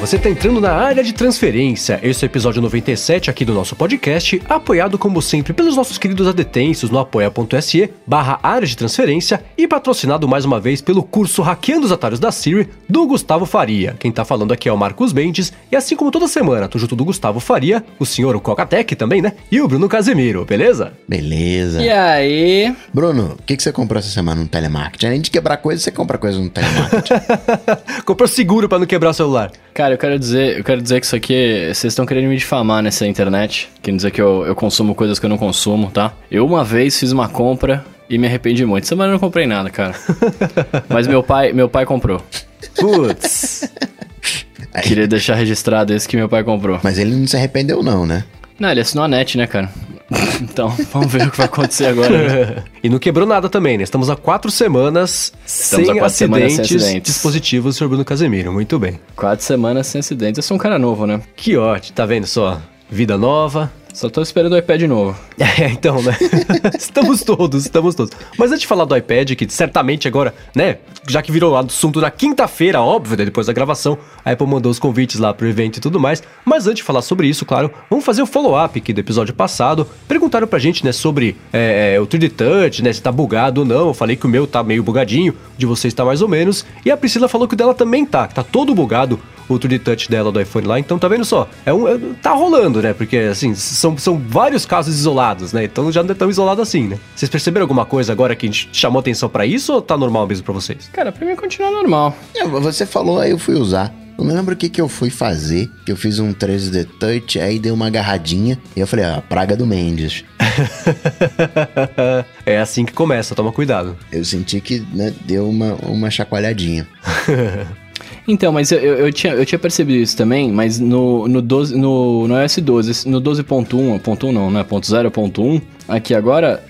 você está entrando na área de transferência. Esse é o episódio 97 aqui do nosso podcast, apoiado como sempre pelos nossos queridos adetensos no apoia.se barra área de transferência e patrocinado mais uma vez pelo curso Hackeando os Atalhos da Siri do Gustavo Faria. Quem tá falando aqui é o Marcos Mendes e assim como toda semana, tô junto do Gustavo Faria, o senhor o Cocatec também, né? E o Bruno Casemiro, beleza? Beleza. E aí? Bruno, o que, que você comprou essa semana no telemarketing? Além de quebrar coisa, você compra coisa no telemarketing. Comprou seguro para não quebrar o celular. Cara, eu quero dizer, eu quero dizer que isso aqui, vocês estão querendo me difamar nessa internet, querendo dizer que eu, eu consumo coisas que eu não consumo, tá? Eu uma vez fiz uma compra e me arrependi muito. Semana eu não comprei nada, cara. Mas meu pai, meu pai comprou. Putz. Queria deixar registrado esse que meu pai comprou. Mas ele não se arrependeu não, né? Não, ele assinou a net, né, cara? Então, vamos ver o que vai acontecer agora. né? e não quebrou nada também, né? Estamos há quatro semanas Estamos sem, quatro semanas acidentes, sem acidentes. dispositivos, senhor Bruno Casemiro. Muito bem. Quatro semanas sem acidentes. Eu sou um cara novo, né? Que ótimo, tá vendo só? Vida nova. Só tô esperando o iPad novo. É, então, né? estamos todos, estamos todos. Mas antes de falar do iPad, que certamente agora, né? Já que virou assunto na quinta-feira, óbvio, né, depois da gravação, a Apple mandou os convites lá pro evento e tudo mais. Mas antes de falar sobre isso, claro, vamos fazer o follow-up aqui do episódio passado. Perguntaram pra gente, né, sobre é, é, o 3D Touch, né, se tá bugado ou não. Eu falei que o meu tá meio bugadinho, o de vocês tá mais ou menos. E a Priscila falou que o dela também tá, que tá todo bugado o 3D Touch dela do iPhone lá. Então tá vendo só? É um, é- tá rolando, né? Porque assim, são, são vários casos isolados, né? Então já não é tão isolado assim, né? Vocês perceberam alguma coisa agora que a gente chamou atenção pra isso ou tá normal mesmo pra vocês? Cara, pra mim continua normal. É, Você falou, aí eu fui usar. Eu não lembro o que, que eu fui fazer, que eu fiz um 3D Touch, aí dei uma agarradinha, e eu falei, ah, a praga do Mendes. é assim que começa, toma cuidado. Eu senti que né, deu uma, uma chacoalhadinha. Então, mas eu, eu, tinha, eu tinha percebido isso também, mas no, no, 12, no, no iOS 12, no 12.1, ponto 1 não, né? Ponto 0.1, aqui agora,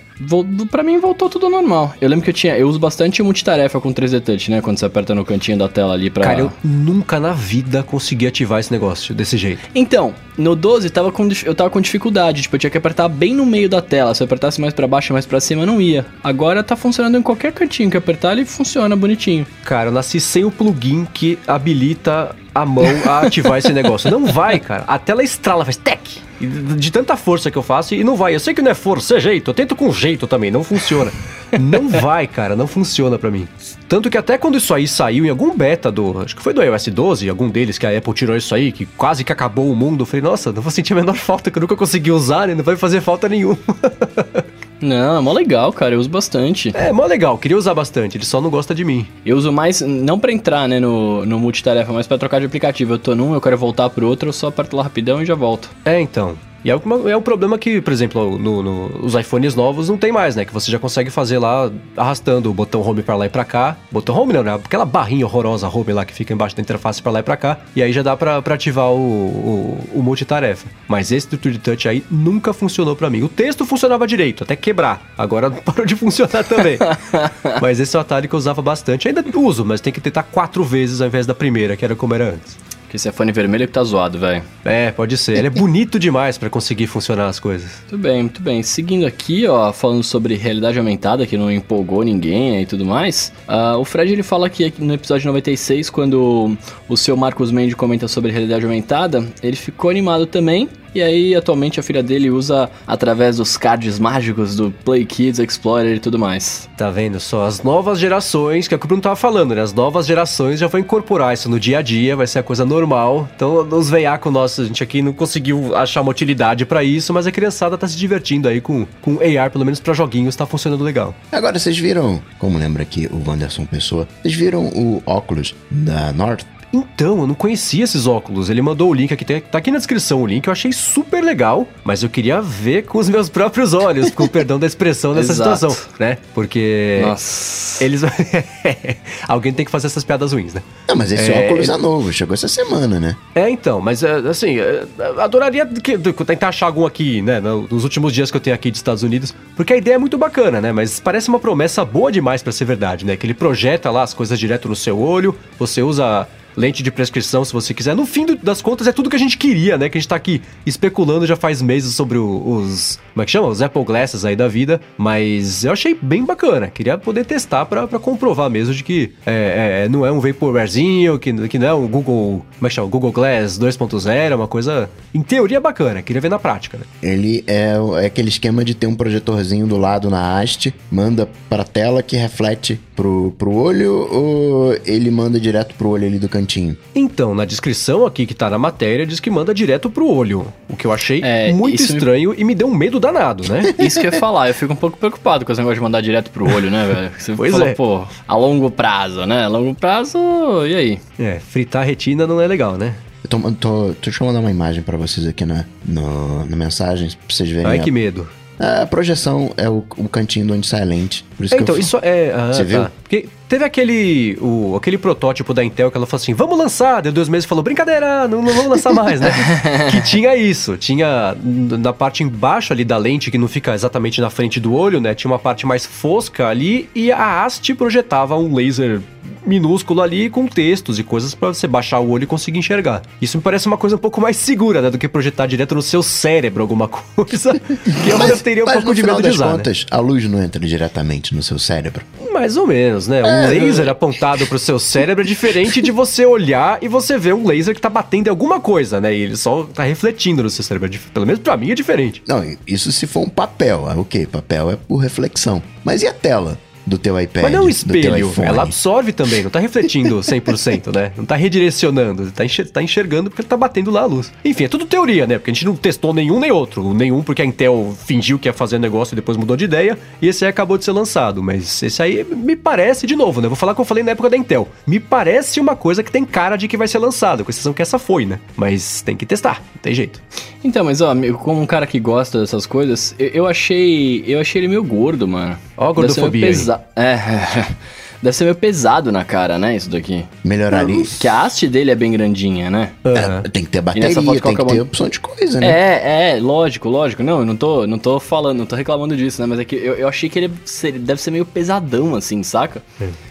pra mim voltou tudo normal. Eu lembro que eu tinha, eu uso bastante multitarefa com 3D Touch, né? Quando você aperta no cantinho da tela ali pra... Cara, eu nunca na vida consegui ativar esse negócio desse jeito. Então, no 12 tava com, eu tava com dificuldade, tipo, eu tinha que apertar bem no meio da tela. Se eu apertasse mais pra baixo, mais pra cima, não ia. Agora tá funcionando em qualquer cantinho que apertar, ele funciona bonitinho. Cara, eu nasci sem o plugin que habilita a mão a ativar esse negócio. Não vai, cara. A tela estrala, faz tec. De tanta força que eu faço e não vai. Eu sei que não é força, é jeito. Eu tento com jeito também, não funciona. Não vai, cara, não funciona pra mim. Tanto que até quando isso aí saiu em algum beta do. Acho que foi do iOS 12, algum deles que a Apple tirou isso aí, que quase que acabou o mundo. Eu falei, nossa, não vou sentir a menor falta, que eu nunca consegui usar, né? Não vai fazer falta nenhuma. Não, é mó legal, cara, eu uso bastante. É, mó legal, queria usar bastante, ele só não gosta de mim. Eu uso mais, não pra entrar, né, no, no multitarefa, mas pra trocar de aplicativo. Eu tô num, eu quero voltar pro outro, eu só aperto lá rapidão e já volto. É, então. E é o, é o problema que, por exemplo, no, no- os iPhones novos não tem mais, né? Que você já consegue fazer lá arrastando o botão home pra lá e pra cá. Botão home não, né? Aquela barrinha horrorosa home lá que fica embaixo da interface pra lá e pra cá. E aí já dá pra, pra ativar o, o, o multitarefa. Mas esse do 3D Touch aí nunca funcionou pra mim. O texto funcionava direito, até quebrar. Agora parou de funcionar também. mas esse é o atalho que eu usava bastante. Ainda uso, mas tem que tentar quatro vezes ao invés da primeira, que era como era antes. Porque esse iPhone vermelho que tá zoado, velho. É, pode ser. Ele é bonito demais pra conseguir funcionar as coisas. Muito bem, muito bem. Seguindo aqui, ó, falando sobre realidade aumentada, que não empolgou ninguém e tudo mais. ah, o Fred ele fala aqui no episódio 96, quando o seu Marcos Mendes comenta sobre realidade aumentada, ele ficou animado também. E aí, atualmente, a filha dele usa através dos cards mágicos do Play Kids Explorer e tudo mais. Tá vendo só? As novas gerações, que é o que o Bruno tava falando, né? As novas gerações já vão incorporar isso no dia a dia, vai ser a coisa normal. Então, os veiacos nossos, a gente aqui não conseguiu achar uma utilidade pra isso, mas a criançada tá se divertindo aí com, com AR, pelo menos pra joguinhos, tá funcionando legal. Agora, vocês viram, como lembra aqui o Wanderson Pessoa, vocês viram o óculos da North? Então, eu não conhecia esses óculos. Ele mandou o link aqui, tá aqui na descrição o link, eu achei super legal, mas eu queria ver com os meus próprios olhos, com o perdão da expressão nessa situação, né? Porque Nossa. eles. Alguém tem que fazer essas piadas ruins, né? Não, mas esse É, óculos é novo, chegou essa semana, né? É, então, mas é, assim, é, adoraria que, tentar achar algum aqui, né, no- nos últimos dias que eu tenho aqui dos Estados Unidos, porque a ideia é muito bacana, né, mas parece uma promessa boa demais pra ser verdade, né, que ele projeta lá as coisas direto no seu olho, você usa lente de prescrição, se você quiser. No fim do- das contas, é tudo que a gente queria, né? Que a gente tá aqui especulando já faz meses sobre o- os. Como é que chama? Os Apple Glasses aí da vida. Mas eu achei bem bacana. Queria poder testar pra comprovar mesmo de que é, é, não é um vaporwarezinho, que, que não é um Google. Como é que chama? Google Glass 2.0, é uma coisa, em teoria, bacana. Queria ver na prática, né? Ele é, é aquele esquema de ter um projetorzinho do lado na haste, manda pra tela que reflete pro, pro olho ou ele manda direto pro olho ali do cantinho? Então, na descrição aqui que tá na matéria, diz que manda direto pro olho. O que eu achei É, muito isso me- estranho e me deu um medo danado, né? Isso que eu ia falar, eu fico um pouco preocupado com esse negócio de mandar direto pro olho, né, velho? Você Pois falou, é. pô, a longo prazo, né? A longo prazo, e aí? é, fritar a retina não é legal, né? Eu tô, tô, deixa eu mandar uma imagem pra vocês aqui na, no, na mensagem, pra vocês verem. Ai, a- que medo. A projeção é o, o cantinho de onde sai a lente. Por isso É, que então, eu, isso é. Ah, Você tá. viu? Porque teve aquele. O, aquele protótipo da Intel que ela falou assim: vamos lançar. Deu dois meses e falou: brincadeira, não, não vamos lançar mais, né? que tinha isso. Tinha na parte embaixo ali da lente, que não fica exatamente na frente do olho, né? Tinha uma parte mais fosca ali e a haste projetava um laser minúsculo ali com textos e coisas pra você baixar o olho e conseguir enxergar. Isso me parece uma coisa um pouco mais segura, né? Do que projetar direto no seu cérebro alguma coisa. que eu mas, teria um mas pouco de medo de usar. né? contas, a luz não entra diretamente no seu cérebro. Mais ou menos, né? Um É, laser apontado pro seu cérebro é diferente de você olhar e você ver um laser que tá batendo em alguma coisa, né? E ele só tá refletindo no seu cérebro. É Pelo menos pra mim é diferente. Não, isso se for um papel. Ah, ok, papel é por reflexão. Mas e a tela do teu iPad? Mas não é um espelho, ela absorve também, não tá refletindo 100%, né? Não tá redirecionando, tá, enxer- tá enxergando porque ele tá batendo lá a luz. Enfim, é tudo teoria, né? Porque a gente não testou nenhum nem outro. Nenhum porque a Intel fingiu que ia fazer negócio e depois mudou de ideia, e esse aí acabou de ser lançado. Mas esse aí me parece, de novo, né? Vou falar o que eu falei na época da Intel. Me parece uma coisa que tem cara de que vai ser lançado, com exceção que essa foi, né? Mas tem que testar, não tem jeito. Então, mas ó, como um cara que gosta dessas coisas, eu, eu achei. Eu achei ele meio gordo, mano. Ó gordofobia. Pesa- É. Deve ser meio pesado na cara, né? Isso daqui. Melhoraria. Que a haste dele é bem grandinha, né? Aham. É, tem que ter bateria, tem que é ter opção de coisa, né? É, é, lógico, lógico. Não, eu não tô, não tô falando, não tô reclamando disso, né? Mas é que eu, eu achei que ele ser- deve ser meio pesadão, assim, saca?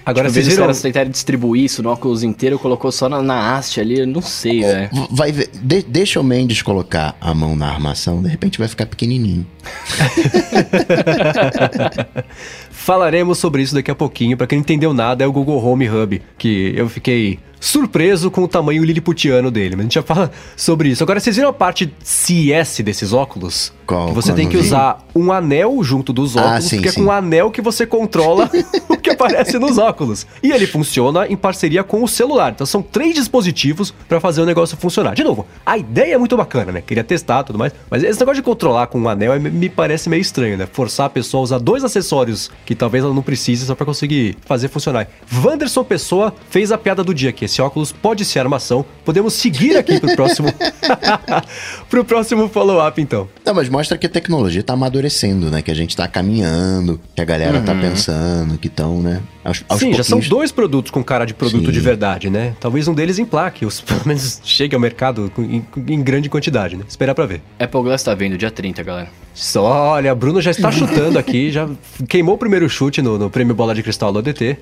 Agora, tipo, vocês viram... caras tentarem distribuir isso no óculos inteiro, colocou só na, na haste ali, eu não sei, velho. Vai ver, de- deixa o Mendes colocar a mão na armação, de repente vai ficar pequenininho. Falaremos sobre isso daqui a pouquinho. Pra quem não entendeu nada, é o Google Home Hub, que eu fiquei surpreso com o tamanho liliputiano dele. Mas a gente já fala sobre isso. Agora, vocês viram a parte CS desses óculos? Qual? Que você Qual? tem que vi. usar um anel junto dos Ah, óculos, sim, porque é sim. com o anel que você controla o que aparece nos óculos. E ele funciona em parceria com o celular. Então são três dispositivos pra fazer o negócio funcionar. De novo, a ideia é muito bacana, né? Queria testar e tudo mais. Mas esse negócio de controlar com um anel é- me parece meio estranho, né? Forçar a pessoa a usar dois acessórios que talvez ela não precise só pra conseguir fazer funcionar. Wanderson Pessoa fez a piada do dia que esse óculos pode ser armação. Podemos seguir aqui pro próximo pro próximo follow-up então. Não, mas mostra que a tecnologia tá amadurecendo, né? Que a gente tá caminhando, que a galera tá pensando, que estão, né? Aos, aos Sim, já são pouquinhos- dois produtos com cara de produto Sim. de verdade, né? Talvez um deles emplaque, os, pelo menos chegue ao mercado em, em grande quantidade, né? Esperar pra ver. Apple Glass tá vindo dia 30, galera. Só, olha, Bruno já está chutando aqui, já queimou o primeiro chute no, no prêmio Bola de Cristal do ADT.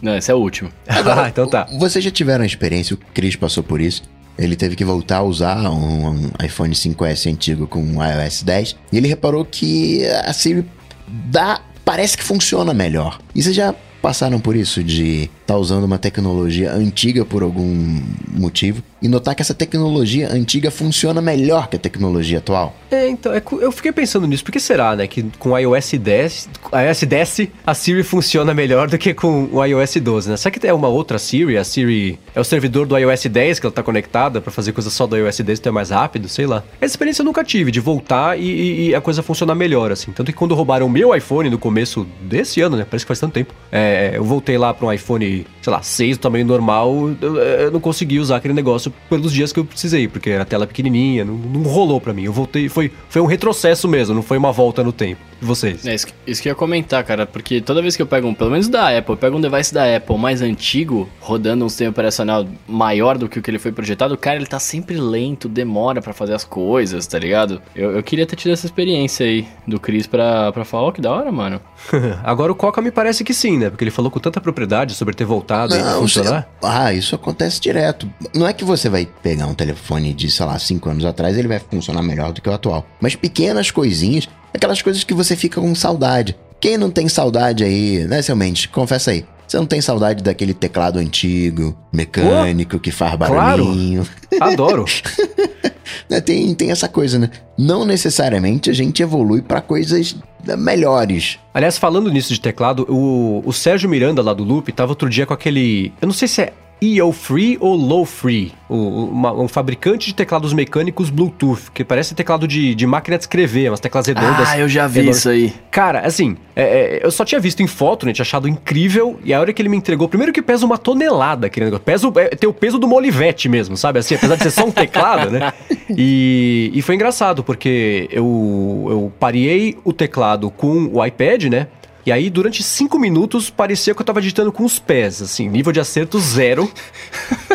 Não, esse é o último. ah, então tá. Vocês já tiveram a experiência, o Cris passou por isso. Ele teve que voltar a usar um, um iPhone 5S antigo com um iOS 10. E ele reparou que a Siri dá. Parece que funciona melhor. E vocês já passaram por isso de estar usando uma tecnologia antiga por algum motivo e notar que essa tecnologia antiga funciona melhor que a tecnologia atual? É, então, é eu fiquei pensando nisso, por que será, né? Que com o iOS 10, iOS 10, a Siri funciona melhor do que com o iOS 12, né? Será que é uma outra Siri? A Siri é o servidor do iOS 10 que ela tá conectada pra fazer coisa só do iOS 10 então é mais rápido, sei lá. Essa experiência eu nunca tive, de voltar e, e- e a coisa funcionar melhor, assim. Tanto que quando roubaram o meu iPhone no começo desse ano, né? Parece que faz tanto tempo. é, eu voltei lá pra um iPhone, sei lá, 6 do tamanho normal, eu, eu não consegui usar aquele negócio pelos dias que eu precisei, porque era tela pequenininha, não, não rolou pra mim. Eu voltei, foi, foi um retrocesso mesmo, não foi uma volta no tempo. Vocês? É, isso, que- isso que eu ia comentar, cara, porque toda vez que eu pego um, pelo menos da Apple, eu pego um device da Apple mais antigo, rodando um sistema operacional maior do que o que ele foi projetado, cara, ele tá sempre lento, demora pra fazer as coisas, tá ligado? Eu, eu queria ter tido essa experiência aí do Chris pra, pra falar, ó, que da hora, mano. Agora o Coca me parece que sim, né? Porque ele falou com tanta propriedade sobre ter voltado e Não, funcionar. você- ah, isso acontece direto. Não é que você vai pegar um telefone de, sei lá, 5 anos atrás ele vai funcionar melhor do que o atual. Mas pequenas coisinhas, aquelas coisas que você fica com saudade. Quem não tem saudade aí, né, seu Mendes? Confessa aí. Você não tem saudade daquele teclado antigo, mecânico, que faz claro. barulhinho. Adoro. Né, Tem, tem essa coisa, né? Não necessariamente a gente evolui pra coisas melhores. Aliás, falando nisso de teclado, o, o Sérgio Miranda lá do Loop tava outro dia com aquele. Eu não sei se é EO Free ou Low Free, o- uma- um fabricante de teclados mecânicos Bluetooth, que parece teclado de, de máquina de escrever, umas teclas redondas. Ah, eu já vi enormes. isso aí. Cara, assim, é, é, eu só tinha visto em foto, né? Tinha achado incrível. E a hora que ele me entregou, primeiro que pesa uma tonelada aquele negócio. Pesa, o- é, tem o peso do Molivete mesmo, sabe? Assim, apesar de ser só um teclado, né? E, e foi engraçado, porque eu, eu pareei o teclado com o iPad, né? E aí, durante cinco minutos, parecia que eu tava digitando com os pés, assim, nível de acerto zero.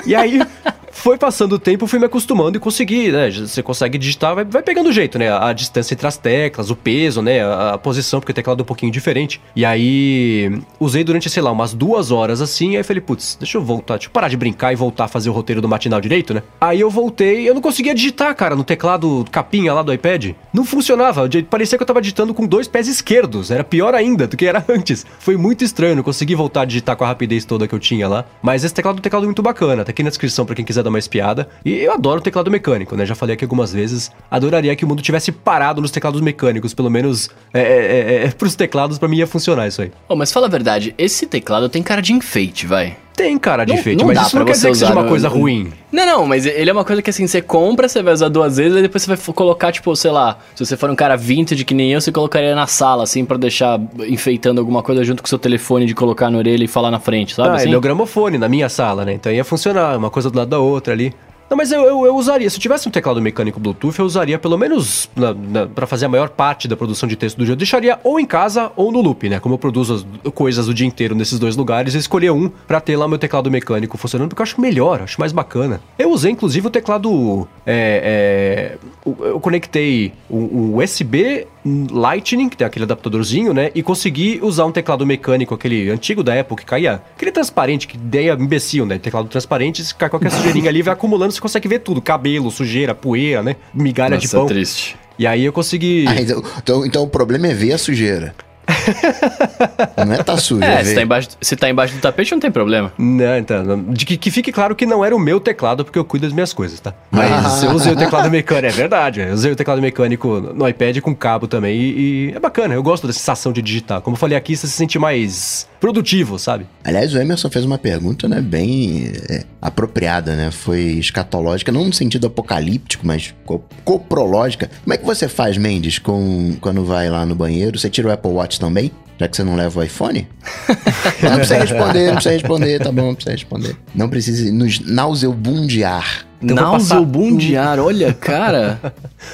E aí, foi passando o tempo, fui me acostumando e consegui, né? Você consegue digitar, vai, vai pegando o jeito, né? A, distância entre as teclas, o peso, né? A, a posição, porque o teclado é um pouquinho diferente. E aí, usei durante, sei lá, umas duas horas assim. Aí falei, putz, deixa eu voltar, deixa eu parar de brincar e voltar a fazer o roteiro do matinal direito, né? Aí eu voltei, eu não conseguia digitar, cara, no teclado capinha lá do iPad. Não funcionava, parecia que eu tava digitando com dois pés esquerdos. Era pior ainda do que era antes. Foi muito estranho, não consegui voltar a digitar com a rapidez toda que eu tinha lá. Mas esse teclado é um teclado muito bacana, tá aqui na descrição pra quem quiser dar uma espiada. E eu adoro teclado mecânico, né? Já falei aqui algumas vezes. Adoraria que o mundo tivesse parado nos teclados mecânicos, pelo menos é, é, é, é, pros teclados, pra mim ia funcionar isso aí. Ô, mas fala a verdade, esse teclado tem cara de enfeite, vai. Tem cara de Não- não mas dá isso não quer dizer que seja uma no- coisa ruim. Não, não, mas ele é uma coisa que assim, você compra, você vai usar duas vezes, aí depois você vai colocar, tipo, sei lá, se você for um cara vintage que nem eu, você colocaria na sala, assim, pra deixar enfeitando alguma coisa junto com o seu telefone de colocar na orelha e falar na frente, sabe? ah, assim? é meu gramofone na minha sala, né? Então ia funcionar, uma coisa do lado da outra ali. Não, mas eu, eu, eu usaria, se eu tivesse um teclado mecânico Bluetooth, eu usaria pelo menos para fazer a maior parte da produção de texto do dia. Eu deixaria ou em casa ou no loop, né? Como eu produzo as coisas o dia inteiro nesses dois lugares, eu escolhi um pra ter lá meu teclado mecânico funcionando, porque eu acho melhor, acho mais bacana. Eu usei, inclusive, o teclado. É, é, o- eu conectei o, o USB Lightning, que tem aquele adaptadorzinho, né? E consegui usar um teclado mecânico, aquele antigo da Apple que caía. Aquele transparente, que ideia imbecil, né? Teclado transparente, se cai qualquer sujeirinha ali, vai acumulando, você consegue ver tudo: cabelo, sujeira, poeira, né? Migalha de Nossa, pão. triste. E aí eu consegui. Ah, então, então, então o problema é ver a sujeira. não é tá sujo, É, é se tá, embaixo, se tá embaixo do tapete não tem problema. Não, então, de que, que fique claro que não era o meu teclado, porque eu cuido das minhas coisas, tá? Mas eu usei o teclado mecânico, é verdade. Eu usei o teclado mecânico no iPad com cabo também. E, e é bacana, eu gosto da sensação de digitar. Como eu falei aqui, você se sente mais produtivo, sabe? Aliás, o Emerson fez uma pergunta, né, bem é, apropriada, né? Foi escatológica, não no sentido apocalíptico, mas co- coprológica. Como é que você faz, Mendes, com, quando vai lá no banheiro? Você tira o Apple Watch também? Já que você não leva o iPhone? não precisa responder, não precisa responder, tá bom, não precisa responder. Não precisa nos nauseabundear. Então Nauseabundear, olha, cara.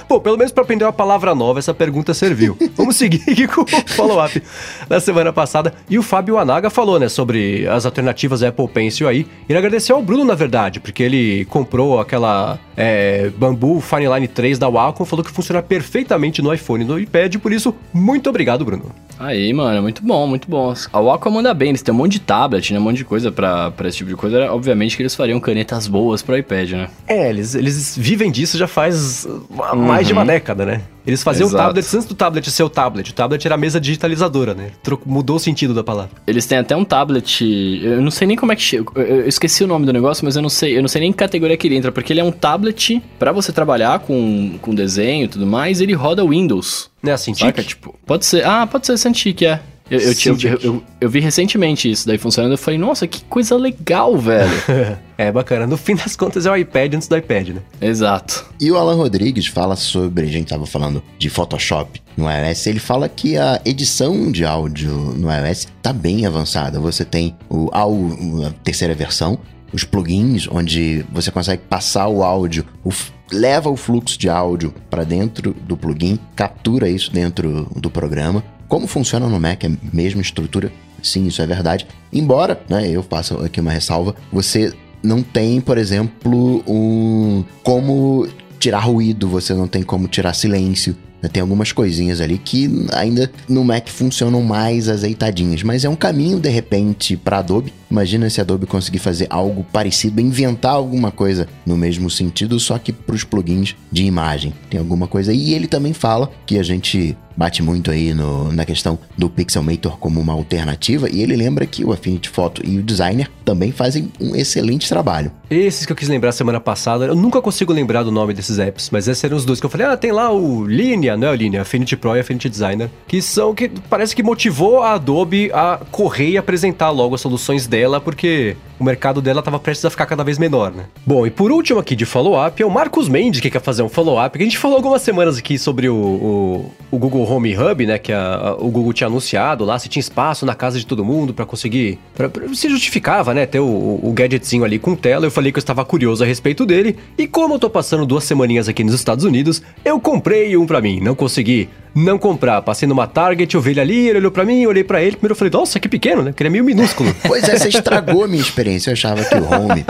Pô, pelo menos pra aprender uma palavra nova, essa pergunta serviu. Vamos seguir aqui com o follow-up da semana passada. E o Fábio Anaga falou, né, sobre as alternativas Apple Pencil aí. Ele agradeceu ao Bruno, na verdade, porque ele comprou aquela é, Bambu Fine Line 3 da Wacom, falou que funciona perfeitamente no iPhone e no iPad, por isso, muito obrigado, Bruno. Aí, mano, muito bom, muito bom. A Wacom manda bem, eles têm um monte de tablet, né? Um monte de coisa pra, pra esse tipo de coisa. Obviamente que eles fariam canetas boas pro iPad, né? É, eles, eles vivem disso já faz uh, mais de uma década, né? Eles faziam Exato. tablets antes do tablet ser o tablet. O tablet era a mesa digitalizadora, né? Tro- mudou o sentido da palavra. Eles têm até um tablet. Eu não sei nem como é que chega. Eu, esqueci o nome do negócio, mas eu não sei. Eu não sei nem em que categoria que ele entra, porque ele é um tablet pra você trabalhar com, com desenho e tudo mais. Ele roda Windows. Né, assim, Saca? Tipo, pode ser. Ah, pode ser Cintiq, é. Eu, eu, tinha- eu, eu, eu vi recentemente isso daí funcionando. Eu falei, nossa, que coisa legal, velho. é bacana. No fim das contas é o iPad antes do iPad, né? Exato. E o Alan Rodrigues fala sobre, a gente tava falando de Photoshop no iOS, ele fala que a edição de áudio no iOS tá bem avançada. Você tem o, a, a terceira versão, os plugins, onde você consegue passar o áudio, o leva o fluxo de áudio para dentro do plugin, captura isso dentro do programa. Como funciona no Mac, é a mesma estrutura, sim, isso é verdade. Embora, né, eu faço aqui uma ressalva, você não tem, por exemplo, um como tirar ruído, você não tem como tirar silêncio. Tem algumas coisinhas ali que ainda no Mac funcionam mais azeitadinhas, mas é um caminho de repente para Adobe. Imagina se a Adobe conseguir fazer algo parecido, inventar alguma coisa no mesmo sentido, só que para os plugins de imagem. Tem alguma coisa. E ele também fala que a gente bate muito aí no, na questão do Pixelmator como uma alternativa e ele lembra que o Affinity Photo e o Designer também fazem um excelente trabalho. Esses que eu quis lembrar semana passada, eu nunca consigo lembrar do nome desses apps, mas esses eram os dois que eu falei, ah, tem lá o Linea, não é o Linea, Affinity Pro e Affinity Designer, que são que parece que motivou a Adobe a correr e apresentar logo as soluções dela, porque o mercado dela estava prestes a ficar cada vez menor, né? Bom, e por último aqui de follow-up é o Marcos Mendes que quer fazer um follow-up, a gente falou algumas semanas aqui sobre o, o, o Google Home Hub, né, que a, a, o Google tinha anunciado lá, se tinha espaço na casa de todo mundo para conseguir, pra, pra, se justificava, né, ter o, o gadgetzinho ali com tela, eu falei que eu estava curioso a respeito dele, e como eu tô passando duas semaninhas aqui nos Estados Unidos, eu comprei um para mim, não consegui não comprar. Passei numa Target, eu vi ele ali, ele olhou pra mim, eu olhei pra ele. Primeiro eu falei, nossa, que pequeno, né? Que ele é meio minúsculo. pois é, você estragou a minha experiência. Eu achava que o Home,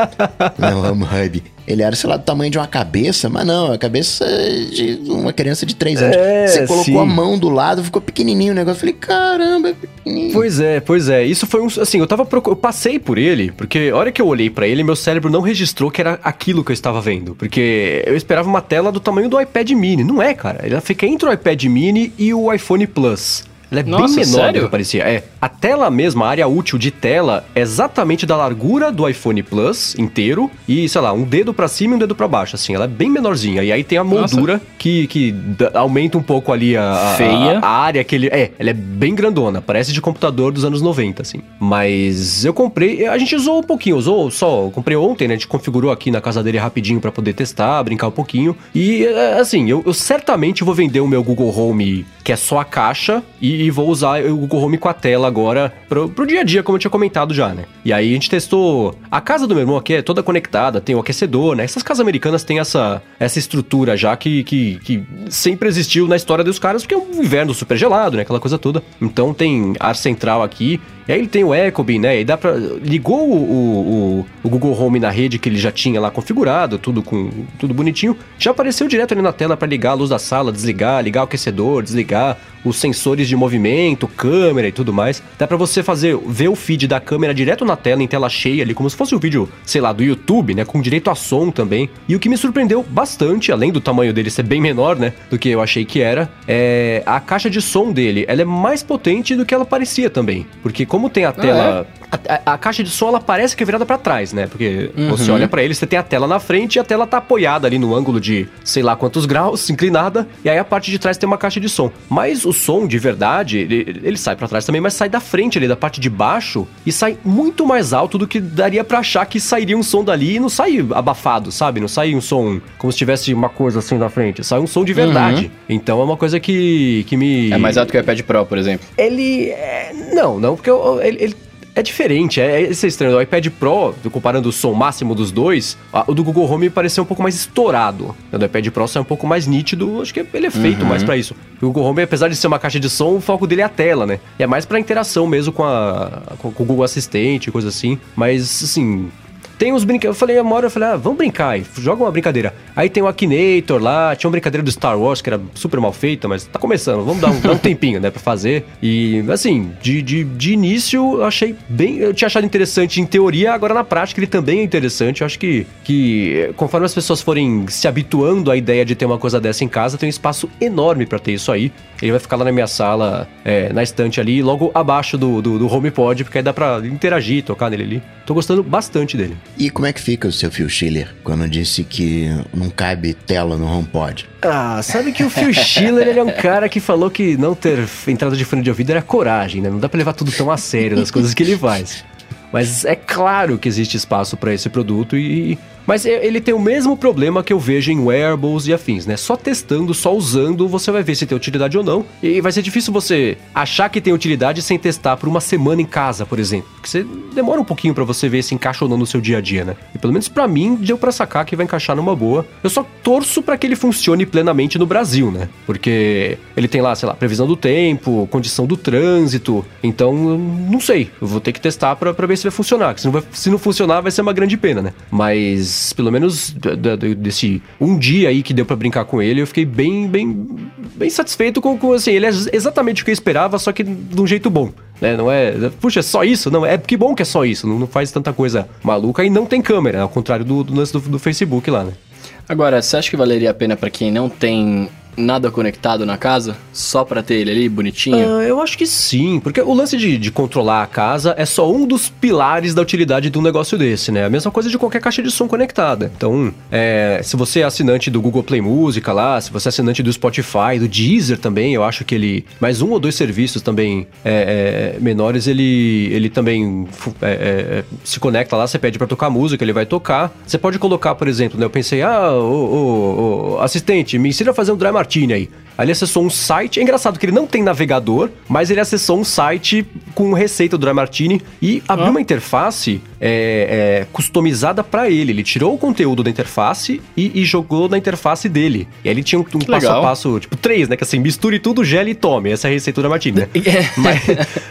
né, o Home Hub, ele era, sei lá, do tamanho de uma cabeça, mas não, a cabeça de uma criança de 3 anos. É, você colocou sim. a mão do lado, ficou pequenininho o negócio. Eu falei, caramba, é pequenininho. Pois é, pois é. Isso foi um. Assim, eu tava. Eu passei por ele, porque a hora que eu olhei para ele, meu cérebro não registrou que era aquilo que eu estava vendo. Porque eu esperava uma tela do tamanho do iPad mini. Não é, cara. Ela fica entre o iPad mini e o iPhone Plus. Ela é Nossa, bem menor sério? do que parecia. É. A tela mesma, a área útil de tela, é exatamente da largura do iPhone Plus inteiro e, sei lá, um dedo para cima e um dedo para baixo, assim. Ela é bem menorzinha. E aí tem a moldura que, que aumenta um pouco ali a. A, a, área que ele... É, ela é bem grandona. Parece de computador dos anos 90, assim. Mas eu comprei... A gente usou um pouquinho. Usou só... comprei ontem, né? A gente configurou aqui na casa dele rapidinho para poder testar, brincar um pouquinho. E, é, assim, eu, eu certamente vou vender o meu Google Home, que é só a caixa, e e vou usar o Google Home com a tela agora pro, pro dia a dia, como eu tinha comentado já, né? E aí a gente testou. A casa do meu irmão aqui é toda conectada, tem o aquecedor, né? Essas casas americanas têm essa, essa estrutura já que, que, que sempre existiu na história dos caras, porque é um inverno super gelado, né? Aquela coisa toda. Então tem ar central aqui. E aí ele tem o Ecobee, né? E dá pra. Ligou o, o, o, Google Home na rede que ele já tinha lá configurado, tudo com tudo bonitinho. Já apareceu direto ali na tela para ligar a luz da sala, desligar, ligar o aquecedor, desligar os sensores de movimento, câmera e tudo mais. Dá para você fazer ver o feed da câmera direto na tela, em tela cheia ali, como se fosse um vídeo, sei lá, do YouTube, né? Com direito a som também. E o que me surpreendeu bastante, além do tamanho dele ser bem menor, né? Do que eu achei que era, é a caixa de som dele. Ela é mais potente do que ela parecia também. Porque como tem a ah, tela. Ah, é? a, a, caixa de som ela parece que é virada para trás, né? Porque uhum. você olha para ele, você tem a tela na frente e a tela tá apoiada ali no ângulo de sei lá quantos graus, inclinada, e aí a parte de trás tem uma caixa de som. Mas o som de verdade, ele, ele sai para trás também, mas sai da frente ali, da parte de baixo, e sai muito mais alto do que daria para achar que sairia um som dali e não sai abafado, sabe? Não sai um som como se tivesse uma coisa assim na frente, sai um som de verdade. Uhum. Então é uma coisa que, que me. É mais alto que o iPad Pro, por exemplo. Ele. É... Não, não, porque eu, ele, ele é diferente, é, é, isso é estranho. O iPad Pro, comparando o som máximo dos dois, a, o do Google Home pareceu um pouco mais estourado. O do iPad Pro é um pouco mais nítido, acho que ele é feito uhum. mais para isso. O Google Home, apesar de ser uma caixa de som, o foco dele é a tela, né? E é mais pra interação mesmo com, a, com, com o Google Assistente, coisa assim. Mas, assim, tem uns brinquedos. Eu falei, uma hora eu falei, ah, vamos brincar aí, joga uma brincadeira. Aí tem o Akinator lá, tinha uma brincadeira do Star Wars que era super mal feita, mas tá começando, vamos dar um, dar um tempinho, né, pra fazer. E, assim, de, de, de início eu achei bem. Eu tinha achado interessante em teoria, agora na prática ele também é interessante. Eu acho que, que conforme as pessoas forem se habituando à ideia de ter uma coisa dessa em casa, tem um espaço enorme para ter isso aí. Ele vai ficar lá na minha sala, é, na estante ali, logo abaixo do, do, do HomePod, porque aí dá pra interagir, tocar nele ali. Tô gostando bastante dele. E como é que fica o seu Phil Schiller quando disse que não cabe tela no HomePod? Ah, sabe que o Phil Schiller ele é um cara que falou que não ter entrada de fone de ouvido era coragem, né? Não dá pra levar tudo tão a sério das coisas que ele faz. Mas é claro que existe espaço para esse produto e Mas ele tem o mesmo problema que eu vejo em wearables e afins, né? Só testando, só usando, você vai ver se tem utilidade ou não. E vai ser difícil você achar que tem utilidade sem testar por uma semana em casa, por exemplo. Porque você demora um pouquinho pra você ver se encaixa ou não no seu dia a dia, né? E pelo menos pra mim, deu pra sacar que vai encaixar numa boa. Eu só torço pra que ele funcione plenamente no Brasil, né? Porque ele tem lá, sei lá, previsão do tempo, condição do trânsito. Então, não sei. Eu vou ter que testar pra, pra ver se vai funcionar. Se não, vai- se não funcionar, vai ser uma grande pena, né? Mas, pelo menos, desse um dia aí que deu pra brincar com ele, eu fiquei bem, bem, bem satisfeito com, com assim, ele é exatamente o que eu esperava, só que de um jeito bom. Né, não é, puxa, é só isso? Não, é que bom que é só isso, não, não faz tanta coisa maluca e não tem câmera, ao contrário do, do lance do, do Facebook lá, né? Agora, você acha que valeria a pena pra quem não tem nada conectado na casa? Só pra ter ele ali, bonitinho? Ah, eu acho que sim, porque o lance de, de controlar a casa é só um dos pilares da utilidade de um negócio desse, né? A mesma coisa de qualquer caixa de som conectada. Então, é, se você é assinante do Google Play Música lá, se você é assinante do Spotify, do Deezer também, eu acho que ele. Mais um ou dois serviços também é, é, menores, ele, ele também fu- é, é, se conecta lá, você pede pra tocar música, ele vai tocar. Você pode colocar, por exemplo, né? Eu pensei, ah, ô, ô, ô, assistente, me ensina a fazer um dry martini ele acessou um site. É engraçado que ele não tem navegador, mas ele acessou um site com receita do Dry Martini e abriu Ah. uma interface é, é, customizada pra ele. Ele tirou o conteúdo da interface e, e jogou na interface dele. E aí ele tinha um, um passo a legal. passo, tipo, três, né? Que assim, misture tudo, gele e tome. Essa é a receita do Dry Martini, né? mas,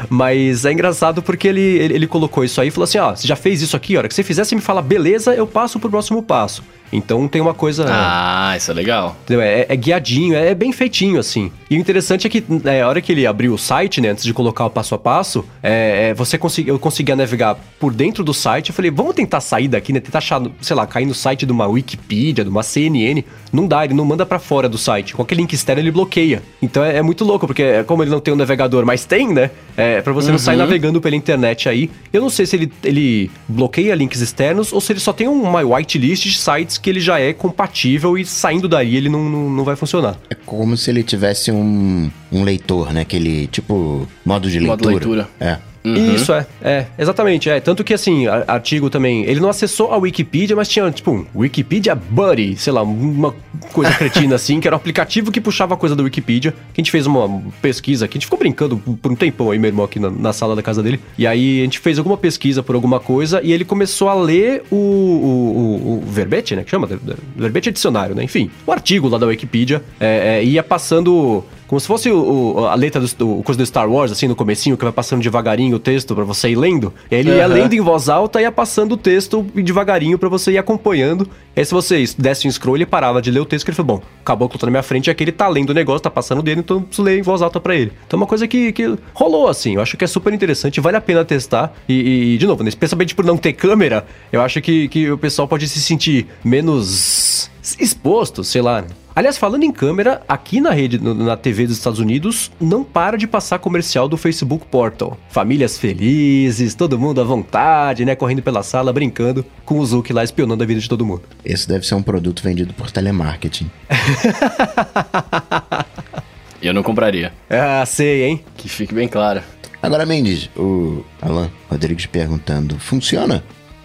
mas é engraçado porque ele, ele, ele colocou isso aí e falou assim: ó, você já fez isso aqui, a hora que você fizer, você me fala, beleza, eu passo pro próximo passo. Então tem uma coisa. Ah, isso é legal. É, é guiadinho, é bem feitinho, assim. E o interessante é que, é, a hora que ele abriu o site, né, antes de colocar o passo a passo, é, é, você consegui, eu conseguia navegar por dentro do site. Eu falei, vamos tentar sair daqui, né? Tentar achar, sei lá, cair no site de uma Wikipedia, de uma CNN. Não dá, ele não manda pra fora do site. Qualquer link externo ele bloqueia. Então é, é muito louco, porque é, como ele não tem um navegador, mas tem, né? É pra você não sair navegando pela internet aí. Eu não sei se ele, ele bloqueia links externos ou se ele só tem uma whitelist de sites que ele já é compatível e saindo daí ele não, não, não vai funcionar. É como se ele tivesse um, um leitor, né? Aquele tipo modo de leitura. Modo leitura. É. Isso, é. É, exatamente. É. Tanto que, assim, artigo também. Ele não acessou a Wikipedia, mas tinha, tipo, um Wikipedia Buddy, sei lá, uma coisa cretina assim, que era um aplicativo que puxava coisa da Wikipedia. Que a gente fez uma pesquisa aqui, a gente ficou brincando por um tempão aí, meu irmão, aqui na, na sala da casa dele. E aí a gente fez alguma pesquisa por alguma coisa e ele começou a ler o, o, o, o verbete, né? Que chama? Verbete é dicionário, né? Enfim, o artigo lá da Wikipedia é, é, ia passando. Como se fosse o, o- a letra do, o coisa do Star Wars, assim, no comecinho, que vai passando devagarinho o texto pra você ir lendo. E aí ele ia Aham. lendo em voz alta e ia passando o texto devagarinho pra você ir acompanhando. E aí se você desse um scroll, ele parava de ler o texto, que ele falou, bom, o caboclo tá na minha frente, é que ele tá lendo o negócio, tá passando dele, então eu preciso ler em voz alta pra ele. Então é uma coisa que, que rolou, assim, eu acho que é super interessante, vale a pena testar. E, e, de novo, né, especialmente por não ter câmera, eu acho que, que o pessoal pode se sentir menos exposto, sei lá, né? Aliás, falando em câmera, aqui na rede, na TV dos Estados Unidos, não para de passar comercial do Facebook Portal. Famílias felizes, todo mundo à vontade, né? Correndo pela sala, brincando, com o Zuki lá espionando a vida de todo mundo. Esse deve ser um produto vendido por telemarketing. Eu não compraria. Ah, sei, hein? Que fique bem claro. Agora, Mendes, o Alan Rodrigues perguntando: funciona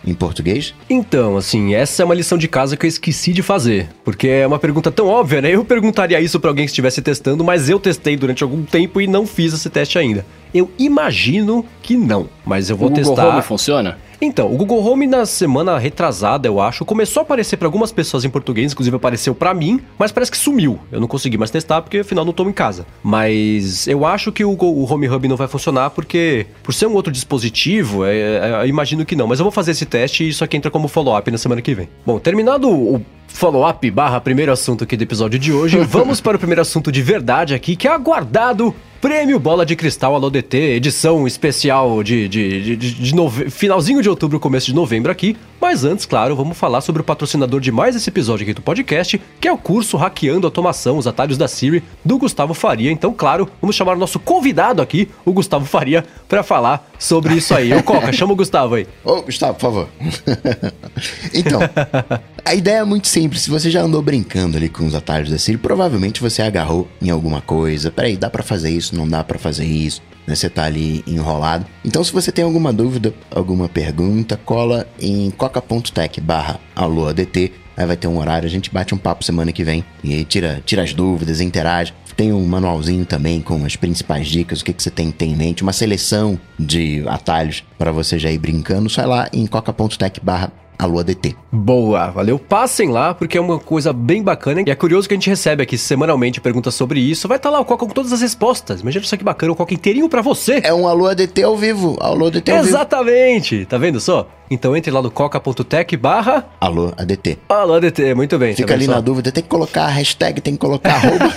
em português? Então, assim, essa é uma lição de casa que eu esqueci de fazer. Porque é uma pergunta tão óbvia, né? Eu perguntaria isso pra alguém que estivesse testando, mas eu testei durante algum tempo e não fiz esse teste ainda. Eu imagino que não, mas eu vou o Google testar. Home funciona? Então, o Google Home na semana retrasada, eu acho, começou a aparecer para algumas pessoas em português, inclusive apareceu para mim, mas parece que sumiu. Eu não consegui mais testar porque afinal não tô em casa. Mas eu acho que o, o Home Hub não vai funcionar porque, por ser um outro dispositivo, é, é, eu imagino que não. Mas eu vou fazer esse teste e isso aqui entra como follow-up na semana que vem. Bom, terminado o follow-up barra primeiro assunto aqui do episódio de hoje, vamos para o primeiro assunto de verdade aqui, que é aguardado Prêmio Bola de Cristal Alô edição especial de, de, de, de- nove- finalzinho de outubro, começo de novembro aqui. Mas antes, claro, vamos falar sobre o patrocinador de mais esse episódio aqui do podcast, que é o curso Hackeando Automação, os atalhos da Siri, do Gustavo Faria. Então, claro, vamos chamar o nosso convidado aqui, o Gustavo Faria, para falar sobre isso aí. Ô, Coca, chama o Gustavo aí. Ô, Gustavo, por favor. então, a ideia é muito simples. Se você já andou brincando ali com os atalhos da Siri, provavelmente você agarrou em alguma coisa. Peraí, dá pra fazer isso? Não dá pra fazer isso? Né? Você tá ali enrolado. Então, se você tem alguma dúvida, alguma pergunta, cola em coca.tech barra alôadt. Aí vai ter um horário, a gente bate um papo semana que vem e tira, tira as dúvidas, interage. Tem um manualzinho também com as principais dicas, o que, que você tem, em mente, uma seleção de atalhos para você já ir brincando. Sai lá em coca.tech Alô ADT. Boa, valeu. Passem lá, porque é uma coisa bem bacana. E é curioso que a gente recebe aqui semanalmente perguntas sobre isso. Vai estar tá lá o Coca com todas as respostas. Imagina só que bacana, o Coca inteirinho pra você. É um Alô ADT ao vivo. Alô ADT ao Exatamente. vivo. Tá vendo só? Então entre lá no coca.tech barra... Alô ADT. Alô ADT, muito bem. Fica tá ali só? na dúvida, tem que colocar a hashtag, tem que colocar arroba.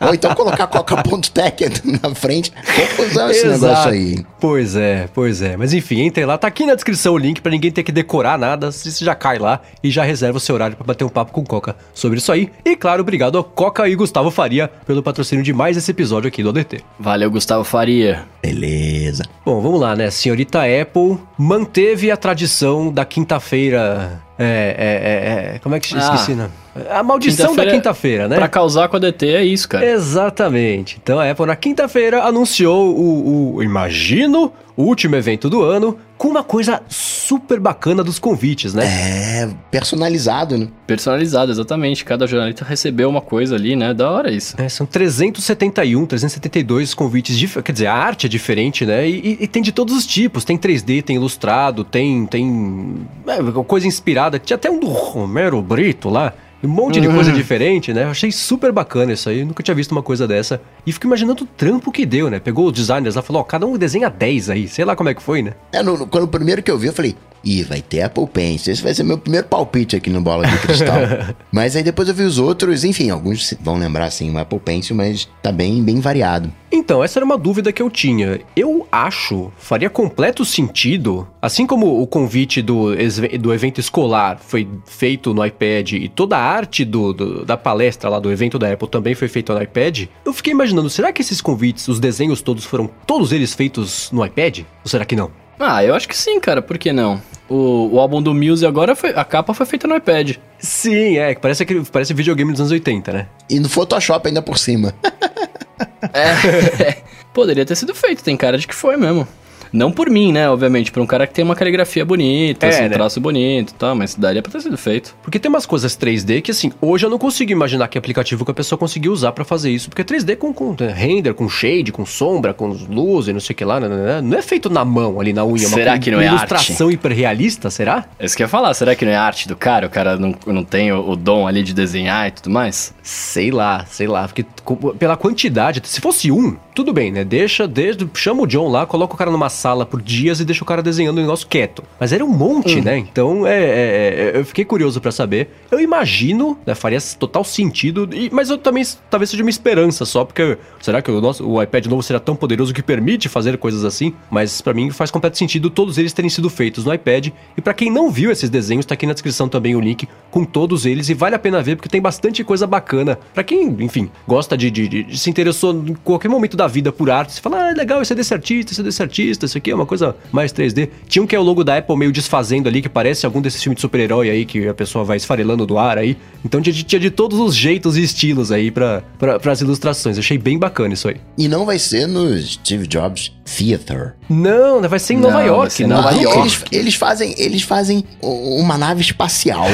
Ou então colocar coca.tech na frente. Confusão esse Exato. negócio aí. Pois é, pois é. Mas enfim, entre lá. Tá aqui na descrição o link pra ninguém ter que decorar nada. Você já cai lá e já reserva o seu horário para bater um papo com o Coca sobre isso aí. E claro, obrigado ao Coca e Gustavo Faria pelo patrocínio de mais esse episódio aqui do ADT. Valeu, Gustavo Faria. Beleza. Bom, vamos lá, né? Senhorita Apple manteve a tradição da quinta-feira. É, é, é, é, Como é que ah, esqueci, né? A maldição quinta da quinta-feira, né? Pra causar com a DT é isso, cara. Exatamente. Então a Apple na quinta-feira anunciou o, o, imagino, o último evento do ano, com uma coisa super bacana dos convites, né? É, personalizado, né? Personalizado, exatamente. Cada jornalista recebeu uma coisa ali, né? Da hora isso. É, são 371, 372 convites, dif... quer dizer, a arte é diferente, né? E, e, e, tem de todos os tipos. Tem 3D, tem ilustrado, tem, tem é, coisa inspirada. Tinha até um do Romero Brito lá. Um monte de coisa uhum. diferente, né? Eu achei super bacana isso aí. Nunca tinha visto uma coisa dessa. E fico imaginando o trampo que deu, né? Pegou os designers lá e falou, ó, cada um desenha 10 aí. Sei lá como é que foi, né? É, no, no, quando o primeiro que eu vi, eu falei, Ih, vai ter Apple Pencil. Esse vai ser meu primeiro palpite aqui no Bola de Cristal. mas aí depois eu vi os outros, enfim, alguns vão lembrar assim o Apple Pencil, mas tá bem, bem variado. Então, essa era uma dúvida que eu tinha. Eu acho, faria completo sentido, assim como o convite do, do evento escolar foi feito no iPad e toda a arte do, do, da palestra lá do evento da Apple também foi feita no iPad, eu fiquei imaginando, será que esses convites, os desenhos todos foram todos eles feitos no iPad? Ou será que não? Ah, eu acho que sim, cara, por que não? O, o álbum do Muse agora, foi, a capa foi feita no iPad. Sim, é, parece, que, parece videogame dos anos 80, né? E no Photoshop ainda por cima. é, poderia ter sido feito, tem cara de que foi mesmo. Não por mim, né? Obviamente, por um cara que tem uma caligrafia bonita, é, assim, um né? traço bonito e tal, mas daria pra ter sido feito. Porque tem umas coisas 3D que, assim, hoje eu não consigo imaginar que aplicativo que a pessoa conseguiu usar para fazer isso. Porque 3D com, com, render, com shade, com sombra, com luz e não sei o que lá, né, né, né? não é feito na mão ali na unha. Será uma, que não é ilustração hiperrealista, será? É isso que eu ia falar, será que não é arte do cara? O cara não, não tem o, o dom ali de desenhar e tudo mais? Sei lá, sei lá. Porque pela quantidade, se fosse um, tudo bem, né? Deixa, desde, chama o John lá, coloca o cara numa sala por dias e deixa o cara desenhando o negócio quieto. Mas era um monte, hum. né? Então, é, é, é eu fiquei curioso para saber. Eu imagino, né? Faria total sentido, e, mas eu também, talvez seja uma esperança só, porque será que o, nosso, o iPad novo será tão poderoso que permite fazer coisas assim? Mas para mim faz completo sentido todos eles terem sido feitos no iPad. E para quem não viu esses desenhos, tá aqui na descrição também o link com todos eles e vale a pena ver porque tem bastante coisa bacana. para quem, enfim, gosta de, de, de, se interessou em qualquer momento da vida por arte, você fala, ah, legal, esse é desse artista, esse é desse artista, isso aqui é uma coisa mais 3D. Tinha um que é o logo da Apple meio desfazendo ali, que parece algum desses filmes de super-herói aí, que a pessoa vai esfarelando do ar aí. Então tinha, tinha de todos os jeitos e estilos aí para as ilustrações. achei bem bacana isso aí. E não vai ser no Steve Jobs Theater. Não, vai ser em Nova não, York. Em Nova York. Eles, eles, fazem, eles fazem uma nave espacial.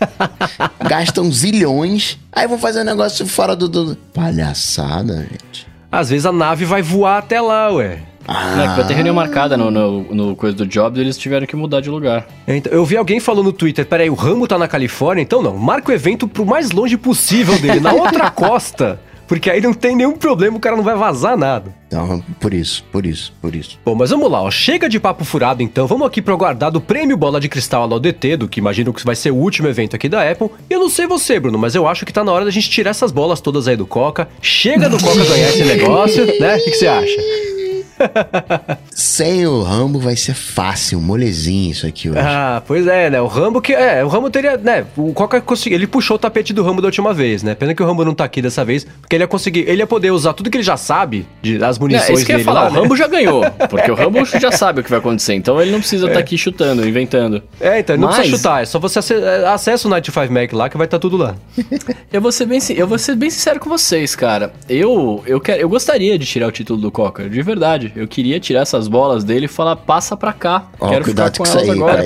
gastam zilhões. Aí vão fazer um negócio fora do, do... Palhaçada, gente. Às vezes a nave vai voar até lá, ué. Ah. Não, que vai ter reunião marcada no, no, no, coisa do Jobs eles tiveram que mudar de lugar. Então, eu vi alguém falando no Twitter, peraí, o Rambo tá na Califórnia? Então não, marca o evento pro mais longe possível dele, na outra costa. Porque aí não tem nenhum problema, o cara não vai vazar nada. Então, por isso, por isso, por isso. Bom, mas vamos lá, ó. Chega de papo furado então. Vamos aqui pro aguardado prêmio Bola de Cristal ao DT, do que imagino que vai ser o último evento aqui da Apple. E eu não sei você, Bruno, mas eu acho que tá na hora da gente tirar essas bolas todas aí do Coca. Chega do Coca ganhar esse negócio, né? O que, que você acha? Sem o Rambo vai ser fácil, molezinho isso aqui hoje. Ah, pois é, né? O Rambo que. É, o Rambo teria. Né? O Coca conseguiu. Ele puxou o tapete do Rambo da última vez, né? Pena que o Rambo não tá aqui dessa vez, porque ele ia conseguir. Ele ia poder usar tudo que ele já sabe de, das munições é, isso que dele. falar, lá, o né? Rambo já ganhou. Porque o Rambo já sabe o que vai acontecer, então ele não precisa estar é. tá aqui chutando, inventando. É, então ele não Mas... precisa chutar, é só você é, acessa o Night 5 Mac lá que vai estar tá tudo lá. eu, vou ser bem, eu vou ser bem sincero com vocês, cara. Eu, eu, quero, eu gostaria de tirar o título do Coca, de verdade verdade. Eu queria tirar essas bolas dele e falar, passa pra cá. Ó, Quero ficar cuidado com com isso aí, agora.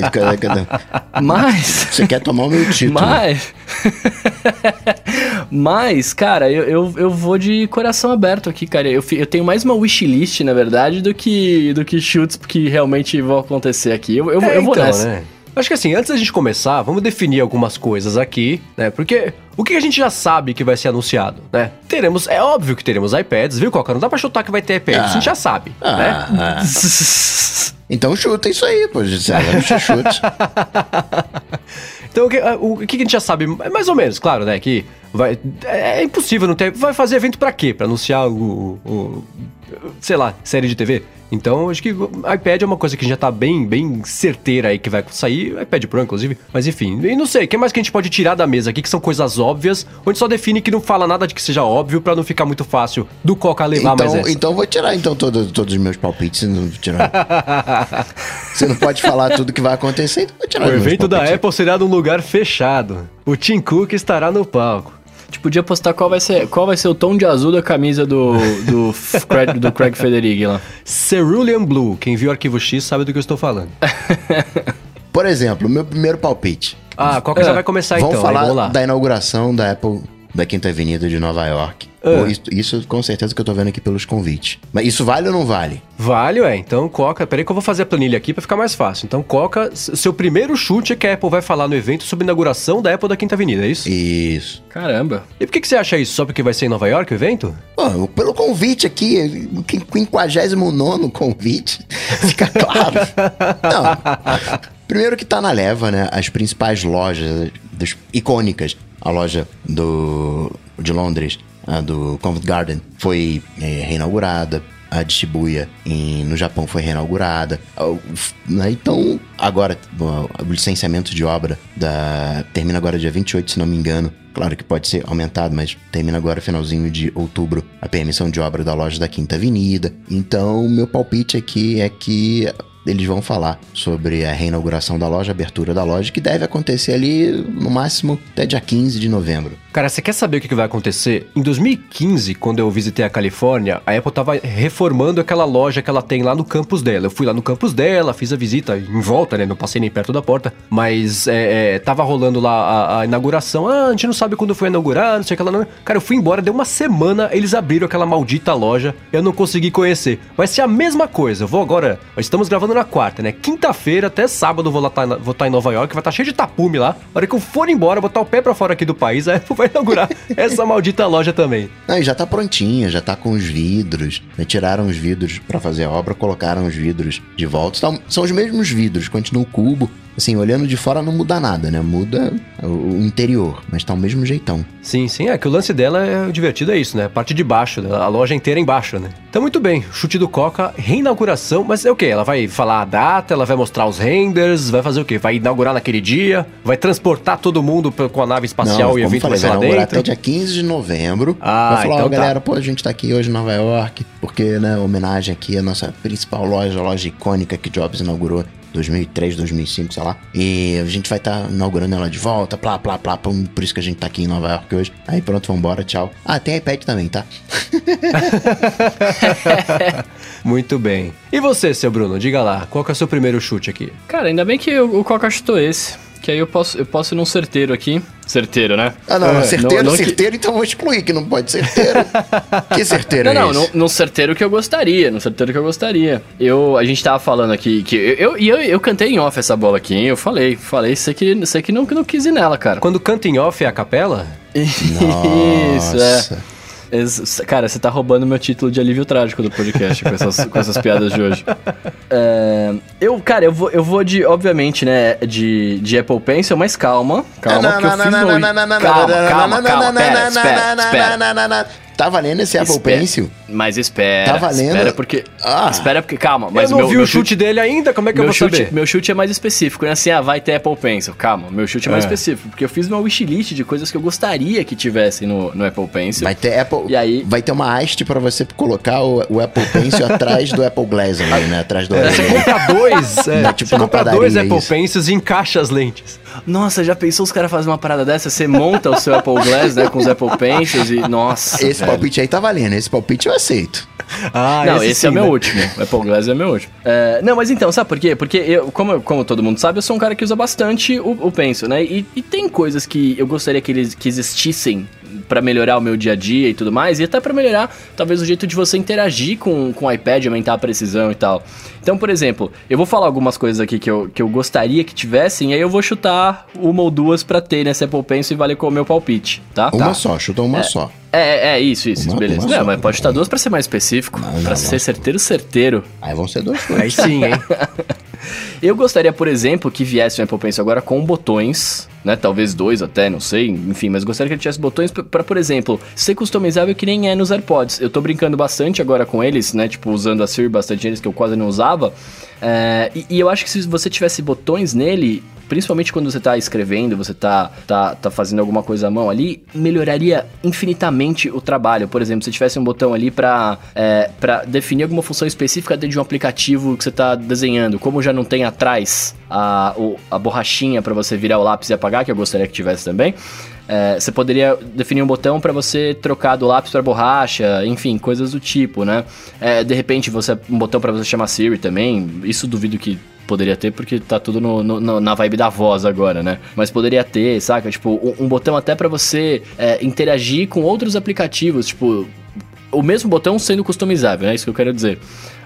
Mas. Você quer tomar o meu título. Mas. Mas, cara, eu, eu, eu vou de coração aberto aqui, cara. Eu, eu tenho mais uma wishlist, na verdade, do que, do que chutes que realmente vão acontecer aqui. Eu, eu, É, eu vou então, nessa. né? Acho que assim, antes da gente começar, vamos definir algumas coisas aqui, né? Porque o que a gente já sabe que vai ser anunciado, né? Teremos, é óbvio que teremos iPads, viu, Coca? Não dá pra chutar que vai ter iPad, isso a gente já sabe, né? Ah, ah. Então chuta isso aí, pô. Gisele. Chute. Então, o que, o que a gente já sabe, é mais ou menos, claro, né? Que vai, é, é impossível não ter. Vai fazer evento pra quê? Pra anunciar o, o- sei lá, série de TV? Então, acho que o iPad é uma coisa que já tá bem, bem certeira aí que vai sair, iPad Pro, inclusive. Mas enfim, e não sei, o que mais que a gente pode tirar da mesa aqui, que são coisas óbvias, ou a gente só define que não fala nada de que seja óbvio pra não ficar muito fácil do Coca levar mais Então, essa. então vou tirar então todos, todos os meus palpites. Não tirar. Você não pode falar tudo que vai acontecer, então vou tirar O evento da. Apple será num lugar fechado. O Tim Cook estará no palco. Gente podia postar qual vai ser, qual vai ser o tom de azul da camisa do, do, Craig, do Craig Federighi lá. Cerulean Blue. Quem viu Arquivo X sabe do que eu estou falando. Por exemplo, meu primeiro palpite. Ah, Coca já vai começar Vamos então. falar vamos lá. da inauguração da Apple da Quinta Avenida de Nova York. Ah. Isso, isso com certeza que eu tô vendo aqui pelos convites. Mas isso vale ou não vale? Vale, é. Então, Coca, peraí que eu vou fazer a planilha aqui pra ficar mais fácil. Então, Coca, seu primeiro chute é que a Apple vai falar no evento sobre a inauguração da Apple da Quinta Avenida, é isso? Isso. Caramba. E por que, que você acha isso? Só porque vai ser em Nova York o evento? Pô, pelo convite aqui, o 59 convite, fica claro. Não. Primeiro que tá na leva, né? As principais lojas das icônicas. A loja do, de Londres, a do Covent Garden, foi é, reinaugurada. A de Shibuya em- no Japão foi reinaugurada. Ah, né, Então, agora, o o licenciamento de obra da, termina agora dia 28, se não me engano. Claro que pode ser aumentado, mas termina agora finalzinho de outubro a permissão de obra da loja da Quinta Avenida. Então, meu palpite aqui é que eles vão falar sobre a reinauguração da loja, abertura da loja, que deve acontecer ali no máximo até dia 15 de novembro. Cara, você quer saber o que vai acontecer? Em 2015, quando eu visitei a Califórnia, a Apple tava reformando aquela loja que ela tem lá no campus dela. Eu fui lá no campus dela, fiz a visita em volta, né? Não passei nem perto da porta. Mas é, é, tava rolando lá a, a inauguração. Ah, a gente não sabe quando foi inaugurar, não sei o que lá. Não. Cara, eu fui embora, deu uma semana, eles abriram aquela maldita loja. Eu não consegui conhecer. Vai ser a mesma coisa. Eu vou agora. Estamos gravando na quarta, né? Quinta-feira até sábado vou estar vou tá em Nova York, vai estar cheio de tapume lá. Na hora que eu for embora, botar o pé pra fora aqui do país, a Apple vai inaugurar essa maldita loja também. Não, e já tá prontinha, já tá com os vidros. né? Tiraram os vidros pra fazer a obra, colocaram os vidros de volta. Então, são os mesmos vidros, continua o cubo. Assim, olhando de fora não muda nada, né? Muda o, interior, mas tá o mesmo jeitão. Sim, sim, é que o lance dela é divertido, é isso, né? A parte de baixo, né? a loja inteira embaixo, né? Então, muito bem, chute do Coca, reinauguração, mas é o quê? Ela vai falar a data, ela vai mostrar os renders, vai fazer o quê? Vai inaugurar naquele dia, vai transportar todo mundo com a nave espacial Não, e evento vai falei, vai lá inaugurar dentro. até dia 15 de novembro. Ah, vai falar, então ó, tá. galera, pô, a gente tá aqui hoje em Nova York, porque, né, homenagem aqui à nossa principal loja, a loja icônica que Jobs inaugurou 2003, 2005, sei lá. E a gente vai estar inaugurando ela de volta, plá, plá, plá, pum, por isso que a gente tá aqui em Nova York hoje. Aí pronto, vambora, tchau. Ah, tem iPad também, tá? Muito bem. E você, seu Bruno, diga lá, qual que é o seu primeiro chute aqui? Cara, ainda bem que o, o Coca chutou esse. Que aí eu posso, eu posso ir num certeiro aqui. Certeiro, né? Ah, não, É, certeiro, não- não que- certeiro, então vou excluir que não pode certeiro. que certeiro Não, é não, num certeiro que eu gostaria, num certeiro que eu gostaria. Eu, a gente tava falando aqui que eu, eu, e eu, eu cantei em off essa bola aqui, hein? Eu falei, falei, você que, você que não, que não quis ir nela, cara. Quando canta em off é a capela? Isso, Nossa. é. Cara, você tá roubando meu título de alívio trágico do podcast com essas, com essas piadas de hoje. É, eu, cara, eu vou, eu vou de, obviamente, né, de, de Apple Pencil, mas calma, calma, que eu fiz meu... Calma, calma, calma, pera, espera, espera. Tá valendo esse Apple Espera. Pencil? Mas espera, Tá valendo? espera porque... Ah. Espera porque, calma, mas eu não meu, vi meu o chute dele ainda, como é que eu vou chute, saber? meu chute é mais específico, né? Assim, ah, vai ter Apple Pencil. Calma, meu chute é mais É. específico, porque eu fiz uma wishlist de coisas que eu gostaria que tivessem no, no Apple Pencil. Vai ter Apple. E aí- Vai ter uma haste pra você colocar o, o Apple Pencil atrás do Apple Glass ali, né? Atrás do É, você compra dois, é, Dá tipo você compra padaria, dois Apple isso. Pencils e encaixa as lentes. Nossa, já pensou os caras fazem uma parada dessa? Você monta o seu Apple Glass, né, com os Apple Pencils e... Nossa, Esse. Palpite aí tá valendo. Esse palpite eu aceito. Ah, não, esse, esse sim, é o meu né? último. Apple Glass é meu último. É, não, mas então, sabe por quê? Porque eu, como, como todo mundo sabe, eu sou um cara que usa bastante o, o Pencil, né? E, e tem coisas que eu gostaria que eles que existissem para melhorar o meu dia a dia e tudo mais, e até para melhorar talvez o jeito de você interagir com, com o iPad, aumentar a precisão e tal. Então, por exemplo, eu vou falar algumas coisas aqui que eu, que eu gostaria que tivessem, e aí eu vou chutar uma ou duas para ter nesse Apple Pencil e valer com o meu palpite, tá? Uma tá. só, chuta uma é, só. É, é, isso, isso, uma, beleza. Uma não, mas pode chutar duas para ser mais específico, para ser certeiro, certeiro. Aí vão ser dois. Aí sim, hein? eu gostaria, por exemplo, que viesse o Apple Pencil agora com botões né? Talvez dois até, não sei, enfim, mas gostaria que ele tivesse botões para, por exemplo, ser customizável que nem é nos AirPods. Eu tô brincando bastante agora com eles, né? Tipo, usando a Siri bastante eles que eu quase não usava. É, e, e, eu acho que se você tivesse botões nele, principalmente quando você está escrevendo, você está tá, tá fazendo alguma coisa à mão ali, melhoraria infinitamente o trabalho. Por exemplo, se tivesse um botão ali para é, definir alguma função específica dentro de um aplicativo que você está desenhando, como já não tem atrás a, a borrachinha para você virar o lápis e apagar, que eu gostaria que tivesse também. É, você poderia definir um botão para você trocar do lápis para borracha, enfim, coisas do tipo, né? É, de repente, você um botão para você chamar Siri também. Isso duvido que poderia ter, porque tá tudo no, no, na vibe da voz agora, né? Mas poderia ter, saca? Tipo, um, um botão até para você é, interagir com outros aplicativos, tipo, o mesmo botão sendo customizável, é isso que eu quero dizer.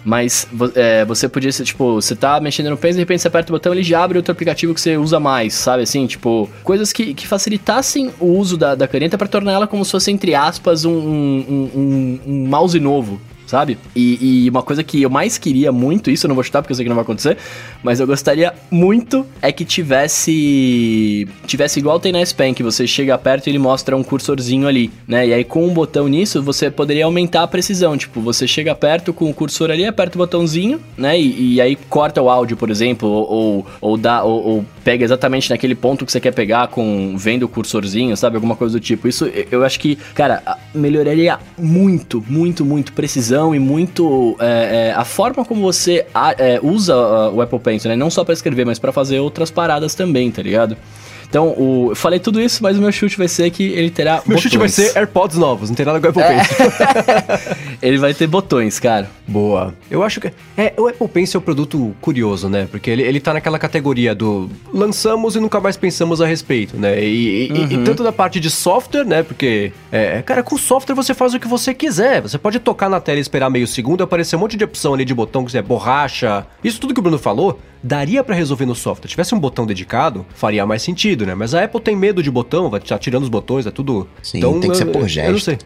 Mas é, você podia ser, tipo, você tá mexendo no Pens, de repente você aperta o botão ele já abre outro aplicativo que você usa mais, sabe? Assim, tipo, coisas que, que facilitassem o uso da, da caneta para tornar ela como se fosse, entre aspas, um, um, um, um mouse novo, sabe? E, e, uma coisa que eu mais queria muito, isso eu não vou chutar porque eu sei que não vai acontecer, mas eu gostaria muito é que tivesse tivesse igual tem na S Pen, que você chega perto e ele mostra um cursorzinho ali, né? E aí com um botão nisso, você poderia aumentar a precisão, tipo, você chega perto com o cursor ali, aperta o botãozinho, né? E, e aí corta o áudio, por exemplo, ou, ou, ou dá ou, ou, pega exatamente naquele ponto que você quer pegar com vendo o cursorzinho, sabe? Alguma coisa do tipo. Isso eu acho que, cara, melhoraria muito, muito, muito precisão e muito é, é, a forma como você é, usa o Apple Pencil, né? Não só para escrever, mas para fazer outras paradas também, tá ligado? Então, o, eu falei tudo isso, mas o meu chute vai ser que ele terá Meu botões. chute vai ser AirPods novos, não tem nada com o Apple é. Pencil. ele vai ter botões, cara. Boa. Eu acho que... É, o Apple Pencil é um produto curioso, né? Porque ele, ele tá naquela categoria do lançamos e nunca mais pensamos a respeito, né? E, uhum. e, e tanto da parte de software, né? Porque, é, cara, com software você faz o que você quiser. Você pode tocar na tela e esperar meio segundo e aparecer um monte de opção ali de botão que é borracha. Isso tudo que o Bruno falou, daria para resolver no software. Se tivesse um botão dedicado, faria mais sentido, né? Mas a Apple tem medo de botão, vai estar tirando os botões, é tudo. Sim, então, tem que ser por gesto. Eu não sei.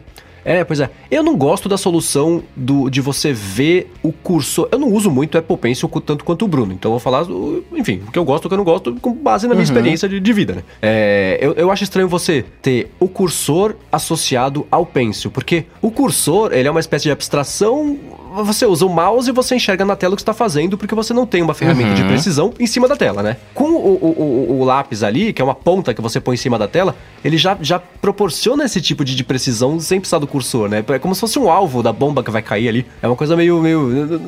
É, pois é. Eu não gosto da solução do, de você ver o cursor. Eu não uso muito o Apple Pencil tanto quanto o Bruno. Então eu vou falar, enfim, o que eu gosto, o que eu não gosto, com base na minha uhum. experiência de, de, vida, né? É, eu, eu acho estranho você ter o cursor associado ao Pencil, porque o cursor, ele é uma espécie de abstração você usa o mouse e você enxerga na tela o que está fazendo, porque você não tem uma ferramenta uhum. de precisão em cima da tela, né? Com o, o, o, o, lápis ali, que é uma ponta que você põe em cima da tela, ele já, já proporciona esse tipo de, de precisão sem precisar do cursor, né? É como se fosse um alvo da bomba que vai cair ali. É uma coisa meio. meio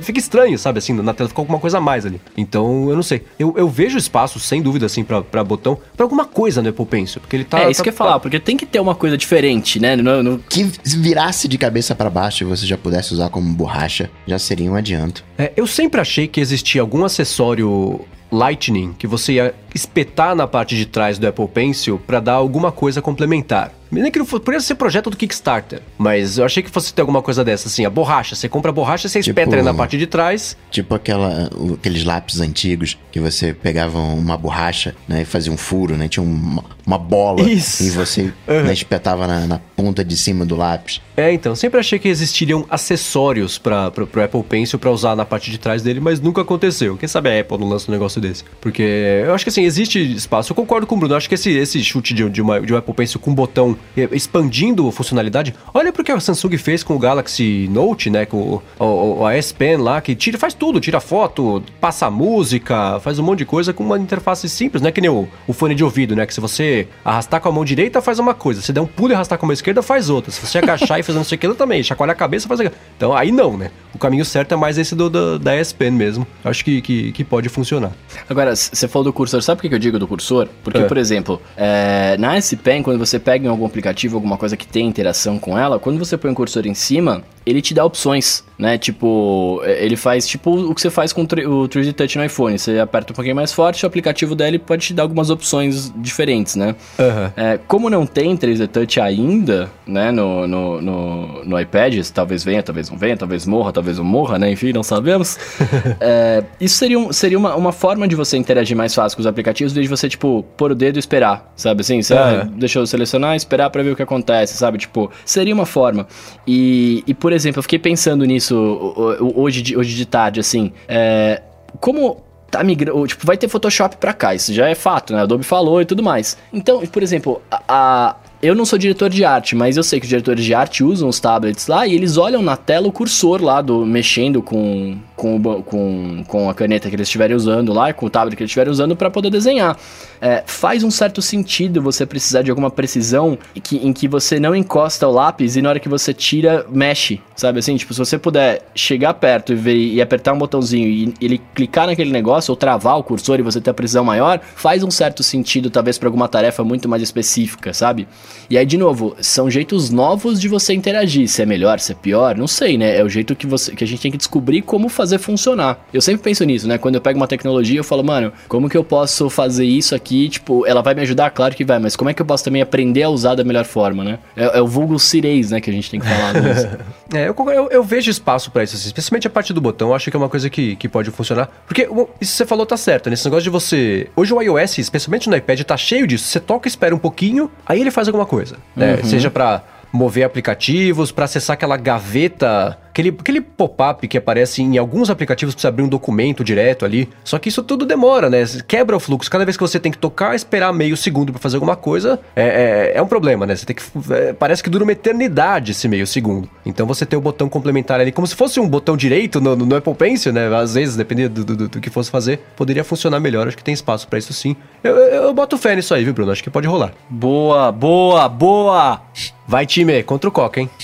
fica estranho, sabe? Assim, na tela fica alguma coisa a mais ali. Então, eu não sei. Eu, eu vejo espaço, sem dúvida, assim, para botão, para alguma coisa no Apple Pencil, porque ele tá. É, isso tá, que eu ia falar, porque tem que ter uma coisa diferente, né? No, no... Que virasse de cabeça para baixo e você já pudesse usar como borracha, já seria um adianto. É, eu sempre achei que existia algum acessório Lightning que você ia espetar na parte de trás do Apple Pencil para dar alguma coisa complementar. Nem que não fosse, poderia ser projeto do Kickstarter, mas eu achei que fosse ter alguma coisa dessa, assim, a borracha. Você compra a borracha, você tipo, espeta na parte de trás. Tipo aquela, aqueles lápis antigos que você pegava uma borracha, né, e fazia um furo, né, tinha uma, uma bola Isso. e você uhum. né, espetava na, na, ponta de cima do lápis. É, então, sempre achei que existiriam acessórios para pro, pro Apple Pencil para usar na parte de trás dele, mas nunca aconteceu. Quem sabe a Apple não lança um negócio desse? Porque eu acho que assim, existe espaço. Eu concordo com o Bruno, eu acho que esse, esse chute de, de, uma, de um Apple Pencil com botão expandindo a funcionalidade. Olha pro que a Samsung fez com o Galaxy Note, né? Com o, o, a S Pen lá, que tira, faz tudo, tira foto, passa música, faz um monte de coisa com uma interface simples, né? Que nem o, o fone de ouvido, né? Que se você arrastar com a mão direita, faz uma coisa. Se der um pulo e arrastar com a mão esquerda, faz outra. Se você agachar e fazer não sei o que, também. Chacoalhar a cabeça, faz. Então aí não, né? O caminho certo é mais esse do, do da S Pen mesmo. Acho que, que, que pode funcionar. Agora, você falou do cursor, sabe por que eu digo do cursor? Porque, é. por exemplo, é, na S Pen, quando você pega em algum aplicativo, alguma coisa que tem interação com ela, quando você põe o cursor em cima, ele te dá opções, né? Tipo, é, ele faz tipo o que você faz com o 3D Touch no iPhone. Você aperta um pouquinho mais forte, o aplicativo dele pode te dar algumas opções diferentes, né? Aham. É, como não tem 3D Touch ainda, né, no, no, no, no iPad, talvez venha, talvez não venha, talvez morra, talvez não morra, né, enfim, não sabemos. É, isso seria, um- seria uma, uma forma de você interagir mais fácil com os aplicativos, desde você, tipo, pôr o dedo e esperar, sabe assim? Você, Aham. deixa eu selecionar e esperar pra ver o que acontece, sabe? Tipo, seria uma forma. E, e por exemplo, eu fiquei pensando nisso o- o- hoje de, hoje de tarde, assim, é, como tá migrando, tipo, vai ter Photoshop pra cá, isso já é fato, né? A Adobe falou e tudo mais. Então, por exemplo, a- eu não sou diretor de arte, mas eu sei que os diretores de arte usam os tablets lá e eles olham na tela o cursor lá do mexendo com com, com, com a caneta que eles estiverem usando lá, com o tablet que eles estiverem usando para poder desenhar. É, faz um certo sentido você precisar de alguma precisão que, em que você não encosta o lápis e na hora que você tira, mexe, sabe assim? Tipo, se você puder chegar perto e, ver, e apertar um botãozinho e ele clicar naquele negócio ou travar o cursor e você ter a precisão maior, faz um certo sentido talvez para alguma tarefa muito mais específica, sabe? E aí, de novo, são jeitos novos de você interagir. Se é melhor, se é pior, não sei, né? É o jeito que, você, que a gente tem que descobrir como fazer funcionar. Eu sempre penso nisso, né? Quando eu pego uma tecnologia, eu falo, mano, como que eu posso fazer isso aqui? Tipo, ela vai me ajudar? Claro que vai, mas como é que eu posso também aprender a usar da melhor forma, né? É, é o vulgo cirês, né? Que a gente tem que falar. É, eu, eu, eu vejo espaço pra isso, assim, especialmente a parte do botão, eu acho que é uma coisa que, que pode funcionar. Porque isso que você falou tá certo, nesse negócio de você. Hoje o iOS, especialmente no iPad, tá cheio disso. Você toca, espera um pouquinho, aí ele faz alguma coisa. né? Seja pra mover aplicativos, pra acessar aquela gaveta, aquele, aquele pop-up que aparece em alguns aplicativos pra você abrir um documento direto ali. Só que isso tudo demora, né? Quebra o fluxo. Cada vez que você tem que tocar, esperar meio segundo pra fazer alguma coisa, é, é, é um problema, né? Você tem que. é, parece que dura uma eternidade esse meio segundo. Então você tem o botão complementar ali, como se fosse um botão direito no, no Apple Pencil, né? Às vezes, dependendo do, do, do que fosse fazer, poderia funcionar melhor. Acho que tem espaço pra isso sim. Eu, eu, eu boto fé nisso aí, viu, Bruno? Acho que pode rolar. boa, boa, boa! Vai, time, contra o Coca, hein?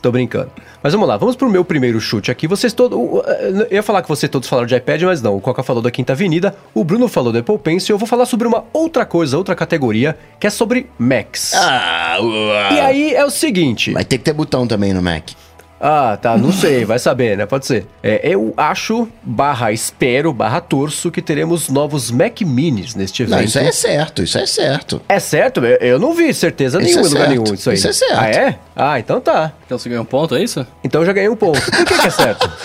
Tô brincando. Mas vamos lá, vamos pro meu primeiro chute aqui. Vocês todos. Eu ia falar que vocês todos falaram de iPad, mas não. O Coca falou da Quinta Avenida, o Bruno falou do Apple Pencil. Eu vou falar sobre uma outra coisa, outra categoria, que é sobre Macs. Ah, uau. E aí é o seguinte. Vai ter que ter botão também no Mac. Ah, tá, não sei, vai saber, né? Pode ser. É, eu acho, barra espero, barra torço, que teremos novos Mac Minis neste evento. Não, isso é certo, isso é certo. É certo? Eu, eu não vi certeza Isso nenhuma é em lugar nenhum isso aí. isso é certo. Ah, é? Ah, então tá. Então você ganhou um ponto, é isso? Então eu já ganhei um ponto. Por que, que é certo?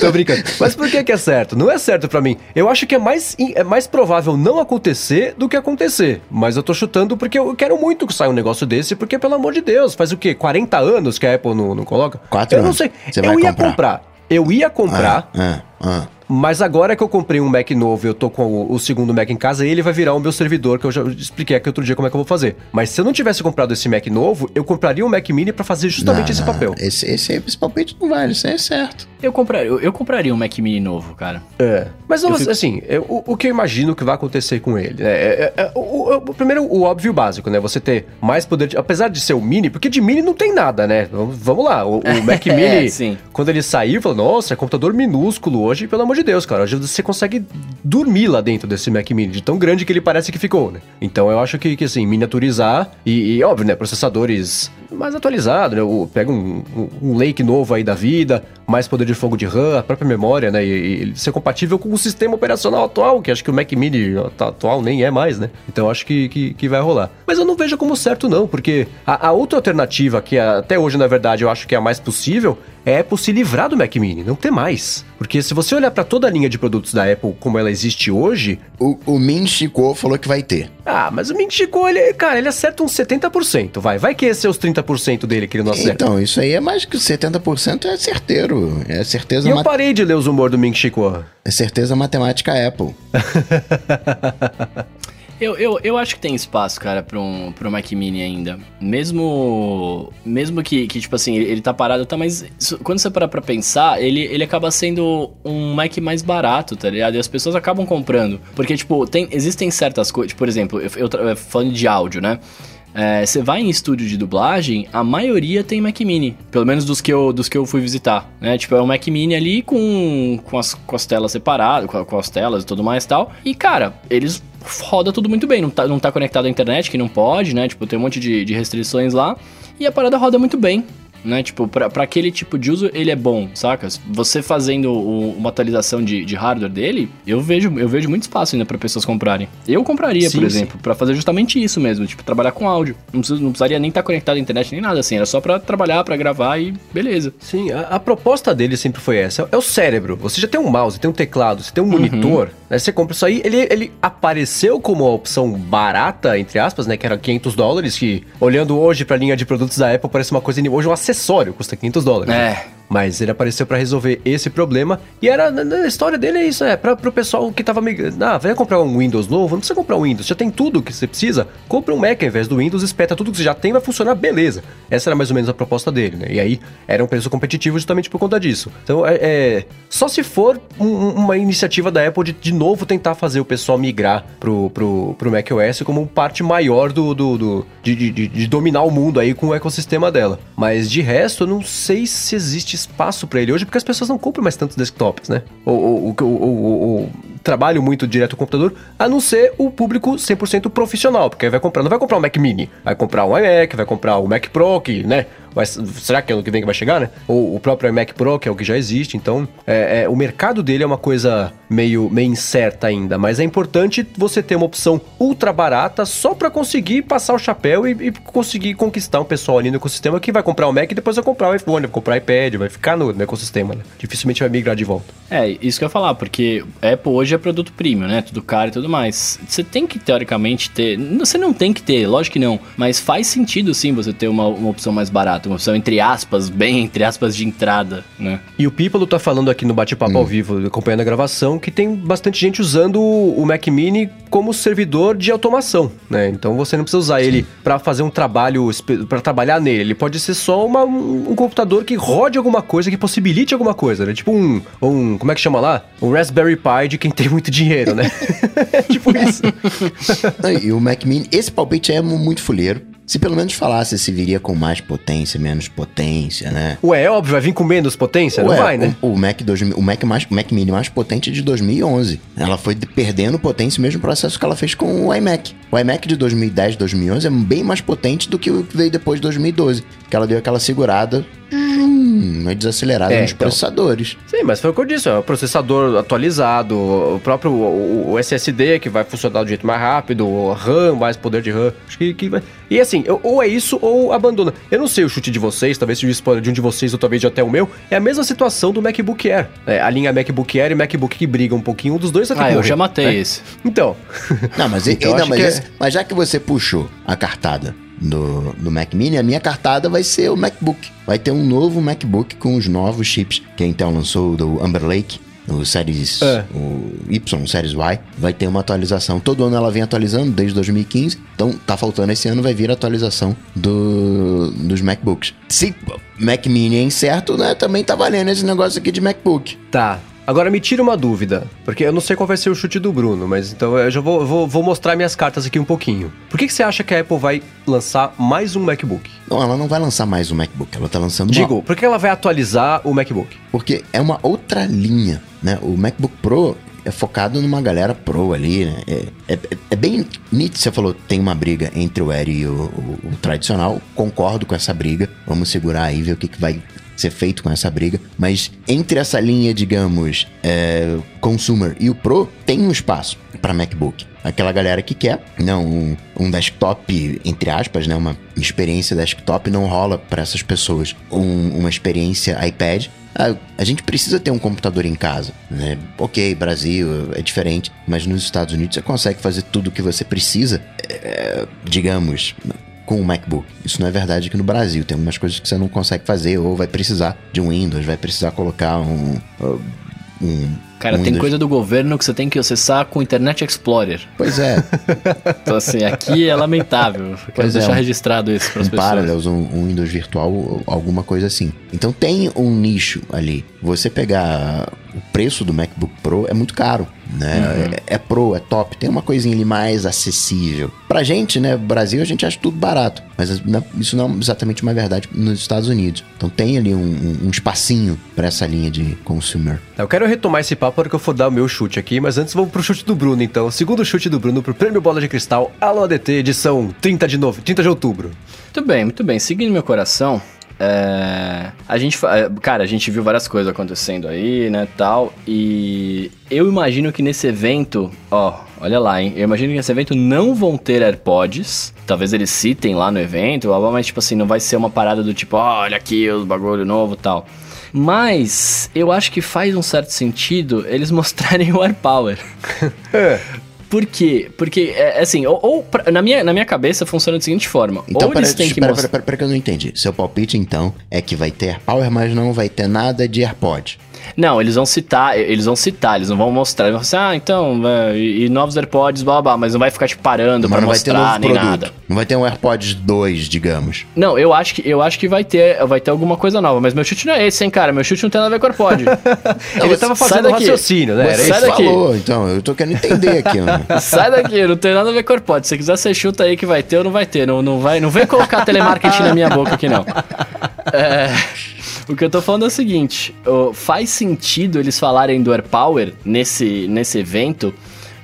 Tô brincando. Mas por que, que é certo? Não é certo pra mim. Eu acho que é mais, é mais provável não acontecer do que acontecer. Mas eu tô chutando porque eu quero muito que saia um negócio desse, porque, pelo amor de Deus, faz o quê? 40 anos que a Apple não, não coloca? Quatro Eu não anos. sei. Você eu vai ia comprar. comprar. Eu ia comprar. Ah, ah. Mas agora que eu comprei um Mac novo e eu tô com o, o segundo Mac em casa, ele vai virar o meu servidor, que eu já expliquei aqui outro dia como é que eu vou fazer. Mas se eu não tivesse comprado esse Mac novo, eu compraria um Mac Mini pra fazer justamente Não, esse não, papel. Esse, esse, esse palpite não vale, isso aí é certo. Eu compraria, eu, eu compraria um Mac Mini novo, cara. É. Mas Eu assim, eu- o, o que eu imagino que vai acontecer com ele? né? É, é- é- o, o- primeiro, o óbvio básico, né? Você ter mais poder. De, apesar de ser o Mini, porque de Mini não tem nada, né? Vamos, lá. O, o Mac É, Mini, sim. quando ele saiu, falou: Nossa, é computador minúsculo hoje, pelo amor de Deus, cara. Hoje você consegue dormir lá dentro desse Mac Mini, de tão grande que ele parece que ficou, né? Então eu acho que, que assim, miniaturizar e, e, óbvio, né? Processadores mais atualizados, né? O- Pega um, um, um Lake novo aí da vida, mais poder de fogo de RAM, a própria memória, né? E, e ser compatível com o sistema operacional atual, que acho que o Mac Mini atu- atual nem é mais, né? Então acho que, que, que vai rolar. Mas eu não vejo como certo, não, porque a, a outra alternativa, que é- até hoje, na verdade, eu acho que é a mais possível, é Apple se livrar do Mac Mini, não ter mais. Porque se você olhar pra toda a linha de produtos da Apple como ela existe hoje, O, o Min Chico falou que vai ter. ah, mas o Mint Chico, ele, cara, ele acerta uns 70%, vai. Vai que esse é os 30% dele que ele não acerta. Então, isso aí é mais que 70% é certeiro. É certeza, e eu ma- parei de ler os humor do Ming Chico. é certeza matemática Apple. Eu, eu, eu acho que tem espaço, cara, pra um, pra um Mac Mini ainda. Mesmo. Mesmo que, que tipo assim, ele, ele tá parado, tá, mas quando você parar pra pensar, ele, ele acaba sendo um Mac mais barato, tá ligado? E as pessoas acabam comprando. Porque, tipo, tem, existem certas coisas. Por exemplo, eu, eu tra- falando de áudio, né? É, Você vai em estúdio de dublagem, a maioria tem Mac Mini. Pelo menos dos que eu, dos que eu fui visitar, né? Tipo, é um Mac Mini ali com, com, as, com as telas separadas, com, com as telas e tudo mais e tal. E, cara, eles roda tudo muito bem. Não tá, não tá conectado à internet, que não pode, né? Tipo, tem um monte de, de restrições lá. E a parada roda muito bem né? Tipo, pra, pra aquele tipo de uso, ele é bom, saca? Você fazendo o, uma atualização de, de hardware dele, eu vejo, eu vejo muito espaço ainda para pessoas comprarem. Eu compraria, sim, por exemplo, para fazer justamente isso mesmo, tipo, trabalhar com áudio. Não, precisa, não precisaria nem estar tá conectado à internet nem nada assim, era só para trabalhar, para gravar e beleza. Sim, a, a, proposta dele sempre foi essa. É o cérebro. Você já tem um mouse, tem um teclado, você tem um uhum. monitor, né? Você compra isso aí, ele, ele apareceu como uma opção barata, entre aspas, né? Que era 500 dólares, que olhando hoje pra linha de produtos da Apple parece uma coisa... Hoje um acessório custa 500 dólares. É. Mas ele apareceu para resolver esse problema. E era na história dele é isso, é para pro pessoal que tava migrando. Ah, vai comprar um Windows novo, não precisa comprar um Windows, já tem tudo que você precisa. Compre um Mac ao invés do Windows, espeta tudo que você já tem, vai funcionar beleza. Essa era mais ou menos a proposta dele, né? E aí era um preço competitivo justamente por conta disso. Então é, é só se for um, uma iniciativa da Apple de de novo tentar fazer o pessoal migrar pro, pro, pro macOS como parte maior do, do, do de, de, de dominar o mundo aí com o ecossistema dela. Mas de resto, eu não sei se existe espaço para ele hoje, porque as pessoas não compram mais tantos desktops, né? Ou, ou, ou, ou muito direto com o computador, a não ser o público 100% profissional, porque vai comprar, não vai comprar um Mac Mini, vai comprar um iMac, vai comprar o Mac Pro, que, né? Mas será que é ano que vem que vai chegar, né? Ou o próprio iMac Pro, que é o que já existe. Então, é, é, o mercado dele é uma coisa meio, meio incerta ainda. Mas é importante você ter uma opção ultra barata só para conseguir passar o chapéu e, e, conseguir conquistar um pessoal ali no ecossistema que vai comprar o Mac e depois vai comprar o iPhone, vai comprar o iPad, vai ficar no, no ecossistema, né? Dificilmente vai migrar de volta. É, isso que eu ia falar, porque Apple hoje é produto premium, né? Tudo caro e tudo mais. Você tem que, teoricamente, ter. Você não tem que ter, lógico que não. Mas faz sentido sim você ter uma, uma opção mais barata. Uma opção, entre aspas, bem entre aspas, de entrada, né? E o People tá falando aqui no bate-papo hum. ao vivo, acompanhando a gravação, que tem bastante gente usando o Mac Mini como servidor de automação, né? Então você não precisa usar sim. ele para fazer um trabalho, para trabalhar nele. Ele pode ser só uma, um, um computador que rode alguma coisa, que possibilite alguma coisa, né? Tipo um, um. Como é que chama lá? Um Raspberry Pi de quem tem muito dinheiro dinheiro, né? tipo isso. e o Mac Mini, esse palpite é muito fuleiro. Se pelo menos falasse se viria com mais potência, menos potência, né? Ué, é óbvio, vai vir com menos potência? Ué, não vai, né? O, o Mac 2000, o Mac, mais, o Mac Mini mais potente é de 2011. Ela foi perdendo potência no mesmo processo que ela fez com o iMac. O iMac de 2010, 2011 é bem mais potente do que o que veio depois de 2012. Que ela deu aquela segurada uma desacelerada é, nos então. processadores. Sim, mas foi o que eu disse, é o processador atualizado, o próprio o, o SSD que vai funcionar do jeito mais rápido, o RAM, mais poder de RAM. Acho que, que vai... E assim, ou é isso ou abandona. Eu não sei o chute de vocês, talvez seja o spoiler de um de vocês ou talvez até o meu. É a mesma situação do MacBook Air. É, a linha MacBook Air e MacBook que brigam um pouquinho, um dos dois vai Ah, eu já matei né? esse. Então. Não, mas, então, não, mas, esse, é... mas já que você puxou a cartada no, no Mac Mini, a minha cartada vai ser o MacBook. Vai ter um novo MacBook com os novos chips que a Intel lançou do Amber Lake. O Series é. o Y, o Series Y, vai ter uma atualização. Todo ano ela vem atualizando, desde 2015. Então tá faltando esse ano, vai vir a atualização do, dos MacBooks. Se Mac Mini é incerto, né? Também tá valendo esse negócio aqui de MacBook. Tá, Agora me tira uma dúvida, porque eu não sei qual vai ser o chute do Bruno, mas então eu já vou, vou, vou mostrar minhas cartas aqui um pouquinho. Por que, que você acha que a Apple vai lançar mais um MacBook? Não, ela não vai lançar mais um MacBook, ela tá lançando Digo, uma... por que ela vai atualizar o MacBook? Porque é uma outra linha, né? O MacBook Pro é focado numa galera pro ali, né? É, é, é bem nítido, você falou, tem uma briga entre o Air e o, o, o, tradicional, concordo com essa briga, vamos segurar aí, ver o que, que vai ser feito com essa briga, mas entre essa linha, digamos, é, consumer e o Pro, tem um espaço para MacBook. Aquela galera que quer, não, um, um, desktop, entre aspas, né, uma experiência desktop não rola para essas pessoas. Um, uma experiência iPad a, a, gente precisa ter um computador em casa, né? Ok, Brasil é diferente, mas nos Estados Unidos você consegue fazer tudo o que você precisa, é, digamos, com o MacBook. Isso não é verdade aqui no Brasil. Tem algumas coisas que você não consegue fazer, ou vai precisar de um Windows, vai precisar colocar um. um Cara, um tem Windows. coisa do governo que você tem que acessar com o Internet Explorer. Pois é. então, assim, aqui é lamentável. Quero pois é, deixar é, um, registrado isso para as um pessoas. Parallels, um, um Windows virtual, alguma coisa assim. Então tem um nicho ali. Você pegar o preço do MacBook Pro é muito caro. né? É, é pro, é top, tem uma coisinha ali mais acessível. Pra gente, né, Brasil, a gente acha tudo barato, mas na- isso não é exatamente uma verdade nos Estados Unidos. Então tem ali um, um- um espacinho pra essa linha de consumer. Eu quero retomar esse papo para que eu for dar o meu chute aqui, mas antes vamos pro chute do Bruno, então. Segundo chute do Bruno pro Prêmio Bola de Cristal, Alô ADT, edição 30 de, nove, 30 de outubro. Muito bem, muito bem. Seguindo meu coração, é, a gente, é, cara, a gente viu várias coisas acontecendo aí, né, tal, e eu imagino que nesse evento, ó, olha lá, hein, eu imagino que nesse evento não vão ter AirPods, talvez eles citem lá no evento, mas tipo assim, não vai ser uma parada do tipo, ó, olha aqui os bagulho novo, tal. Mas eu acho que faz um certo sentido eles mostrarem o AirPower. Por quê? Porque, é, assim, ou, ou pra- na, minha, na minha cabeça funciona da seguinte forma. Então, ou eles têm que mostrar... espera, espera, que eu não entendi. Seu palpite, então, é que vai ter AirPower, mas não vai ter nada de AirPod. Não, eles vão citar, eles vão citar, eles não vão mostrar. Eles vão falar assim, ah, então, é, e, e novos AirPods, blá, blá, blá, mas não vai ficar te parando Mas pra não vai ter mostrar novo nem produto. nada. Não vai ter um AirPods 2, digamos. Não, eu acho que eu acho que vai ter, vai ter alguma coisa nova, mas meu chute não é esse, hein, cara. Meu chute não tem nada a ver com AirPod. Ele tava sai fazendo um daqui. raciocínio, né? Era Sai isso. Você daqui. falou, então, eu tô querendo entender aqui, mano. Sai daqui, não tem nada a ver com AirPod. Se você quiser, você chuta aí que vai ter ou não vai ter. Não, não, vai, não vem colocar telemarketing na minha boca aqui, não. É, o que eu tô falando é o seguinte: faz sentido eles falarem do AirPower nesse, nesse evento,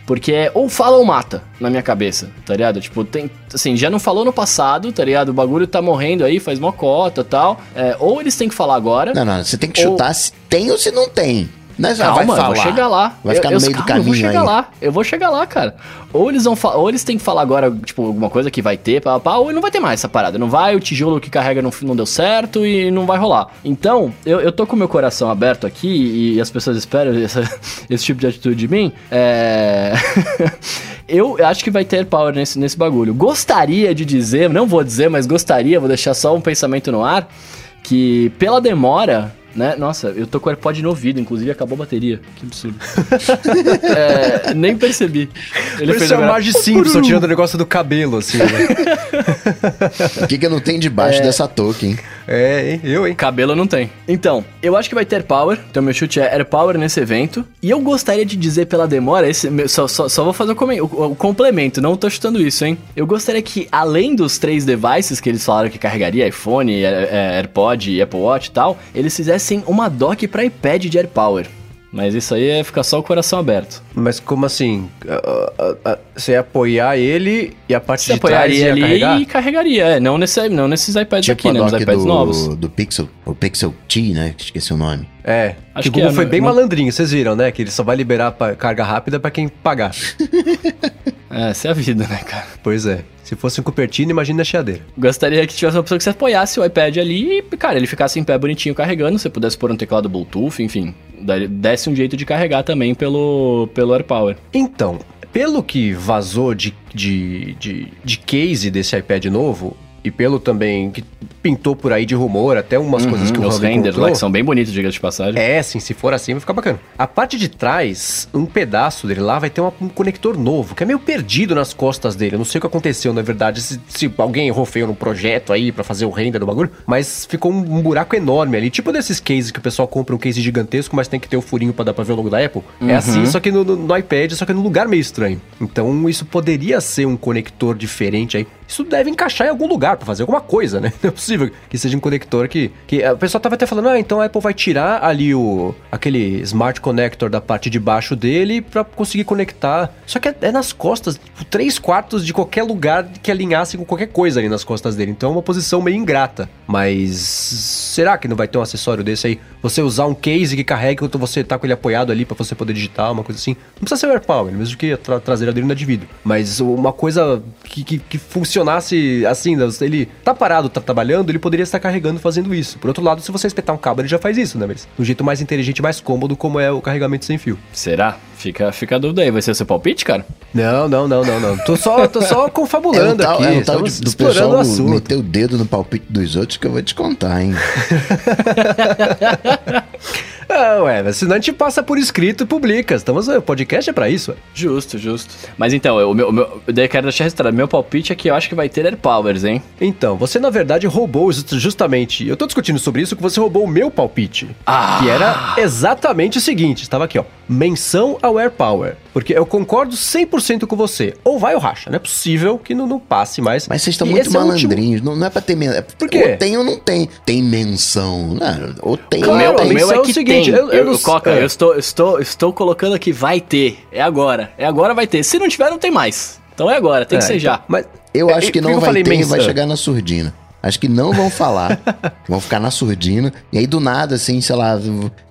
porque é ou fala ou mata, na minha cabeça, tá ligado? Tipo, tem. Assim, já não falou no passado, tá ligado? O bagulho tá morrendo aí, faz mocota e tal. É, ou eles têm que falar agora. Não, não, você tem que Ou- chutar se tem ou se não tem. Não é só, Calma, vai falar. vou chegar lá. Vai ficar Eu- no meio do calma, caminho Eu vou chegar aí. lá. Eu vou chegar lá, cara. Ou eles vão ou eles têm que falar agora, tipo, alguma coisa que vai ter, pá, pá, ou não vai ter mais essa parada. Não vai, o tijolo que carrega não, não deu certo e não vai rolar. Então, eu, eu tô com o meu coração aberto aqui e as pessoas esperam essa- esse tipo de atitude de mim. É. eu acho que vai ter power nesse, nesse bagulho. Gostaria de dizer, não vou dizer, mas gostaria, vou deixar só um pensamento no ar, que pela demora, né? Nossa, eu tô com o AirPod no ouvido, inclusive acabou a bateria. Que absurdo. É, nem percebi. Ele Parece a agora- Marge Simpson tirando o negócio do cabelo, assim, né? O que, que não tem debaixo dessa touca, hein? É, hein? Eu, hein? Cabelo não tem. Então, eu acho que vai ter power. Então, meu chute é Air Power nesse evento. E eu gostaria de dizer pela demora, esse, meu- só, só, só vou fazer o, o- o complemento, não tô chutando isso, hein? Eu gostaria que, além dos três devices que eles falaram que carregaria, iPhone, é, é, AirPod, Apple Watch e tal, eles fizessem uma dock pra iPad de Air Power. Mas isso aí é ficar só o coração aberto. Mas como assim? Ah, ah, ah, Você ia apoiar ele e a parte Você de trás apoiaria ia ali carregar? e carregaria. É, não, nesse, não nesses iPads Tipo aqui, né? Nos iPads novos. do, do Pixel, o Pixel T, né? que Esqueci o nome. É, Acho que o que Google é, foi não- bem não- malandrinho, vocês viram, né? Que ele só vai liberar pra carga rápida pra quem pagar. É, essa é a vida, né, cara? pois é. Se fosse um Cupertino, imagina a chiadeira. Gostaria que tivesse uma pessoa que você apoiasse o iPad ali e, cara, ele ficasse em pé bonitinho carregando, você pudesse pôr um teclado Bluetooth, enfim. Desse um jeito de carregar também pelo, pelo AirPower. Então, pelo que vazou de, de, de, de case desse iPad novo, e pelo também que pintou por aí de rumor, até umas coisas que o Uhum, Os renders lá que são bem bonitos, diga de passagem. É, sim, se for assim vai ficar bacana. A parte de trás, um pedaço dele lá vai ter uma- um conector novo, que é meio perdido nas costas dele. Eu não sei o que aconteceu, na verdade, se, se alguém errou feio no projeto aí pra fazer o render do bagulho, mas ficou um, um buraco enorme ali. Tipo desses cases que o pessoal compra um case gigantesco, mas tem que ter o furinho pra dar pra ver o logo da Apple. É assim, só que no, no- no iPad, só que num lugar meio estranho. Então isso poderia ser um conector diferente aí. Isso deve encaixar em algum lugar pra fazer alguma coisa, né? Não é possível que seja um conector que. que a pessoa tava até falando, ah, então a Apple vai tirar ali o aquele smart connector da parte de baixo dele pra conseguir conectar. Só que é, é nas costas, tipo, três quartos de qualquer lugar que alinhasse com qualquer coisa ali nas costas dele. Então é uma posição meio ingrata. Mas será que não vai ter um acessório desse aí? Você usar um case que carrega enquanto você tá com ele apoiado ali pra você poder digitar, uma coisa assim. Não precisa ser o AirPower, mesmo que a tra traseira dele não é de vidro. Mas uma coisa que, que, que funcionasse assim, né? ele tá parado, tá trabalhando, ele poderia estar carregando fazendo isso. Por outro lado, se você espetar um cabo, ele já faz isso, né? Mas do jeito mais inteligente, mais cômodo, como é o carregamento sem fio. Será? Fica, fica a dúvida aí. Vai ser o seu palpite, cara? Não, não, não, não, não. Tô só, tô só confabulando tal, aqui. é um tal de, do explorando o pessoal assunto. meter o dedo no palpite dos outros que eu vou te contar, hein? Ah, ué, senão a gente passa por escrito e publica. Estamos, o podcast é pra isso. ué. Justo, justo. Mas então, eu- o meu, o meu, eu quero deixar registrado. Meu palpite é que eu acho que vai ter Air Powers, hein? Então, você na verdade roubou just- justamente. Eu tô discutindo sobre isso que você roubou o meu palpite. Ah! Que era exatamente o seguinte: estava aqui, ó. Menção ao Air Power. Porque eu concordo 100% com você. Ou vai ou racha. Não é possível que não, não passe mais. Mas vocês estão muito é malandrinhos. Não, não é pra ter menção. Por quê? Ou tem ou não tem. Tem menção. Não, ou tem Claro, ou o meu, não o tem. meu é é o que seguinte, tem. eu- eu não- Coca, é. eu estou, estou, estou colocando aqui, vai ter. É agora. É agora, vai ter. Se não tiver, não tem mais. Então é agora, tem que É, ser já. então, Mas Eu É, acho que não eu vai ter e menção? vai chegar na surdina. Acho que não vão falar. vão ficar na surdina. E aí, do nada, assim, sei lá,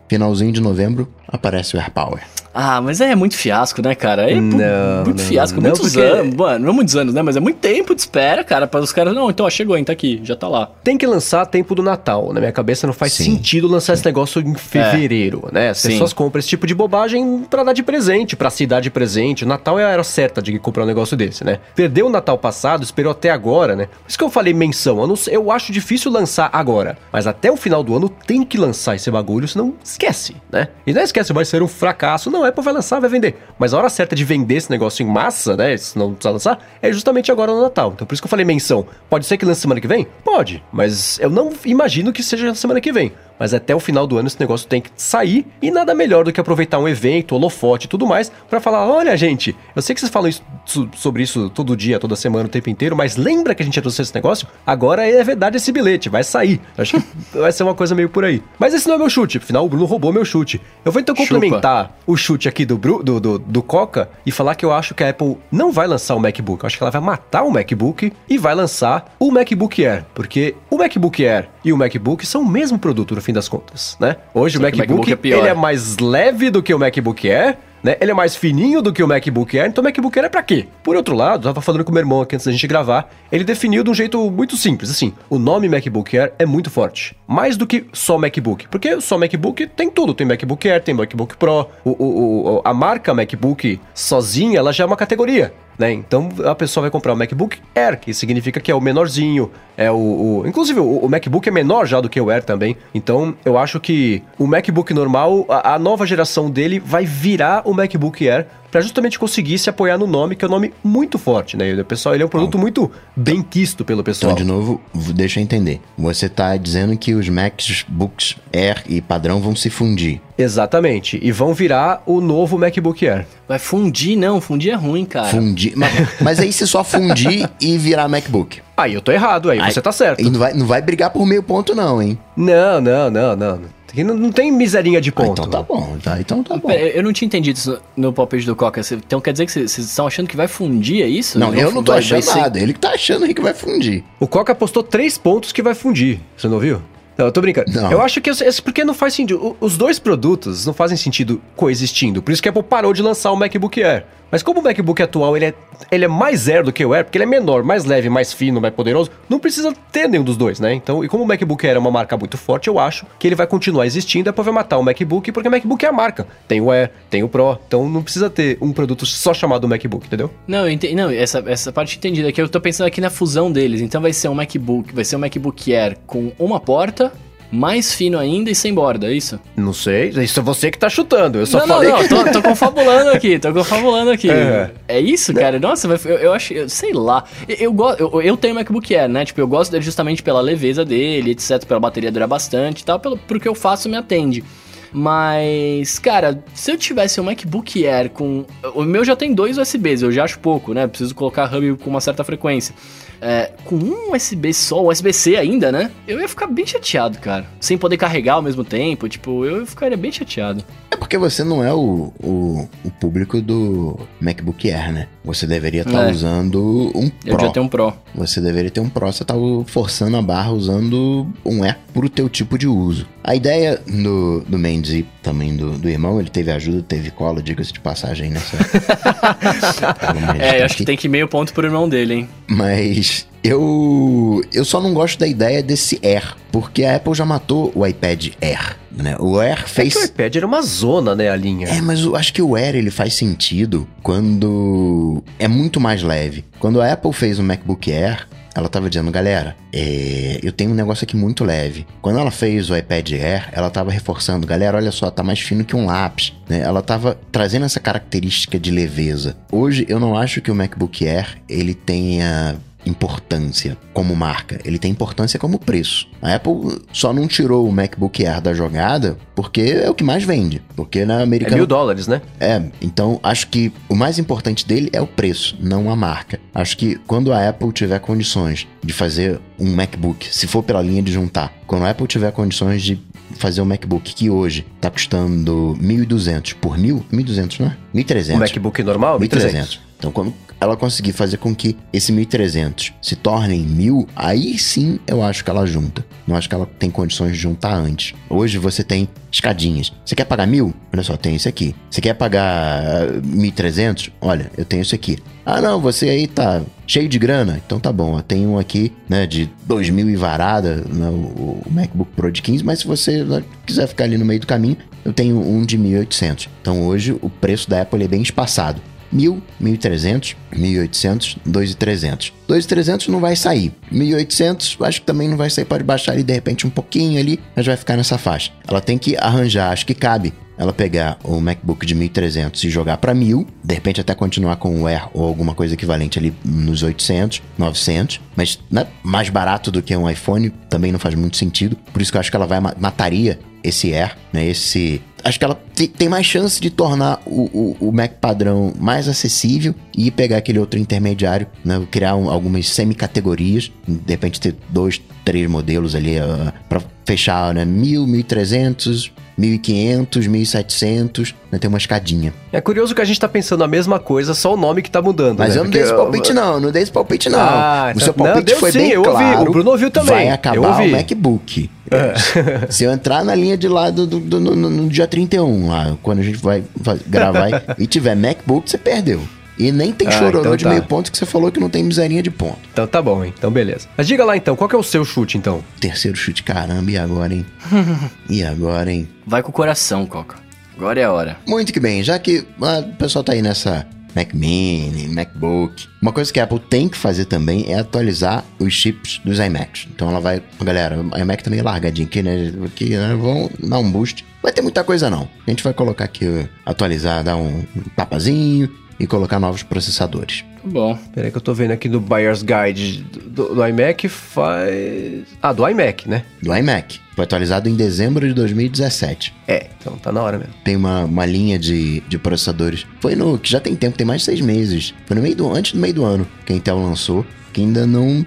finalzinho de novembro, aparece o Air Power. Ah, mas é muito fiasco, né, cara? É Não, muito não, fiasco, não, muitos porque- anos. Mano, não muitos anos, né? Mas é muito tempo de espera, cara, para os caras. Não, então, ó, chegou, hein, tá aqui, já tá lá. tem que lançar a tempo do Natal. Na minha cabeça não faz Sim. sentido lançar esse negócio em fevereiro, né? As Sim. pessoas compram esse tipo de bobagem pra dar de presente, pra se dar de presente. O Natal é a era certa de comprar um negócio desse, né? Perdeu o Natal passado, esperou até agora, né? Por isso que eu falei menção. Eu, não eu acho difícil lançar agora. Mas até o final do ano tem que lançar esse bagulho, senão esquece, né? E não esquece, vai ser um fracasso. Não é pra vai lançar, vai vender. Mas a hora certa de vender esse negócio em massa, né? Se não precisa lançar, é justamente agora no Natal. Então por isso que eu falei menção. Pode ser que lance semana que vem? Pode. Mas eu não imagino que seja semana que vem. Mas até o final do ano esse negócio tem que sair e nada melhor do que aproveitar um evento, holofote e tudo mais pra falar: olha, gente, eu sei que vocês falam isso- so- sobre isso todo dia, toda semana, o tempo inteiro, mas lembra que a gente trouxe esse negócio? Agora é verdade esse bilhete, vai sair. Acho que vai ser uma coisa meio por aí. Mas esse não é meu chute, afinal o Bruno roubou meu chute. Eu vou então Chupa. complementar o chute aqui do, Bru, do, do, do Coca e falar que eu acho que a Apple não vai lançar o MacBook. Eu acho que ela vai matar o MacBook e vai lançar o MacBook Air. Porque o MacBook Air e o MacBook são o mesmo produto fim das contas, né? Hoje Só o que o MacBook, MacBook é pior. ele é mais leve do que o MacBook Air. Né? Ele é mais fininho do que o MacBook Air, então o MacBook Air é pra quê? Por outro lado, tava falando com o meu irmão aqui antes da gente gravar, ele definiu de um jeito muito simples, assim, o nome MacBook Air é muito forte, mais do que só MacBook, porque só MacBook tem tudo, tem MacBook Air, tem MacBook Pro, o, o- o- a marca MacBook sozinha, ela já é uma categoria, né? Então a pessoa vai comprar o MacBook Air, que significa que é o menorzinho, é o, o- inclusive o, o MacBook é menor já do que o Air também. Então eu acho que o MacBook normal, a, a nova geração dele vai virar o MacBook Air para justamente conseguir se apoiar no nome, que é um nome muito forte, né? E o pessoal, ele é um produto muito bem quisto pelo pessoal. Então, de novo, deixa eu entender. Você tá dizendo que os MacBooks Air e padrão vão se fundir. Exatamente. E vão virar o novo MacBook Air. Vai fundir, não. Fundir é ruim, cara. Fundir. Mas, mas aí se só fundir e virar MacBook. Aí eu tô errado, aí Ai, você tá certo. E não vai, não vai brigar por meio ponto, não, hein? Não, não, não, não. Aqui não, não tem miserinha de Ah, ponto. então tá bom, tá? Então tá bom. Pera, eu não tinha entendido isso no palpite do Coca. Então quer dizer que vocês estão achando que vai fundir, é isso? Não, eu não tô achando nada. Ele que tá achando aí que vai fundir. O Coca apostou três pontos que vai fundir. Você não viu? Não, eu tô brincando. Não. Eu acho que esse- porque não faz sentido. Os dois produtos não fazem sentido coexistindo. Por isso que a Apple parou de lançar o MacBook Air. Mas como o MacBook atual ele é, ele é mais Air do que o Air, porque ele é menor, mais leve, mais fino, mais poderoso, não precisa ter nenhum dos dois, né? Então, e como o MacBook Air é uma marca muito forte, eu acho que ele vai continuar existindo, depois vai matar o MacBook, porque o MacBook é a marca. Tem o Air, tem o Pro, então não precisa ter um produto só chamado MacBook, entendeu? Não, entendi, não essa, essa parte entendida. É que eu tô pensando aqui na fusão deles. Então vai ser um MacBook, vai ser um MacBook Air com uma porta, mais fino ainda e sem borda, é isso? Não sei, isso é você que tá chutando. Eu só não, falei não, que... não, tô, tô confabulando aqui, tô confabulando aqui. É. É, isso, cara? Nossa, eu, eu acho, eu, sei lá. Eu, eu, eu, eu tenho MacBook Air, né? Tipo, eu gosto dele justamente pela leveza dele, etc, pela bateria durar bastante e tal, pelo, pro que eu faço me atende. Mas, cara, se eu tivesse um MacBook Air com. O meu já tem dois USBs, eu já acho pouco, né? Preciso colocar hub com uma certa frequência. É, com um USB só, USB-C ainda, né? Eu ia ficar bem chateado, cara. Sem poder carregar ao mesmo tempo, tipo, eu ficaria bem chateado. É porque você não é o, o, o público do MacBook Air, né? Você deveria estar É. usando um Eu Pro. já tenho um Pro. Você deveria ter um Pro, você tá forçando a barra usando um Air pro teu tipo de uso. A ideia do, do Mendes e também do, do irmão, ele teve ajuda, teve cola, diga-se de passagem registrar É, eu acho que tem que ir meio ponto pro irmão dele, hein? Mas eu eu só não gosto da ideia desse Air, porque a Apple já matou o iPad Air, né? O Air É fez que o iPad era uma zona, né, a linha. é, mas eu acho que o Air ele faz sentido quando é muito mais leve. Quando a Apple fez o MacBook Air, ela tava dizendo, galera, é, eu tenho um negócio aqui muito leve. Quando ela fez o iPad Air, ela tava reforçando, galera, olha só, tá mais fino que um lápis. Né? Ela tava trazendo essa característica de leveza. Hoje eu não acho que o MacBook Air ele tenha importância como marca, ele tem importância como preço. A Apple só não tirou o MacBook Air da jogada porque é o que mais vende. Porque na América. É mil dólares, né? É, então acho que o mais importante dele é o preço, não a marca. Acho que quando a Apple tiver condições de fazer um MacBook, se for pela linha de juntar, quando a Apple tiver condições de fazer um MacBook que hoje tá custando 1.200 por mil, 1.200, não é? 1.300. O MacBook normal, 1.300. Então, quando ela conseguir fazer com que esse 1.300 se torne em 1.000, aí sim eu acho que ela junta. Não acho que ela tem condições de juntar antes. Hoje você tem escadinhas. Você quer pagar 1.000? Olha só, tem esse aqui. Você quer pagar 1.300? Olha, eu tenho esse aqui. Ah, não, você aí tá cheio de grana. Então tá bom, eu tenho um aqui, né, de 2.000 e varada, né, o, o MacBook Pro de 15, mas se você né, quiser ficar ali no meio do caminho, eu tenho um de 1.800. Então hoje o preço da Apple é bem espaçado. 1.000, 1.300, 1.800, 2.300. 2.300 não vai sair. 1.800 acho que também não vai sair, pode baixar ali de repente um pouquinho ali, mas vai ficar nessa faixa. Ela tem que arranjar, acho que cabe ela pegar o MacBook de 1300 e jogar para 1000, de repente até continuar com o Air ou alguma coisa equivalente ali nos 800, 900, mas né, mais barato do que um iPhone também não faz muito sentido. Por isso que eu acho que ela vai mataria esse Air, né? Esse acho que ela tem mais chance de tornar o, o, o, Mac padrão mais acessível e pegar aquele outro intermediário, né? Criar um, algumas semi-categorias, de repente ter dois, três modelos ali uh, para fechar, né? 1000, 1300, 1500, 1700, né? Tem uma escadinha. É curioso que a gente tá pensando a mesma coisa, só o nome que tá mudando. Mas né? eu não dei esse palpite, não, não dei esse palpite, não. Ah, o seu palpite não, foi sim, bem eu claro. Ouvi. O Bruno ouviu também. Vai acabar o MacBook. É. Se eu entrar na linha de lá do, do, do no, no, dia 31, lá, quando a gente vai gravar e tiver MacBook, você perdeu. E nem tem ah, chororô então de tá. meio ponto que você falou que não tem miserinha de ponto. Então tá bom, hein? Então beleza. Mas diga lá então, qual que é o seu chute então? Terceiro chute, caramba, e agora, hein? e agora, hein? Vai com o coração, Coca. Agora é a hora. Muito que bem, já que ah, o pessoal tá aí nessa Mac Mini, MacBook. Uma coisa que a Apple tem que fazer também é atualizar os chips dos iMacs. Então ela vai, galera, o iMac tá meio largadinho aqui, né? Aqui, né? Vão dar um boost. Vai ter muita coisa não. A gente vai colocar aqui, atualizar, dar um, um tapazinho, e colocar novos processadores. Bom. Peraí que eu tô vendo aqui do Buyer's Guide do, do, iMac faz... Ah, do iMac, né? Do iMac. Foi atualizado em dezembro de 2017. É, então tá na hora mesmo. Tem uma, uma linha de, de processadores. Foi no... que já tem tempo, tem mais de seis meses. Foi no meio do... antes do meio do ano que a Intel lançou que ainda não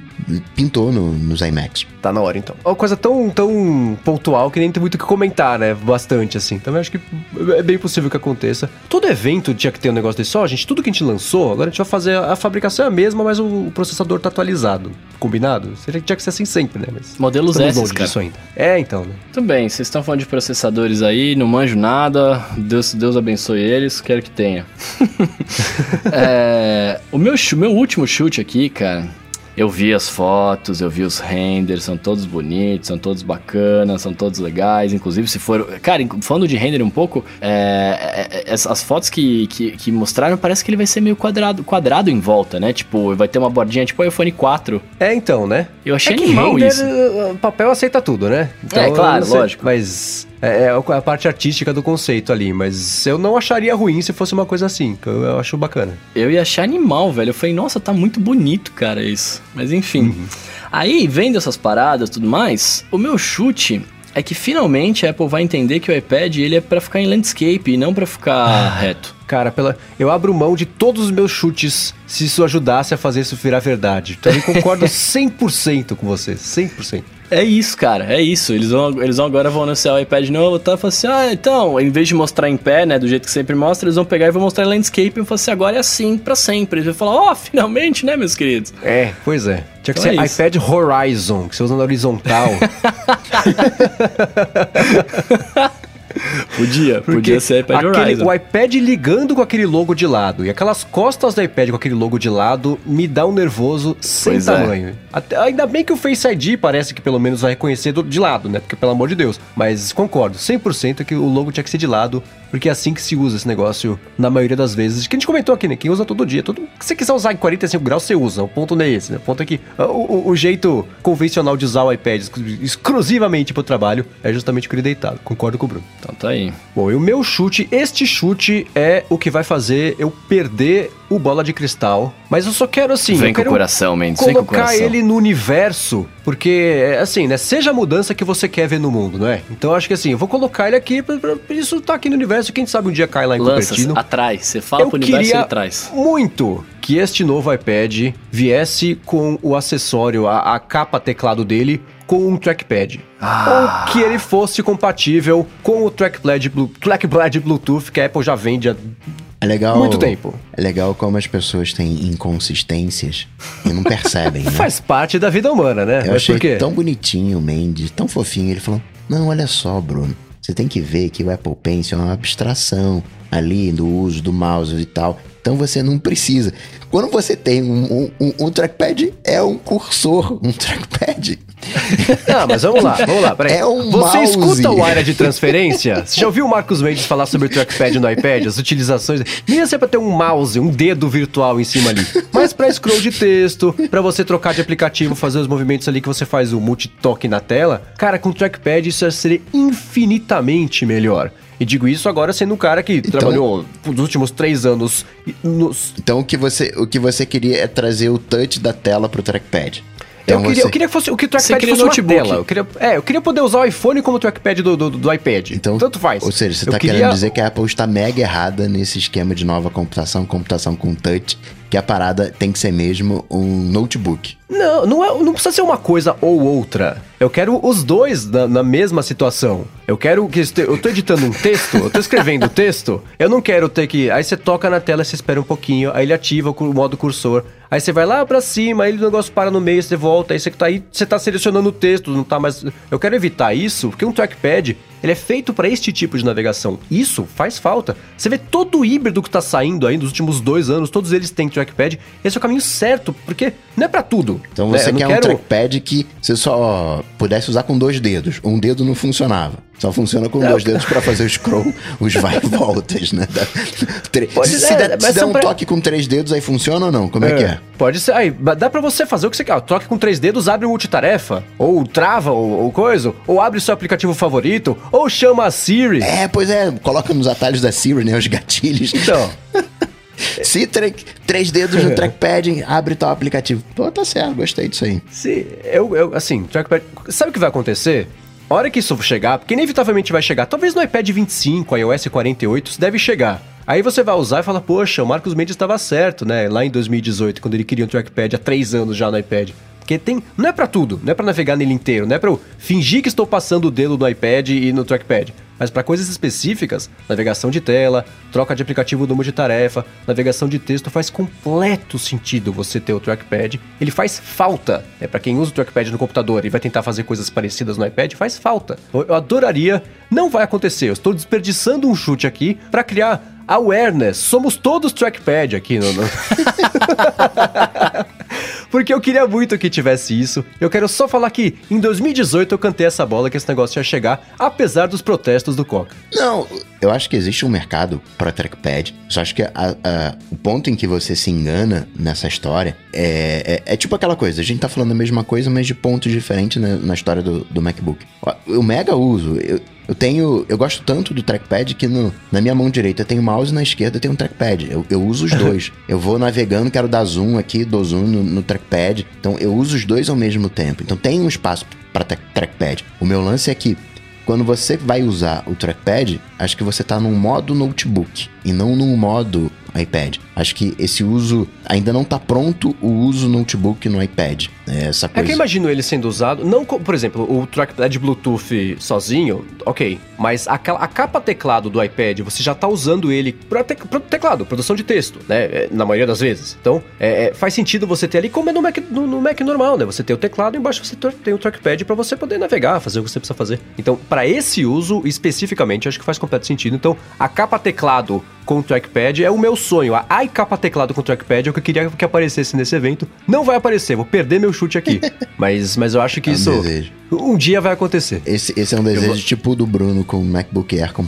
pintou no, nos iMacs. Tá na hora, então. Uma coisa tão, tão pontual que nem tem muito o que comentar, né? Bastante, assim. Também acho que é bem possível que aconteça. Todo evento tinha que ter um negócio desse. Ó, gente, tudo que a gente lançou, agora a gente vai fazer... A fabricação é a mesma, mas o processador tá atualizado. Combinado? Seria que tinha que ser assim sempre, né? Mas Modelos S, cara. Ainda. É, então, né? Tudo bem, vocês estão falando de processadores aí, não manjo nada. Deus, Deus abençoe eles, quero que tenha. é, o meu, meu último chute aqui, cara eu vi as fotos, eu vi os renders, são todos bonitos, são todos bacanas, são todos legais. Inclusive, se for. Cara, falando de render um pouco, é, é, é, as fotos que, que, que, mostraram, parece que ele vai ser meio quadrado, quadrado em volta, né? Tipo, vai ter uma bordinha tipo iPhone 4. É, então, né? Eu achei é animal render, isso. O papel aceita tudo, né? Então, é, claro, lógico. Mas é, é, a parte artística do conceito ali, mas eu não acharia ruim se fosse uma coisa assim, que eu, eu acho bacana. Eu ia achar animal, velho. Eu falei, nossa, tá muito bonito, cara, isso. Mas enfim. Uhum. Aí, vendo essas paradas e tudo mais, o meu chute é que finalmente a Apple vai entender que o iPad ele é para ficar em landscape e não para ficar ah, reto. Cara, pela, eu abro mão de todos os meus chutes se isso ajudasse a fazer isso virar verdade. Então eu concordo 100% com você, 100%. É isso, cara, é isso. Eles vão, eles vão agora vão anunciar o iPad novo, tá? Falar assim, ah, então, em vez de mostrar em pé, né, do jeito que sempre mostra, eles vão pegar e vão mostrar em landscape e falar assim, agora é assim, pra sempre. Eles vão falar, ó, oh, finalmente, né, meus queridos? É, pois é. Tinha que então ser é iPad Horizon, que você usa na horizontal. Podia, Porque podia ser iPad aquele, Horizon. O iPad ligando com aquele logo de lado e aquelas costas do iPad com aquele logo de lado me dá um nervoso sem pois é. tamanho. É. Até, ainda bem que o Face ID parece que pelo menos vai reconhecer do, de lado, né? Porque pelo amor de Deus. Mas concordo, 100% que o logo tinha que ser de lado porque é assim que se usa esse negócio na maioria das vezes. Que a gente comentou aqui, né? Quem usa todo dia. Tudo que você quiser usar em 45 graus, você usa. O ponto não é esse, né? O ponto é que o, o, o jeito convencional de usar o iPad exclusivamente pro trabalho é justamente com ele deitado. Concordo com o Bruno. Então tá aí. Bom, e o meu chute, este chute é o que vai fazer eu perder o bola de cristal. Mas eu só quero assim. Vem com o coração, Mendes. Vem com o colocar coração. ele no universo, porque, assim, né? Seja a mudança que você quer ver no mundo, não é? Então eu acho que assim, eu vou colocar ele aqui pra isso tá aqui no universo. Quem sabe um dia cai lá em Lança, Cupertino. atrás. Você fala pro universo ele traz. muito que este novo iPad viesse com o acessório, a, a capa teclado dele, com um trackpad. Ah. Ou que ele fosse compatível com o trackpad, trackpad Bluetooth que a Apple já vende há É legal. muito tempo. É legal como as pessoas têm inconsistências e não percebem, né? Faz parte da vida humana, né? Eu Mas achei por quê? tão bonitinho o Mendes, tão fofinho. Ele falou: Não, olha só, Bruno. Você tem que ver que o Apple Pencil é uma abstração ali do uso do mouse e tal. Então você não precisa. Quando você tem um, um- um- trackpad, é um cursor, um trackpad. Não, mas vamos lá, vamos lá, peraí. É um Você mouse. escuta o área de transferência? Você já ouviu o Marcos Mendes falar sobre o trackpad no iPad, as utilizações? Ia ser pra ter um mouse, um dedo virtual em cima ali. Mas pra scroll de texto, pra você trocar de aplicativo, fazer os movimentos ali que você faz o multitoque na tela. Cara, com o trackpad isso ia ser infinitamente melhor. E digo isso agora sendo um cara que trabalhou nos últimos três anos nos, Então o que você, o que você queria é trazer o touch da tela pro trackpad. Então eu, queria, você- eu queria que fosse o que o trackpad fosse uma tela. Eu queria, é, eu queria poder usar o iPhone como trackpad do, do, do iPad. Então, Tanto faz. Ou seja, você Eu tá queria- querendo dizer que a Apple está mega errada nesse esquema de nova computação, computação com touch, que a parada tem que ser mesmo um notebook. Não, não, é, não precisa ser uma coisa ou outra. Eu quero os dois na, na mesma situação. Eu quero que eu tô editando um texto, eu tô escrevendo o texto, eu não quero ter que. Aí você toca na tela, você espera um pouquinho, aí ele ativa o modo cursor. Aí você vai lá pra cima, aí o negócio para no meio, você volta, aí você tá aí, você tá selecionando o texto, não tá mais. Eu quero evitar isso, porque um trackpad, ele é feito pra este tipo de navegação. Isso faz falta. Você vê todo o híbrido que tá saindo aí nos últimos dois anos, todos eles têm trackpad. Esse é o caminho certo, porque não é pra tudo. Então né? você não quer um quero- trackpad que você só pudesse usar com dois dedos. Um dedo não funcionava. Só funciona com dois dedos pra fazer o scroll, os vai e voltas, né? Da- tre- Pode se, ser, se der, se um pra- toque com três dedos, aí funciona ou não? Como é, que é? Pode ser. Aí, dá pra você fazer o que você quer. Ó, Troca com três dedos, abre o multitarefa. Ou trava, ou, ou coisa. Ou abre seu aplicativo favorito. Ou chama a Siri. É, pois é, coloca nos atalhos da Siri, né? Os gatilhos. Então. Se tre- três dedos no trackpad, abre tal aplicativo. Pô, tá certo, gostei disso aí. Se eu, eu, assim, trackpad. Sabe o que vai acontecer? A hora que isso chegar, porque inevitavelmente vai chegar, talvez no iPad 25, iOS 48, isso deve chegar. Aí você vai usar e fala, poxa, o Marcos Mendes estava certo, né? Lá em 2018, quando ele queria um trackpad há três anos já no iPad. Porque tem. Não é pra tudo, não é pra navegar nele inteiro, não é pra eu fingir que estou passando o dedo no iPad e no trackpad. Mas pra coisas específicas, navegação de tela, troca de aplicativo do multitarefa, navegação de texto, faz completo sentido você ter o trackpad. Ele faz falta. É para quem usa o trackpad no computador e vai tentar fazer coisas parecidas no iPad, faz falta. Eu adoraria, não vai acontecer. Eu estou desperdiçando um chute aqui pra criar awareness. Somos todos trackpad aqui no- Porque eu queria muito que tivesse isso. Eu quero só falar que em 2018 eu cantei essa bola que esse negócio ia chegar, apesar dos protestos do Coca. Não, eu acho que existe um mercado para trackpad. Só acho que a- a- o ponto em que você se engana nessa história é, é, é tipo aquela coisa. A gente tá falando a mesma coisa, mas de pontos diferentes na, na história do, do MacBook. Eu mega uso. Eu, eu tenho. Eu gosto tanto do trackpad que no, na minha mão direita tem o mouse, na esquerda tem um trackpad. Eu, eu uso os dois. eu vou navegando, quero dar zoom aqui, dou zoom no, no trackpad. Então eu uso os dois ao mesmo tempo. Então tem um espaço para trackpad. O meu lance é que quando você vai usar o trackpad, acho que você tá num modo notebook e não num modo iPad. Acho que esse uso ainda não tá pronto o uso notebook no iPad. É essa É que coisa. eu imagino ele sendo usado, não, co- por exemplo, o trackpad Bluetooth sozinho, ok, mas a, a capa teclado do iPad, você já tá usando ele para teclado, produção de texto, né, é, na maioria das vezes. Então, é, é, faz sentido você ter ali, como é no Mac, no, no Mac normal, né, você tem o teclado e embaixo você tem o trackpad para você poder navegar, fazer o que você precisa fazer. Então, para esse uso especificamente, acho que faz completo sentido. Então, a capa teclado com trackpad é o meu sonho. A ai capa teclado com trackpad é o que eu queria que aparecesse nesse evento. Não vai aparecer, vou perder meu chute aqui. mas, mas eu acho que É um isso. desejo. Um dia vai acontecer. Esse, esse é um desejo vou- tipo o do Bruno com o MacBook Air com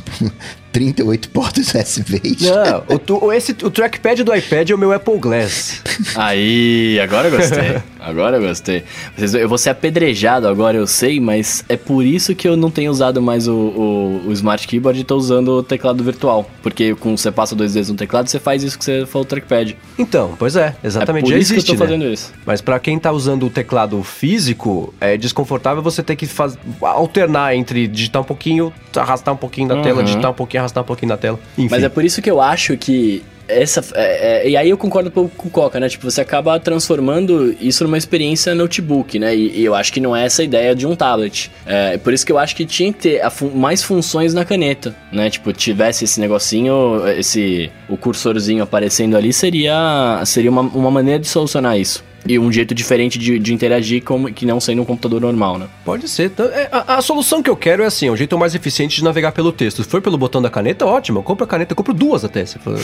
38 portas USB. Não, o, tu- esse, o trackpad do iPad é o meu Apple Glass. Aí, agora eu gostei. Agora eu gostei. Vocês- Eu vou ser apedrejado agora, eu sei, mas é por isso que eu não tenho usado mais o, o, o Smart Keyboard e tô usando o teclado virtual. Porque com você passa dois dedos no teclado, você faz isso que você falou, o trackpad. Então, pois é, exatamente. é por já isso existe, que eu tô né? fazendo isso. Mas pra quem tá usando o teclado físico, é desconfortável você ter que faz... alternar entre digitar um pouquinho, arrastar um pouquinho tela, Uhum. digitar um pouquinho, arrastar um pouquinho na tela. Enfim. Mas é por isso que eu acho que essa. é- é- e aí eu concordo um pouco com o Coca, né? Tipo, você acaba transformando isso numa experiência notebook, né? E, e eu acho que não é essa a ideia de um tablet. É por isso que eu acho que tinha que ter fun- mais funções na caneta, né? Tipo, tivesse esse negocinho, esse. o cursorzinho aparecendo ali, seria, seria uma, uma maneira de solucionar isso. E um jeito diferente de, de interagir como, que não sendo um computador normal, né? Pode ser. Então, é, a, a solução que eu quero é assim, é um jeito mais eficiente de navegar pelo texto. Se for pelo botão da caneta, ótimo. Eu compro a caneta, eu compro duas até. For...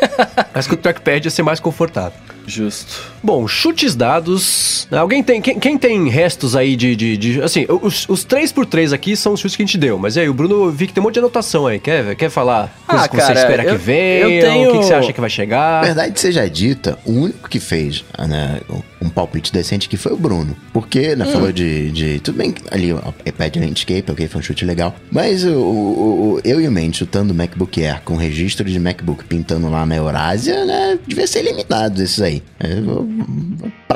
Acho que o trackpad ia ser mais confortável. Justo. Bom, chutes dados. Alguém tem. Quem, quem tem restos aí de. de, de- assim, os, os 3x3 aqui são os chutes que a gente deu. Mas aí, o Bruno, vi que tem um monte de anotação aí. Quer, quer falar coisas Ah, que você cara, espera que eu- venha? eu tenho- O que, que você acha que vai chegar? Verdade seja dita, o único que fez né, um palpite decente aqui foi o Bruno. Porque, né, Hum. falou de, de. Tudo bem, ali o iPad Landscape, ok, foi um chute legal. Mas o, o- o- eu e o Mendes chutando o MacBook Air com registro de MacBook pintando lá na Eurásia, né? Devia ser eliminado esses aí. É, eu-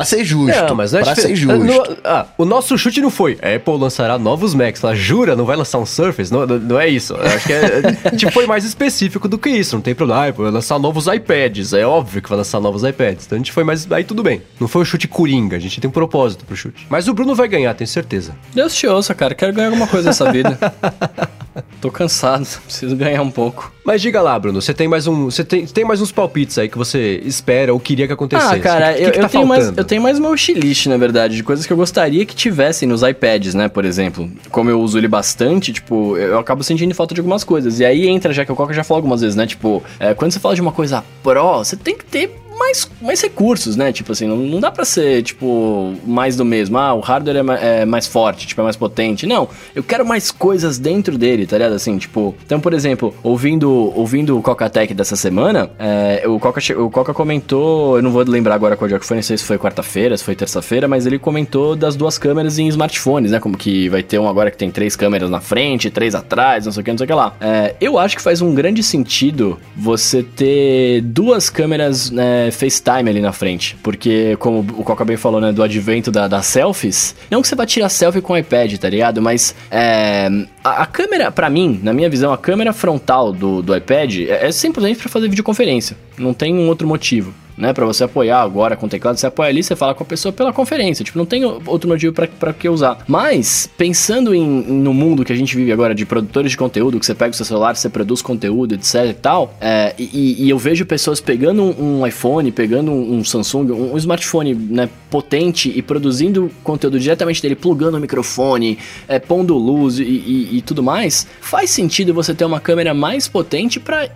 pra ser justo. Não, mas não é pra ser justo. No- ah, o nosso chute não foi. A Apple lançará novos Macs. Fala, jura? Não vai lançar um Surface? Não, não, é isso. Eu acho que é, a gente foi mais específico do que isso. Não tem problema. Ah, Apple vai lançar novos iPads. É óbvio que vai lançar novos iPads. Então a gente foi mais. Aí tudo bem. Não foi o chute coringa. A gente tem um propósito pro chute. Mas o Bruno vai ganhar, tenho certeza. Deus te ouça, cara. Quero ganhar alguma coisa nessa vida. Tô cansado, preciso ganhar um pouco. Mas diga lá, Bruno, você tem mais um. Você tem, tem mais uns palpites aí que você espera ou queria que acontecesse? Ah, cara, que, que eu, que eu tá tenho mais, eu tenho mais uma wishlist, na verdade, de coisas que eu gostaria que tivessem nos iPads, né, por exemplo. Como eu uso ele bastante, tipo, eu acabo sentindo falta de algumas coisas. E aí entra, já que o Coca já falou algumas vezes, né, tipo, é, quando você fala de uma coisa Pro, você tem que ter mais, mais recursos, né? Tipo assim, não, não dá pra ser, tipo, mais do mesmo. Ah, o hardware é, ma- é mais forte, tipo, é mais potente. Não, eu quero mais coisas dentro dele, tá ligado? Assim, tipo... Então, por exemplo, ouvindo, ouvindo o Coca Tech dessa semana, é, o, Coca, o Coca comentou... Eu não vou lembrar agora qual dia que foi, não sei se foi quarta-feira, se foi terça-feira, mas ele comentou das duas câmeras em smartphones, né? Como que vai ter um agora que tem três câmeras na frente, três atrás, não sei o que, não sei o que lá. É, eu acho que faz um grande sentido você ter duas câmeras né, FaceTime ali na frente. Porque, como o Coca bem falou, né, do advento da- das selfies, não que você vai tirar selfie com o iPad, tá ligado? Mas é, a, a câmera, pra mim, na minha visão, a câmera frontal do, do iPad é, é simplesmente pra fazer videoconferência. Não tem um outro motivo. Né, pra você apoiar agora com teclado, você apoia ali, você fala com a pessoa pela conferência. Tipo, não tem outro motivo pra que usar. Mas, pensando em, no mundo que a gente vive agora de produtores de conteúdo, que você pega o seu celular, você produz conteúdo, etc e tal, é, e, e eu vejo pessoas pegando um, um iPhone, pegando um, um Samsung, um, um smartphone né, potente e produzindo conteúdo diretamente dele, plugando o microfone, é, pondo luz e, e- e tudo mais, faz sentido você ter uma câmera mais potente para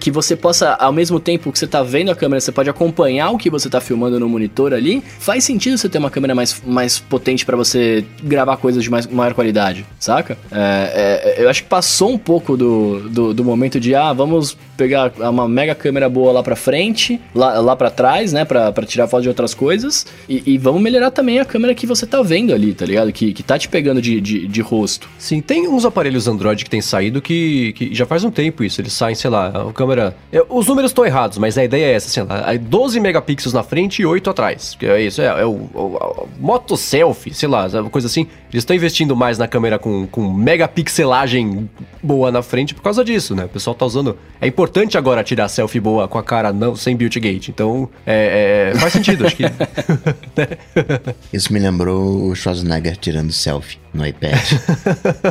que você possa, ao mesmo tempo que você tá vendo a câmera, você pode acompanhar o que você tá filmando no monitor ali. Faz sentido você ter uma câmera mais, mais potente para você gravar coisas de mais, maior qualidade, saca? É, é, eu acho que passou um pouco do, do, do momento de, ah, vamos pegar uma mega câmera boa lá pra frente, lá, lá para trás, né, pra tirar foto de outras coisas, e, e vamos melhorar também a câmera que você tá vendo ali, tá ligado? Que, que tá te pegando de, de, de rosto. Sim, tem uns aparelhos Android que tem saído que, que já faz um tempo isso. Eles saem, sei lá, a câmera. é, Os números estão errados, mas a ideia é essa, assim, lá, é 12 megapixels na frente e 8 atrás. Que é isso, é, é o, o- o moto selfie, sei lá, uma coisa assim. Eles estão investindo mais na câmera com, com megapixelagem boa na frente por causa disso, né? O pessoal tá usando. É importante agora tirar selfie boa com a cara não sem beauty gate. Então, é, é, faz sentido, acho que. Isso me lembrou o Schwarzenegger tirando selfie no iPad.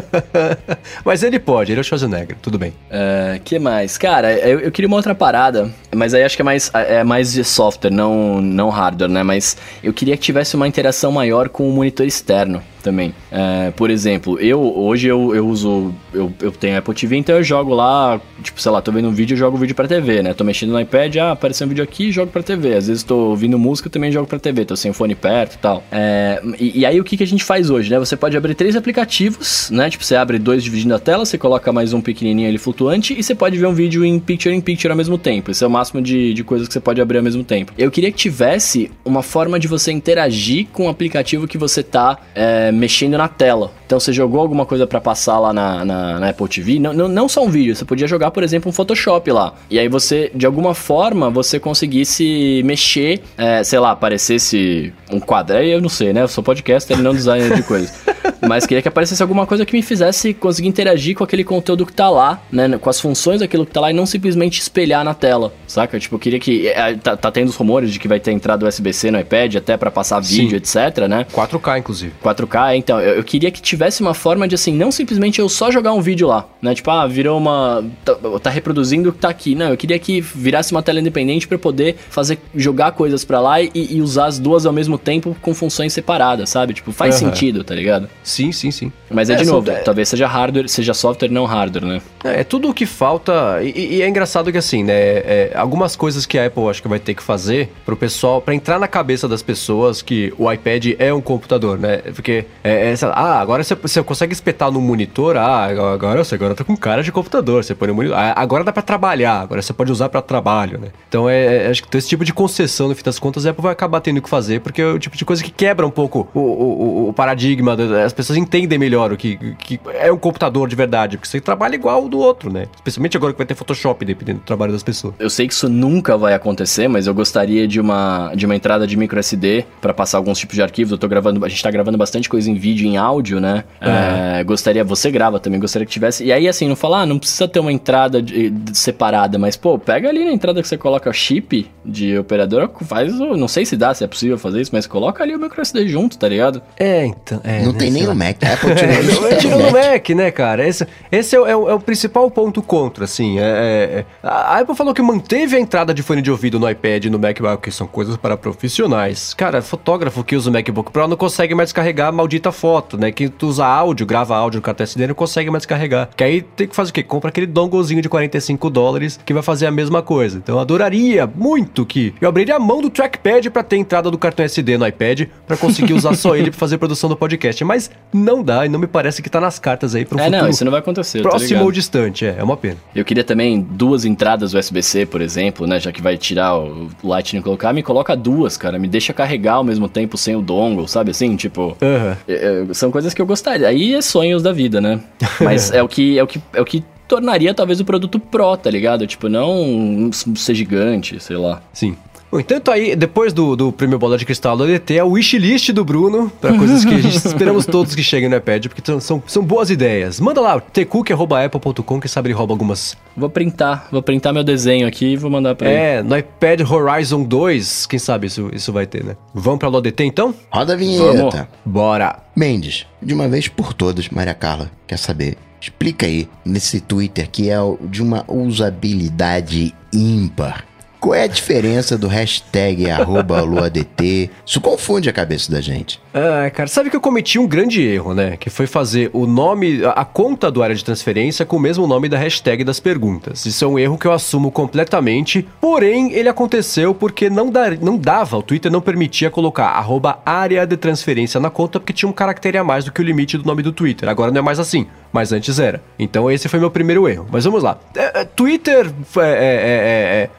mas ele pode, ele é o Schwarzenegger, tudo bem. É, que mais? Cara, eu, eu, queria uma outra parada, mas aí acho que é mais, é mais de software, não, não hardware, né? Mas eu queria que tivesse uma interação maior com o monitor externo também. É, por exemplo, eu hoje eu, eu uso. Eu, eu tenho Apple TV, então eu jogo lá, tipo, sei lá, tô vendo um vídeo, eu jogo vídeo pra TV, né? Tô mexendo no iPad, ah, apareceu um vídeo aqui, jogo pra TV. Às vezes tô ouvindo música, também jogo pra TV, tô sem o fone perto e tal. É, e, e, aí o que, que a gente faz hoje, né? Você pode abrir três aplicativos, né? Tipo, você abre dois dividindo a tela, você coloca mais um pequenininho ali flutuante e você pode ver um vídeo em picture in picture ao mesmo tempo. Esse é o máximo de, de coisas que você pode abrir ao mesmo tempo. Eu queria que tivesse uma forma de você interagir com o aplicativo que você tá é, mexendo na tela. Então você jogou alguma coisa para passar lá na, na, na, Apple TV, não, não, não só um vídeo, você podia jogar, por exemplo, um Photoshop lá. E aí você, de alguma forma, você conseguisse mexer, é, sei lá, aparecesse um quadro. Aí eu não sei, né? Eu sou podcaster e não designer de coisas. Mas queria que aparecesse alguma coisa que me fizesse conseguir interagir com aquele conteúdo que tá lá, né? Com as funções daquilo que tá lá e não simplesmente espelhar na tela, saca? Tipo, eu queria que. É, tá, tá, tendo os rumores de que vai ter entrada USB-C no iPad até para passar vídeo, Sim. etc, né? 4K, inclusive. 4K, então. Eu, eu, queria que tivesse uma forma de, assim, não simplesmente eu só jogar um vídeo lá, né? Tipo, ah, virou uma. Tá, tá reproduzindo o que tá aqui. Não, eu queria que virasse uma tela independente para poder fazer. jogar coisas para lá e, e, usar as duas ao mesmo tempo com funções separadas, sabe? Tipo, faz uhum. sentido, tá ligado? Sim, sim, sim. Mas é, é de novo, é... talvez seja hardware, seja software, não hardware, né? É, é tudo o que falta. E, e, é engraçado que assim, né? É, algumas coisas que a Apple acho que vai ter que fazer pro pessoal, para entrar na cabeça das pessoas que o iPad é um computador, né? Porque é, é ah, agora você, você consegue espetar no monitor, ah, agora você agora tá com cara de computador, você põe no monitor. Ah, agora dá para trabalhar, agora você pode usar para trabalho, né? Então é, acho que esse tipo de concessão, no fim das contas, a Apple vai acabar tendo que fazer, porque é o tipo de coisa que quebra um pouco o, o, o paradigma, as pessoas entendem melhor o que, que é um computador de verdade, porque você trabalha igual o do outro, né? Especialmente agora que vai ter Photoshop, dependendo do trabalho das pessoas. Eu sei que isso nunca vai acontecer, mas eu gostaria de uma, de uma entrada de micro SD para passar alguns tipos de arquivos. Eu tô gravando, a gente tá gravando bastante coisa em vídeo e em áudio, né? É. É, gostaria, você grava também, gostaria que tivesse. E aí, assim, não falar, ah, não precisa ter uma entrada de, de, separada, mas, pô, pega ali na entrada que você coloca chip de operador, faz, não sei se dá, se é possível fazer isso, mas coloca ali o micro SD junto, tá ligado? É, então. É, não né, tem nem o Mac, a Apple é, tira no Mac, né, cara? Esse, esse é, é, o, é, o, principal ponto contra, assim. É, é, é, a Apple falou que manteve a entrada de fone de ouvido no iPad e no MacBook, que são coisas para profissionais. Cara, fotógrafo que usa o MacBook Pro não consegue mais descarregar a maldita foto, né? Quem usa áudio, grava áudio no cartão SD não consegue mais descarregar. Que aí tem que fazer o quê? Compra aquele donglezinho de 45 dólares que vai fazer a mesma coisa. Então eu adoraria muito que eu abriria a mão do trackpad para ter entrada do cartão SD no iPad para conseguir usar só ele para fazer produção do podcast. Mas não dá e não me parece que tá nas cartas aí pro é, futuro. É, não, isso não vai acontecer. Próximo ou distante, é, é uma pena. Eu queria também duas entradas USB-C, por exemplo, né? Já que vai tirar o Lightning e colocar, me coloca duas, cara. Me deixa carregar ao mesmo tempo sem o dongle, sabe assim? Tipo, uhum. é, é, são coisas que eu gostaria. Aí é sonhos da vida, né? Mas é o que é o que é o que tornaria talvez o produto Pro, tá ligado? Tipo, não ser gigante, sei lá. Sim. Bom, então tá aí, depois do, do prêmio Bola de Cristal do ADT, é o wishlist do Bruno, para coisas que a gente esperamos todos que cheguem no iPad, porque são, são boas ideias. Manda lá, tcook.apple.com, que sabe ele rouba algumas. Vou printar, vou printar meu desenho aqui e vou mandar pra é, ele. É, no iPad Horizon 2, quem sabe isso, isso vai ter, né? Vamos pra LODT então? Roda a vinheta. Vamos. Bora. Mendes, de uma vez por todas, Maria Carla, quer saber? Explica aí, nesse Twitter que é de uma usabilidade ímpar qual é a diferença do hashtag arroba luadt? Isso confunde a cabeça da gente. Ah, cara, sabe que eu cometi um grande erro, né? Que foi fazer o nome, a conta do área de transferência com o mesmo nome da hashtag das perguntas. Isso é um erro que eu assumo completamente, porém ele aconteceu porque não, dar, não dava, o Twitter não permitia colocar arroba área de transferência na conta porque tinha um caractere a mais do que o limite do nome do Twitter. Agora não é mais assim, mas antes era. Então esse foi meu primeiro erro. Mas vamos lá. É, é, Twitter é, é, é, é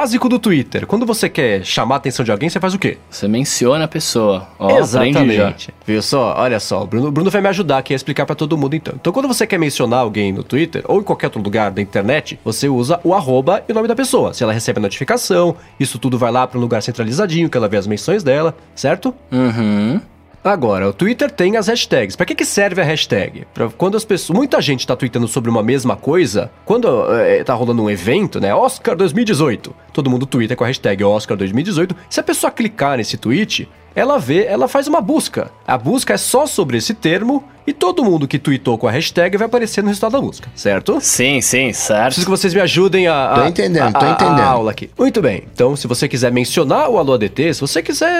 básico do Twitter. Quando você quer chamar a atenção de alguém, você faz o quê? Você menciona a pessoa. Ó, Exatamente. Viu só? Olha só, o Bruno, Bruno vai me ajudar aqui a explicar para todo mundo então. Então, quando você quer mencionar alguém no Twitter ou em qualquer outro lugar da internet, você usa o arroba e o nome da pessoa. Se ela recebe a notificação, isso tudo vai lá para um lugar centralizadinho, que ela vê as menções dela, certo? Uhum. Agora, o Twitter tem as hashtags. Para que, que serve a hashtag? Pra quando as pessoas. Muita gente tá tweetando sobre uma mesma coisa. Quando é, tá rolando um evento, né? Oscar 2018. Todo mundo twitta com a hashtag Oscar 2018. Se a pessoa clicar nesse tweet, ela vê, ela faz uma busca. A busca é só sobre esse termo E todo mundo que tweetou com a hashtag vai aparecer no resultado da música, certo? Sim, sim, certo. Preciso que vocês me ajudem a, a, Tô entendendo, a- tô a- entendendo. a aula aqui. Muito bem. Então, se você quiser mencionar o Alô ADT, se você quiser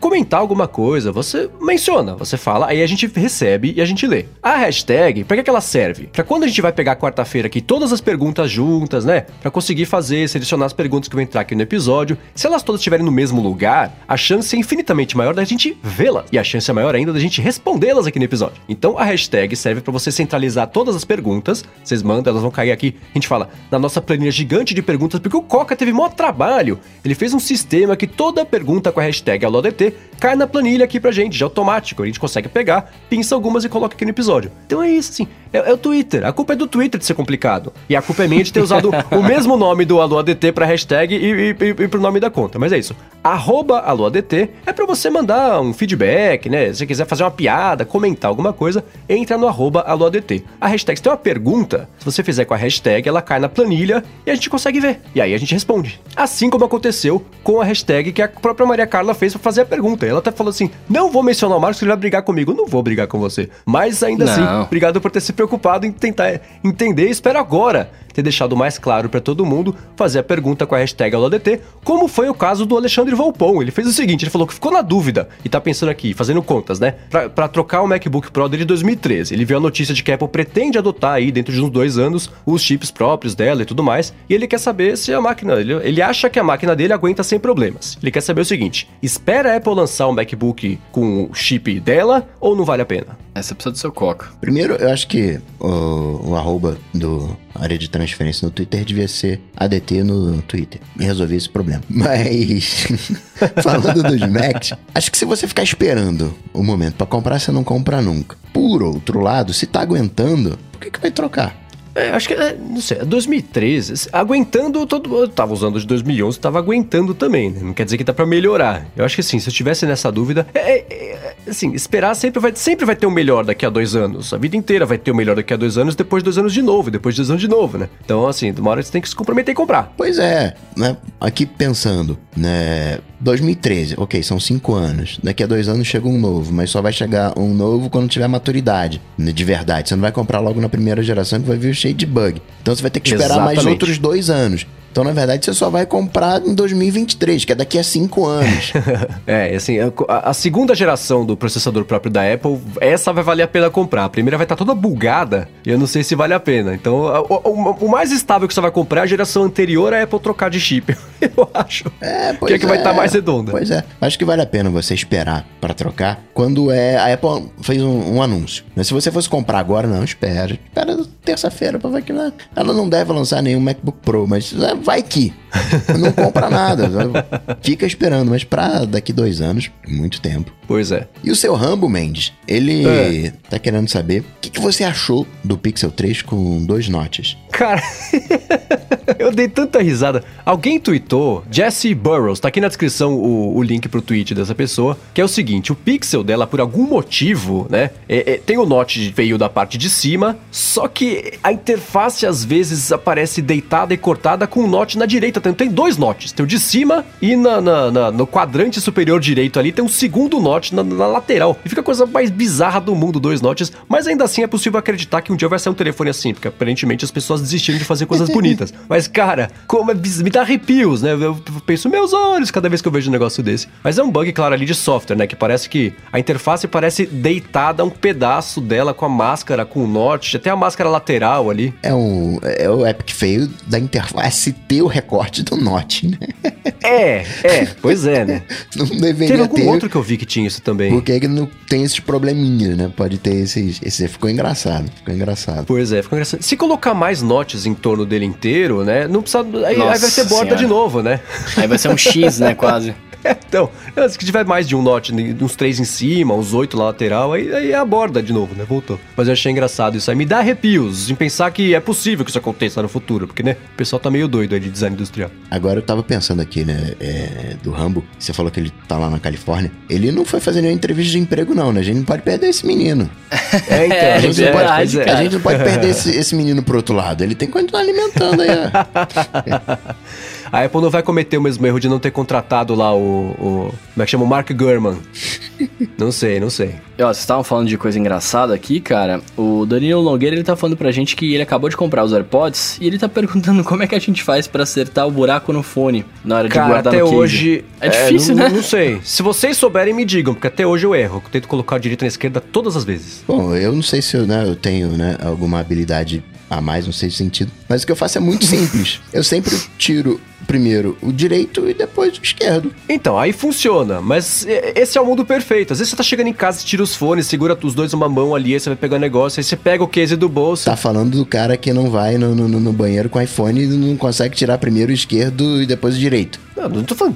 comentar alguma coisa, você menciona, você fala, aí a gente recebe e a gente lê. A hashtag, pra que, que ela serve? Pra quando a gente vai pegar quarta-feira aqui todas as perguntas juntas, né? Pra conseguir fazer, selecionar as perguntas que vão entrar aqui no episódio. Se elas todas estiverem no mesmo lugar, a chance é infinitamente maior da gente vê-las. E a chance é maior ainda da gente respondê-las aqui no episódio. Então a hashtag serve pra você centralizar todas as perguntas. Vocês mandam, elas vão cair aqui. A gente fala na nossa planilha gigante de perguntas, porque o Coca teve maior trabalho. Ele fez um sistema que toda pergunta com a hashtag AloDT cai na planilha aqui pra gente, de automático. A gente consegue pegar, pinça algumas e coloca aqui no episódio. Então é isso, assim. É, é o Twitter. A culpa é do Twitter de ser complicado. E a culpa é minha de ter usado o mesmo nome do AloADT pra hashtag e, e, e, e pro nome da conta. Mas é isso. Arroba AloADT é pra você mandar um feedback, né? Se você quiser fazer uma piada, comentar alguma coisa, entra no arroba AloADT. A hashtag, se tem uma pergunta, se você fizer com a hashtag, ela cai na planilha e a gente consegue ver. E aí a gente responde. Assim como aconteceu com a hashtag que a própria Maria Carla fez pra fazer a pergunta. Ela até falou assim: não vou mencionar o Marcos, ele vai brigar comigo. Não vou brigar com você. Mas ainda Não. assim, obrigado por ter se preocupado em tentar entender. Espero agora ter deixado mais claro pra todo mundo fazer a pergunta com a hashtag AloDT, como foi o caso do Alexandre Volpon. Ele fez o seguinte, ele falou que ficou na dúvida e tá pensando aqui, fazendo contas, né? Pra trocar o MacBook Pro dele de 2013. Ele viu a notícia de que a Apple pretende adotar aí, dentro de uns dois anos, os chips próprios dela e tudo mais. E ele quer saber se a máquina... Ele, ele acha que a máquina dele aguenta sem problemas. Ele quer saber o seguinte, espera a Apple lançar um MacBook com o chip dela ou não vale a pena? Essa precisa do seu coca. Primeiro, eu acho que o, o arroba do área de transferência no Twitter devia ser ADT no Twitter. E resolver esse problema. Mas, falando dos Macs, acho que se você ficar esperando o momento pra comprar, você não compra nunca. Por outro lado, se tá aguentando, por que, que vai trocar? É, acho que, é, não sei, 2013, aguentando, todo, eu tava usando de 2011, tava aguentando também, né? Não quer dizer que tá pra melhorar. Eu acho que assim, se eu tivesse nessa dúvida, é, é, é, assim, esperar sempre vai, sempre vai ter o melhor daqui a dois anos. A vida inteira vai ter o melhor daqui a dois anos, depois de dois anos de novo, depois de dois anos de novo, né? Então, assim, de uma hora você tem que se comprometer e comprar. Pois é, né? Aqui pensando, né? 2013, ok, são cinco anos. Daqui a dois anos chega um novo, mas só vai chegar um novo quando tiver maturidade, né, de verdade. Você não vai comprar logo na primeira geração que vai vir cheio de bug. Então você vai ter que esperar mais Exatamente. outros dois anos. Então, na verdade, você só vai comprar em 2023, que é daqui a cinco anos. É, assim, a, a segunda geração do processador próprio da Apple, essa vai valer a pena comprar. A primeira vai estar toda bugada e eu não sei se vale a pena. Então, a- o, o- mais estável que você vai comprar é a geração anterior à Apple trocar de chip. Eu acho. É, que é que vai estar mais redonda. Pois é. Acho que vale a pena você esperar pra trocar quando é. A Apple fez um, um anúncio. Mas se você fosse comprar agora, não, espera. Espera terça-feira pra ver que ela, ela não deve lançar nenhum MacBook Pro, mas é, vai que. Não compra nada. Fica esperando, mas pra daqui dois anos, muito tempo. Pois é. E o seu Rambo Mendes, ele É. tá querendo saber o que, que você achou do Pixel 3 com dois notes. Cara, eu dei tanta risada. Alguém tweetou, Jesse Burrows, tá aqui na descrição o, o link pro tweet dessa pessoa, que é o seguinte: o pixel dela, por algum motivo, né? é- é- tem o note veio da parte de cima, só que a interface às vezes aparece deitada e cortada com um note na direita. Tem, tem dois notes, tem o de cima e na, na- na- no quadrante superior direito ali tem um segundo note na, na lateral. E fica a coisa mais bizarra do mundo, dois notes, mas ainda assim é possível acreditar que um dia vai sair um telefone assim, porque aparentemente as pessoas desistiram de fazer coisas bonitas. Mas, cara, como é me dá arrepios, né? Eu penso, meus olhos, cada vez que eu vejo um negócio desse. Mas é um bug, claro, ali de software, né? Que parece que a interface parece deitada um pedaço dela com a máscara, com o norte, até a máscara lateral ali. É, um, é o epic fail da interface ter o recorte do note, né? É, é, pois é, né? Não deveria Teve algum ter. outro que eu vi que tinha isso também. Porque ele não tem esses probleminhas, né? Pode ter esses. Esse ficou engraçado. Ficou engraçado. Pois é, ficou engraçado. Se colocar mais notes em torno dele inteiro, né? Não precisa. Aí, aí vai ter borda Senhora. de novo, né? Aí vai ser um X, né, quase. Então, se tiver mais de um note, uns três em cima, uns oito na lateral, aí, aí é a borda de novo, né? Voltou. Mas eu achei engraçado isso aí. Me dá arrepios em pensar que é possível que isso aconteça no futuro, porque, né? O pessoal tá meio doido aí de design industrial. Agora eu tava pensando aqui, né? é, do Rambo. Você falou que ele tá lá na Califórnia. Ele não foi fazer nenhuma entrevista de emprego, não, né? A gente não pode perder esse menino. É, então, A gente, não, pode, pois é. a gente não pode perder esse, esse menino pro outro lado. Ele tem que continuar alimentando aí. ó. a Apple não vai cometer o mesmo erro de não ter contratado lá o. o como é que chama? O Mark Gurman. não sei, não sei. E, ó, vocês estavam falando de coisa engraçada aqui, cara. O Danilo Longueira, ele tá falando pra gente que ele acabou de comprar os AirPods e ele tá perguntando como é que a gente faz pra acertar o buraco no fone na hora Cara, de guardar até no case. hoje. É difícil, não, né? Não sei. Se vocês souberem, me digam, porque até hoje eu erro. Eu tento colocar a direita na esquerda todas as vezes. Bom, eu não sei se eu, né, eu tenho né, alguma habilidade a mais, não sei se sentido. Mas o que eu faço é muito simples. Eu sempre tiro primeiro o direito e depois o esquerdo. Então, aí funciona, mas esse é o mundo perfeito. Às vezes você tá chegando em casa, tira os fones, segura os dois numa mão ali, aí você vai pegar o negócio, aí você pega o case do bolso. Tá falando do cara que não vai no, no, no banheiro com iPhone e não consegue tirar primeiro o esquerdo e depois o direito. Não, não tô falando,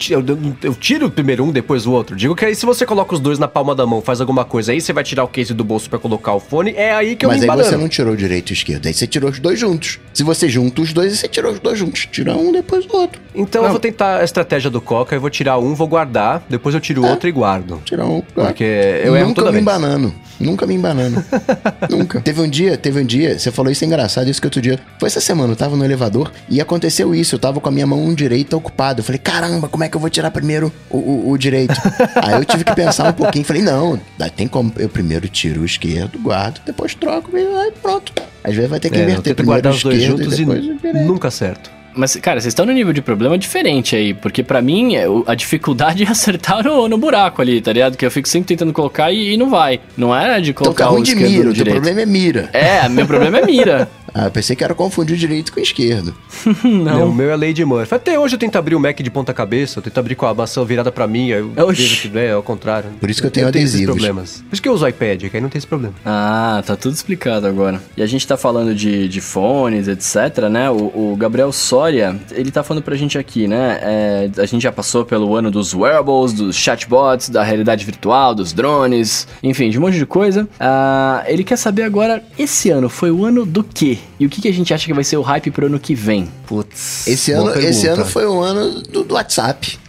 eu, tiro primeiro um, depois o outro. Digo que aí se você coloca os dois na palma da mão, faz alguma coisa, aí você vai tirar o case do bolso pra colocar o fone, é aí que eu Mas me aí embanano. você não tirou o direito e o esquerdo. Aí você tirou os dois juntos. Se você junta os dois, você tirou os dois juntos. Tira um, depois o outro. Então eu vou tentar a estratégia do Coca, eu vou tirar um, vou guardar, depois eu tiro o outro e guardo. Tira um. Porque eu erro Nunca toda me vez. embanando. Nunca me embanando. Nunca. Teve um dia, teve um dia, você falou isso é engraçado, isso que outro dia. Foi essa semana, eu tava no elevador e aconteceu isso. Eu tava com a minha mão direita ocupada. Eu falei, caramba, como é que eu vou tirar primeiro o, o- o direito? Aí eu tive que pensar um pouquinho. Falei, não, tem como. Eu primeiro tiro o esquerdo, guardo, depois troco e aí pronto. Às vezes vai ter que É, inverter primeiro guardar os dois juntos e e depois nunca acerto. Mas, cara, vocês estão num nível de problema diferente aí, porque pra mim é, o- a dificuldade é acertar no, no buraco ali, tá ligado? Que eu fico sempre tentando colocar e, e não vai. Não é de Então colocar tá o ruim de esquerdo mira, no o teu problema é mira. É, meu problema é mira. Ah, eu pensei que era confundir o direito com o esquerdo. Não. o meu é Lady Murphy. Até hoje eu tento abrir o Mac de ponta cabeça, eu tento abrir com a maçã virada pra mim, aí eu Oxi. vejo que é ao contrário. Por isso que eu tenho esses adesivos. problemas. Por isso que eu uso iPad, que aí não tem esse problema. Ah, tá tudo explicado agora. E a gente tá falando de, de fones, etc, né? O, o Gabriel Soria, ele tá falando pra gente aqui, né? É, a gente já passou pelo ano dos wearables, dos chatbots, da realidade virtual, dos drones, enfim, de um monte de coisa. Ah, ele quer saber agora, esse ano foi o ano do quê? E o que, que a gente acha que vai ser o hype pro ano que vem? Putz. Esse ano, esse ano foi o ano do, do WhatsApp.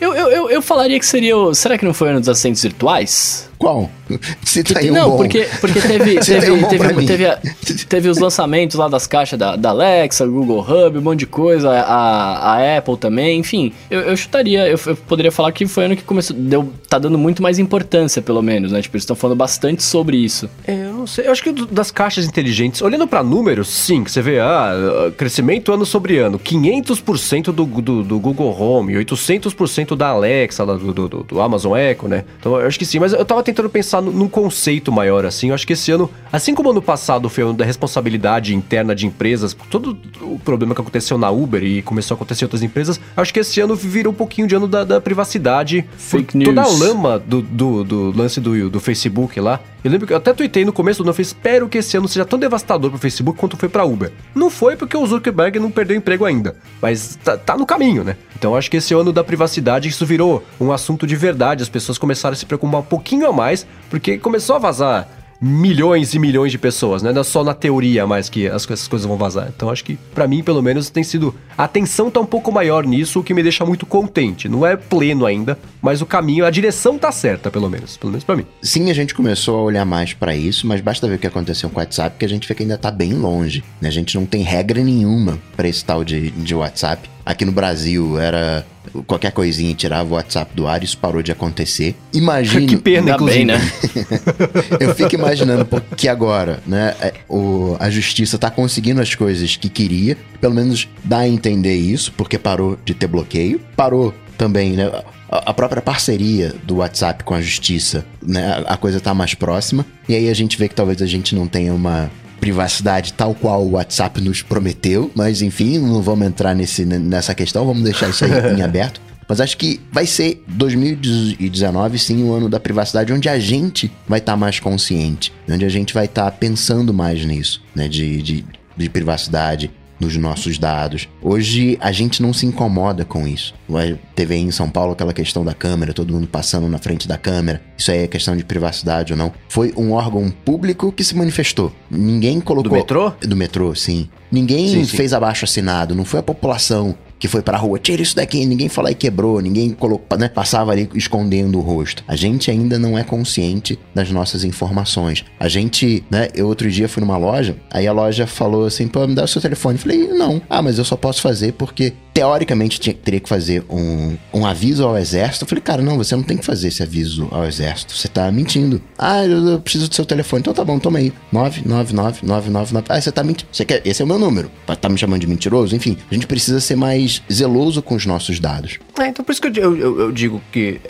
Eu, eu, eu, eu falaria que seria o... Será que não foi o ano dos assistentes virtuais? Qual? Tá aí um não, bom. porque, porque teve, teve, um teve, teve, a- teve os lançamentos lá das caixas da, da Alexa, Google Hub, um monte de coisa, a, a Apple também, enfim. Eu, eu chutaria, eu, eu poderia falar que foi ano que começou, deu, tá dando muito mais importância, pelo menos, né? Tipo, eles estão falando bastante sobre isso. É, eu não sei. Eu acho que das caixas inteligentes, olhando pra números, sim, que você vê, ah, crescimento ano sobre ano, 500% do, do, do Google Home, 800% da Alexa, do, do, do- Amazon Echo, né? Então eu acho que sim, mas eu tava tentando pensar nu- num conceito maior, assim. Eu acho que esse ano, assim como ano passado foi ano da responsabilidade interna de empresas, todo o problema que aconteceu na Uber e começou a acontecer em outras empresas, acho que esse ano virou um pouquinho de ano da, da privacidade. Fake por Toda a news. lama do, do, do lance do, do Facebook lá. Eu lembro que eu até tuitei no começo do ano, eu falei, espero que esse ano seja tão devastador pro Facebook quanto foi pra Uber. Não foi porque o Zuckerberg não perdeu emprego ainda, mas tá, tá no caminho, né? Então acho que esse ano da privacidade isso virou um assunto de verdade, as pessoas começaram a se preocupar um pouquinho a mais, porque começou a vazar milhões e milhões de pessoas, né? Não é só na teoria mais que as, essas coisas vão vazar. Então acho que pra mim, pelo menos, tem sido a atenção tá um pouco maior nisso, o que me deixa muito contente. Não é pleno ainda, mas o caminho, a direção tá certa, pelo menos, pelo menos para mim. Sim, a gente começou a olhar mais pra isso, mas basta ver o que aconteceu com o WhatsApp, que a gente vê que ainda tá bem longe. né? A gente não tem regra nenhuma pra esse tal de, de WhatsApp. Aqui no Brasil era qualquer coisinha tirava o WhatsApp do ar, isso parou de acontecer. Imagine. que pena, bem, né? Eu fico imaginando porque agora, né, é, o, a justiça tá conseguindo as coisas que queria, pelo menos dá a entender isso, porque parou de ter bloqueio, parou também, né, a a própria parceria do WhatsApp com a justiça, né, a coisa tá mais próxima, e aí a gente vê que talvez a gente não tenha uma privacidade tal qual o WhatsApp nos prometeu, mas enfim, não vamos entrar nesse, nessa questão, vamos deixar isso aí em aberto. Mas acho que vai ser 2019, sim, o ano da privacidade, onde a gente vai estar mais consciente, onde a gente vai estar pensando mais nisso, né? De, de, de privacidade, nos nossos dados. Hoje a gente não se incomoda com isso. Teve aí em São Paulo aquela questão da câmera, todo mundo passando na frente da câmera. Isso aí é questão de privacidade ou não. Foi um órgão público que se manifestou. Ninguém colocou. Do metrô? Do metrô, sim. Ninguém Sim, sim. fez abaixo assinado, não foi a população que foi pra rua, tira isso daqui, ninguém falou e quebrou, ninguém colocou, né, passava ali escondendo o rosto. A gente ainda não é consciente das nossas informações. A gente, né, eu outro dia fui numa loja, aí a loja falou assim, pô, me dá o seu telefone. Eu falei, não. Ah, mas eu só posso fazer porque teoricamente tinha, teria que fazer um, um aviso ao exército. Eu falei, cara, não, você não tem que fazer esse aviso ao exército. Você tá mentindo. Ah, eu, eu preciso do seu telefone. Então tá bom, toma aí. 999 Ah, você tá mentindo. Você quer? Esse é o meu número. Tá me chamando de mentiroso? Enfim, a gente precisa ser mais zeloso com os nossos dados. É, então por isso que eu, eu, eu digo que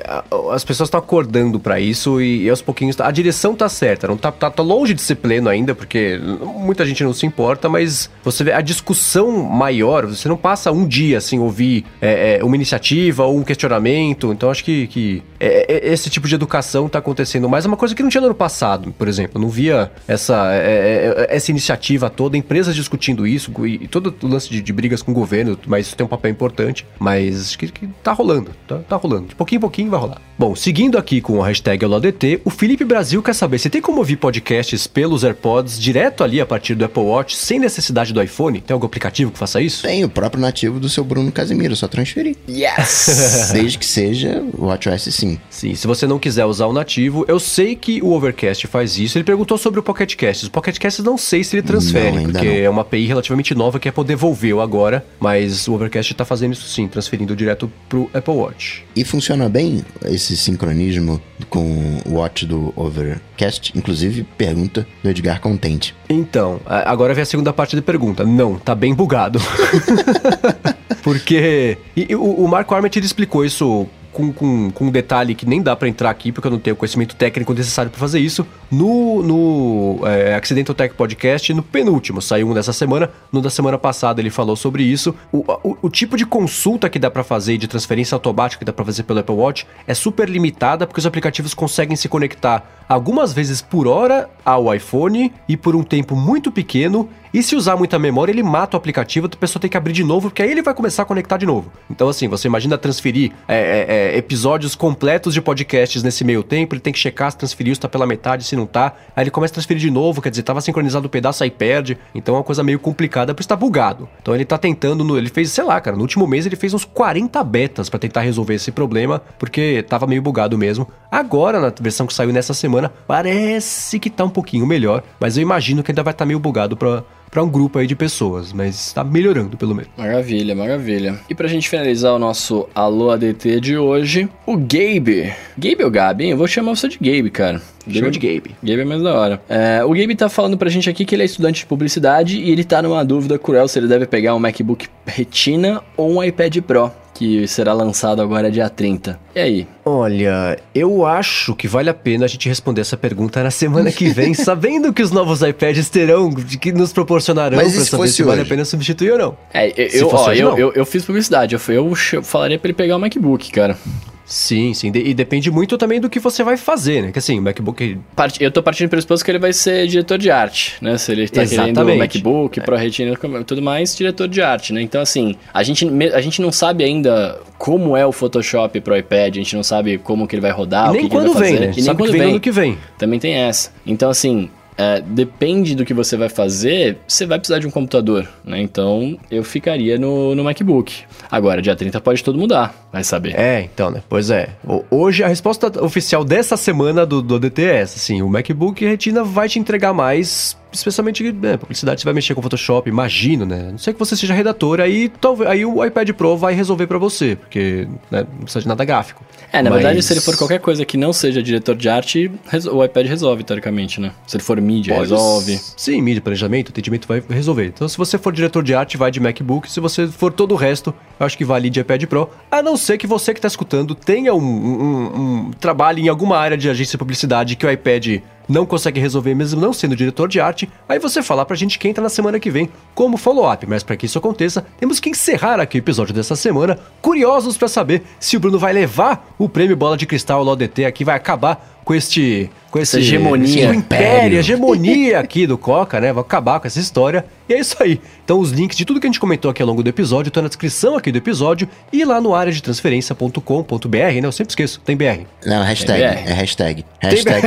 as pessoas estão acordando para isso e, e, aos pouquinhos a direção tá certa. Não tá, tá, tá longe de ser pleno ainda, porque muita gente não se importa, mas você vê a discussão maior, você não passa um dia assim, ouvir é, é, uma iniciativa ou um questionamento. Então acho que, que é, é esse tipo de educação está acontecendo mais. É uma coisa que não tinha no ano passado, por exemplo. Não via essa, é, essa iniciativa toda, empresas discutindo isso e, todo o lance de, de, brigas com o governo, mas isso tem um papel importante. Mas acho que, que tá rolando, tá, tá rolando. De pouquinho em pouquinho vai rolar. Bom, seguindo aqui com a hashtag LODT, o Felipe Brasil quer saber se tem como ouvir podcasts pelos AirPods direto ali a partir do Apple Watch, sem necessidade do iPhone? Tem algum aplicativo que faça isso? Tem, o próprio nativo do seu Bruno Casimiro, só transferir. Yes! Desde que seja o WatchOS sim. Sim, se você não quiser usar o nativo, eu sei que o Overcast faz isso. Ele perguntou sobre o Pocket Cast. O Pocket Cast não sei se ele transfere, não, porque não. é uma API relativamente nova que a Apple devolveu agora, mas o Overcast tá fazendo isso sim, transferindo direto pro Apple Watch. E funciona bem esse sincronismo com o Watch do Overcast? Inclusive, pergunta do Edgar Contente. Então, agora vem a segunda parte da pergunta. Não, tá bem bugado. Porque. E, e, o, o Marco explicou isso com, com, com um detalhe que nem dá para entrar aqui, porque eu não tenho conhecimento técnico necessário para fazer isso, no, no é, Accidental Tech Podcast, no penúltimo, saiu um dessa semana, no da semana passada ele falou sobre isso. O, o, o tipo de consulta que dá para fazer, de transferência automática que dá para fazer pelo Apple Watch, é super limitada, porque os aplicativos conseguem se conectar algumas vezes por hora ao iPhone e por um tempo muito pequeno, e se usar muita memória, ele mata o aplicativo, a pessoa tem que abrir de novo, porque aí ele vai começar a conectar de novo. Então, assim, você imagina transferir é, é, é, episódios completos de podcasts nesse meio tempo, ele tem que checar se transferiu, se tá pela metade, se não tá. Aí ele começa a transferir de novo, quer dizer, tava sincronizado o pedaço, aí perde. Então é uma coisa meio complicada, por isso tá bugado. Então ele tá tentando, no, ele fez, sei lá, cara, no último mês ele fez uns 40 betas para tentar resolver esse problema, porque tava meio bugado mesmo. Agora, na versão que saiu nessa semana, parece que tá um pouquinho melhor, mas eu imagino que ainda vai estar tá meio bugado pra para um grupo aí de pessoas, mas está melhorando pelo menos. Maravilha, maravilha. E pra gente finalizar o nosso Alô ADT de hoje, o Gabe. Gabe ou Gabi? Eu vou chamar você de Gabe, cara. Chama de Gabe. Gabe é mais da hora. É, o Gabe tá falando pra gente aqui que ele é estudante de publicidade e ele tá numa dúvida cruel se ele deve pegar um MacBook Retina ou um iPad Pro que será lançado agora dia 30. E aí? Olha, eu acho que vale a pena a gente responder essa pergunta na semana que vem, sabendo que os novos iPads terão, que nos proporcionarão Mas pra saber se vale a pena substituir ou não. É, eu, ó, hoje, eu, não. eu, eu, fiz publicidade, eu, eu falaria pra ele pegar o MacBook, cara. Sim, sim. E depende muito também do que você vai fazer, né? Que assim, o MacBook. Eu tô partindo pelo esposo que ele vai ser diretor de arte, né? Se ele tá Exatamente. querendo MacBook, é. Pro Retina e tudo mais, diretor de arte, né? Então, assim, a gente, a gente não sabe ainda como é o Photoshop pro iPad, a gente não sabe como que ele vai rodar, e nem o que, quando que ele vai vem, fazer. Né? E nem sabe quando que vem, vem. ano que vem. Também tem essa. Então, assim, é, depende do que você vai fazer, você vai precisar de um computador, né? Então eu ficaria no, no MacBook. Agora, dia 30 pode tudo mudar, vai saber. É, então, né? Pois é. Hoje a resposta oficial dessa semana do, do é assim, o MacBook Retina vai te entregar mais especialmente né, publicidade, você vai mexer com Photoshop, imagino, né? Não sei que você seja redator, aí, talvez, aí o iPad Pro vai resolver para você, porque né, não precisa de nada gráfico. É, na Mas... verdade, se ele for qualquer coisa que não seja diretor de arte, o iPad resolve, teoricamente, né? Se ele for mídia, Pode... resolve. Sim, mídia, planejamento, atendimento vai resolver. Então, se você for diretor de arte, vai de MacBook. Se você for todo o resto, eu acho que vale de iPad Pro. A não ser que você que está escutando tenha um, um, um trabalho em alguma área de agência de publicidade que o iPad não consegue resolver mesmo não sendo diretor de arte, aí você fala pra gente que entra na semana que vem como follow-up. Mas para que isso aconteça, temos que encerrar aqui o episódio dessa semana, curiosos para saber se o Bruno vai levar o prêmio Bola de Cristal LODT aqui, vai acabar com este com esse, essa hegemonia, esse império, hegemonia aqui do Coca, né? Vou acabar com essa história. E é isso aí. Então os links de tudo que a gente comentou aqui ao longo do episódio estão na descrição aqui do episódio e lá no área de transferência.com.br, né? Eu sempre esqueço, tem BR. Não, hashtag, é hashtag. Hashtag,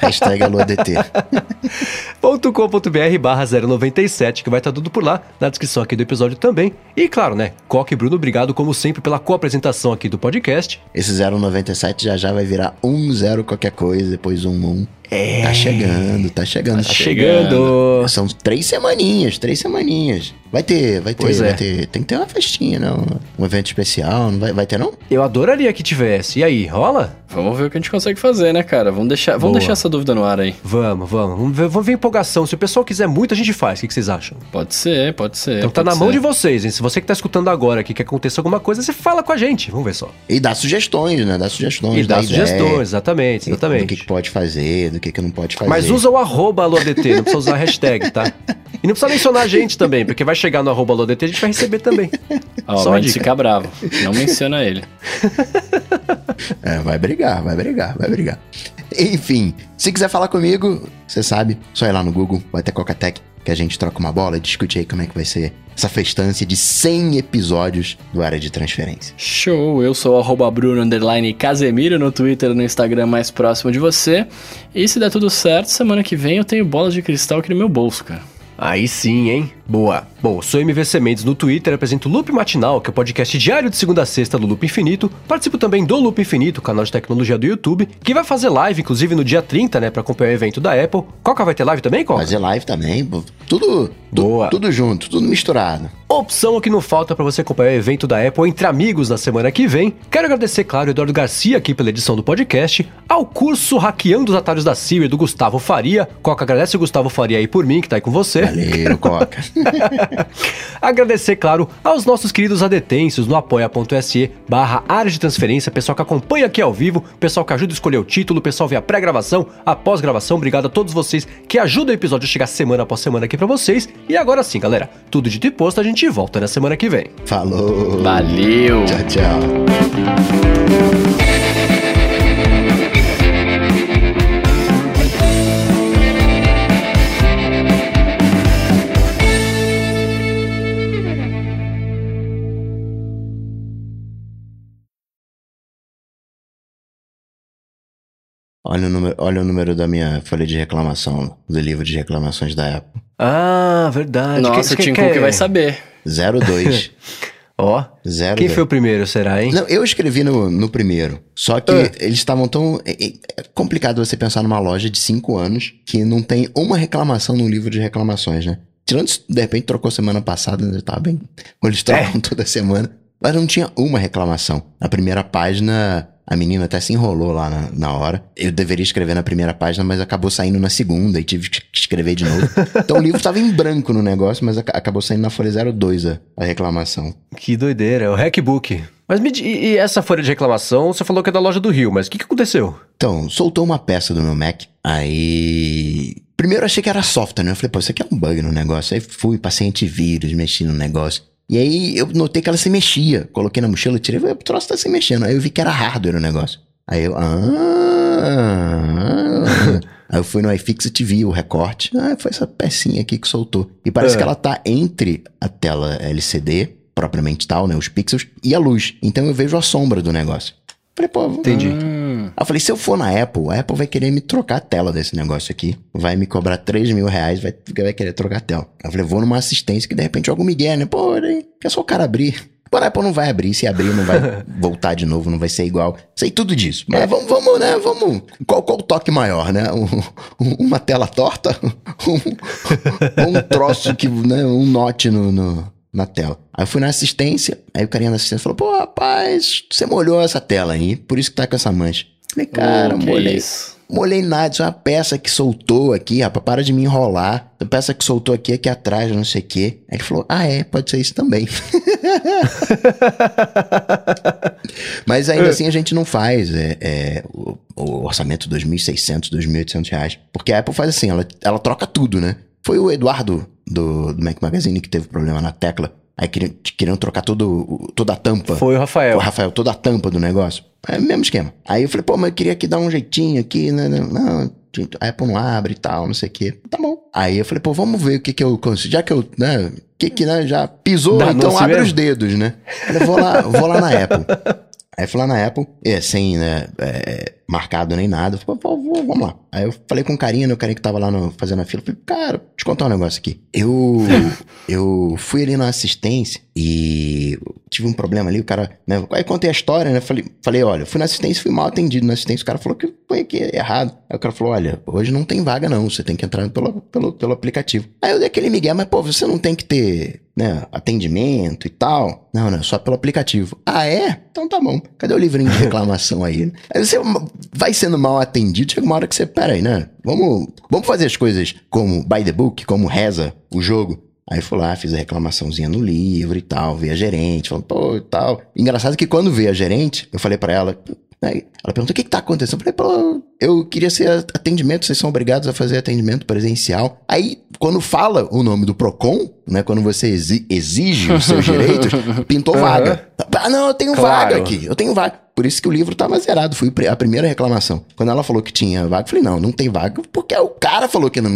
hashtag AluaDT. .com.br barra 097, que vai estar tudo por lá, na descrição aqui do episódio também. E claro, né, Coque e Bruno, obrigado como sempre pela co-apresentação aqui do podcast. Esse 097 já já vai virar 10 qualquer coisa, depois 11. É. Tá chegando, tá chegando. Tá chegando. São três semaninhas, três semaninhas. Vai ter, vai ter, Pois vai é. ter. Tem que ter uma festinha, não? Um evento especial, não vai, vai ter não? Eu adoraria que tivesse. E aí, rola? Vamos ver o que a gente consegue fazer, né, cara? Vamos deixar, vamos Boa. deixar essa dúvida no ar aí. Vamos, vamos. Vamos ver, vamos ver empolgação. Se o pessoal quiser muito, a gente faz. O que que vocês acham? Pode ser, pode ser. Então tá pode na mão ser. de vocês, hein? Se você que tá escutando agora aqui quer que aconteça alguma coisa, você fala com a gente. Vamos ver só. E dá sugestões, né? Dá sugestões. E dá ideia. sugestões, exatamente, Do exatamente. que, que pode fazer, do que, que não pode fazer. Mas usa o arroba AloDT, não precisa usar a hashtag, tá? E não precisa mencionar a gente também, porque vai chegar no arroba AloDT e a gente vai receber também. Ó, Só dica. fica bravo. Não menciona ele. É, vai brigar, vai brigar, vai brigar. Enfim, se quiser falar comigo, você sabe, só ir lá no Google, vai ter Cocatec, que a gente troca uma bola e discute aí como é que vai ser essa festança de 100 episódios do Área de Transferência. Show, eu sou o arroba Bruno underline Casemiro no Twitter e no Instagram mais próximo de você. E se der tudo certo, semana que vem eu tenho bolas de cristal aqui no meu bolso, cara. Aí sim, hein? Boa. Bom, sou MVC Mendes no Twitter, apresento o Loop Matinal, que é o podcast diário de segunda a sexta do Loop Infinito. Participo também do Loop Infinito, canal de tecnologia do YouTube, que vai fazer live, inclusive, no dia 30, né, pra acompanhar o evento da Apple. Coca vai ter live também, Coca? Fazer live também, tudo, tu- Boa. tudo junto, tudo misturado. Opção que não falta para você acompanhar o evento da Apple entre amigos na semana que vem. Quero agradecer, claro, ao Eduardo Garcia aqui pela edição do podcast, ao curso Hackeando os Atalhos da Siri do Gustavo Faria. Coca, agradece o Gustavo Faria aí por mim, que tá aí com você. Valeu, Coca. Agradecer, claro, aos nossos queridos adetêncios no apoia.se barra área de transferência, pessoal que acompanha aqui ao vivo, pessoal que ajuda a escolher o título, pessoal vê a pré-gravação, a pós-gravação. Obrigado a todos vocês que ajudam o episódio a chegar semana após semana aqui pra vocês. E agora sim, galera, tudo dito e posto, a gente volta na semana que vem. Falou. Valeu! Tchau, tchau. Olha o, número, olha o número da minha folha de reclamação, do livro de reclamações da Apple. Ah, verdade. Nossa, o Tim Cook quem- vai saber. 02. Ó, 02. quem foi o primeiro, será, hein? Não, eu escrevi no, no primeiro. Só que Ah. eles estavam tão. É, é- é complicado você pensar numa loja de 5 anos que não tem uma reclamação no livro de reclamações, né? Tirando se de repente trocou semana passada, né? Tava bem. Quando eles trocam toda semana. Mas não tinha uma reclamação. Na primeira página, a menina até se enrolou lá na, na hora. Eu deveria escrever na primeira página, mas acabou saindo na segunda e tive que escrever de novo. então o livro estava em branco no negócio, mas aca- acabou saindo na folha 02 a, a reclamação. Que doideira, é o Hackbook. Mas me, e, e essa folha de reclamação, você falou que é da loja do Rio, mas o que, que aconteceu? Então, soltou uma peça do meu Mac. Aí. Primeiro eu achei que era software, né? Eu falei, pô, isso aqui é um bug no negócio. Aí fui, passei antivírus, mexi no negócio. E aí eu notei que ela se mexia. Coloquei na mochila, tirei, falei, o troço tá se mexendo. Aí eu vi que era hardware o negócio. Aí eu. Ah. Aí eu fui no iFixit vi o recorte. Ah, foi essa pecinha aqui que soltou. E parece É. que ela tá entre a tela LCD, propriamente tal, né? Os pixels, e a luz. Então eu vejo a sombra do negócio. Falei, pô, Entendi. Hum, Aí eu falei, se eu for na Apple, a Apple vai querer me trocar a tela desse negócio aqui. Vai me cobrar 3 mil reais, vai, vai querer trocar a tela. Aí eu falei, vou numa assistência que de repente joga o Miguel, né? Pô, aí, que é só o cara abrir. Pô, a Apple não vai abrir, se abrir não vai voltar de novo, não vai ser igual. Sei tudo disso. Mas vamos, vamos né? Vamos. Qual, qual o toque maior, né? Um- um- uma tela torta? Um, um troço que, né? Um note no, no- na tela. Aí eu fui na assistência, aí o carinha da assistência falou: pô, rapaz, você molhou essa tela aí, por isso que tá com essa mancha. Falei, cara, oh, molhei. isso. Molhei nada, isso é uma peça que soltou aqui, rapaz, para de me enrolar. A peça que soltou aqui, aqui atrás, não sei o quê. Aí ele falou, ah é, pode ser isso também. Mas ainda assim a gente não faz é, é, o, o orçamento 2.600, 2.800 reais. Porque a Apple faz assim, ela, ela troca tudo, né? Foi o Eduardo do, do Mac Magazine que teve problema na tecla. Aí queriam, queriam trocar todo, toda a tampa. Foi o Rafael. O Rafael, toda a tampa do negócio. É o mesmo esquema. Aí eu falei, pô, mas eu queria aqui dar um jeitinho aqui, né? né, Não, a Apple não abre e tal, não sei o quê. Tá bom. Aí eu falei, pô, vamos ver o que que eu consigo. Já que eu, né? O que que, né? Já pisou, Danou-se então abre mesmo. os dedos, né? Eu falei, vou lá, vou lá na Apple. Aí fui lá na Apple, é, sem, né, é, marcado nem nada. Falei, pô, pô, vamos lá. Aí eu falei com o carinha, né, o carinha que tava lá no, fazendo a fila. Falei, cara, deixa eu contar um negócio aqui. Eu, eu fui ali na assistência e tive um problema ali, o cara, né, aí contei a história, né, falei, falei, olha, fui na assistência, fui mal atendido na assistência, o cara falou que foi aqui errado. Aí o cara falou, olha, hoje não tem vaga não, você tem que entrar pelo, pelo, pelo aplicativo. Aí eu dei aquele migué, mas pô, você não tem que ter, né, atendimento e tal. Não, não, só pelo aplicativo. Ah, é? Então tá bom. Cadê o livrinho de reclamação aí? Aí você vai sendo mal atendido, chega uma hora que você, pera aí, né? Vamos, vamos fazer as coisas como by the book, como reza o jogo. Aí fui lá, fiz a reclamaçãozinha no livro e tal, vi a gerente, falando, pô, e tal. Engraçado que quando veio a gerente, eu falei para ela, ela perguntou: o que, que tá acontecendo? Eu falei, eu queria ser atendimento, vocês são obrigados a fazer atendimento presencial. Aí, quando fala o nome do PROCON, né? Quando você exige os seus direitos, pintou vaga. Ah, não, eu tenho claro. vaga aqui, eu tenho vaga. Por isso que o livro tava zerado, foi a primeira reclamação. Quando ela falou que tinha vaga, eu falei, não, não tem vaga, porque o cara falou que não,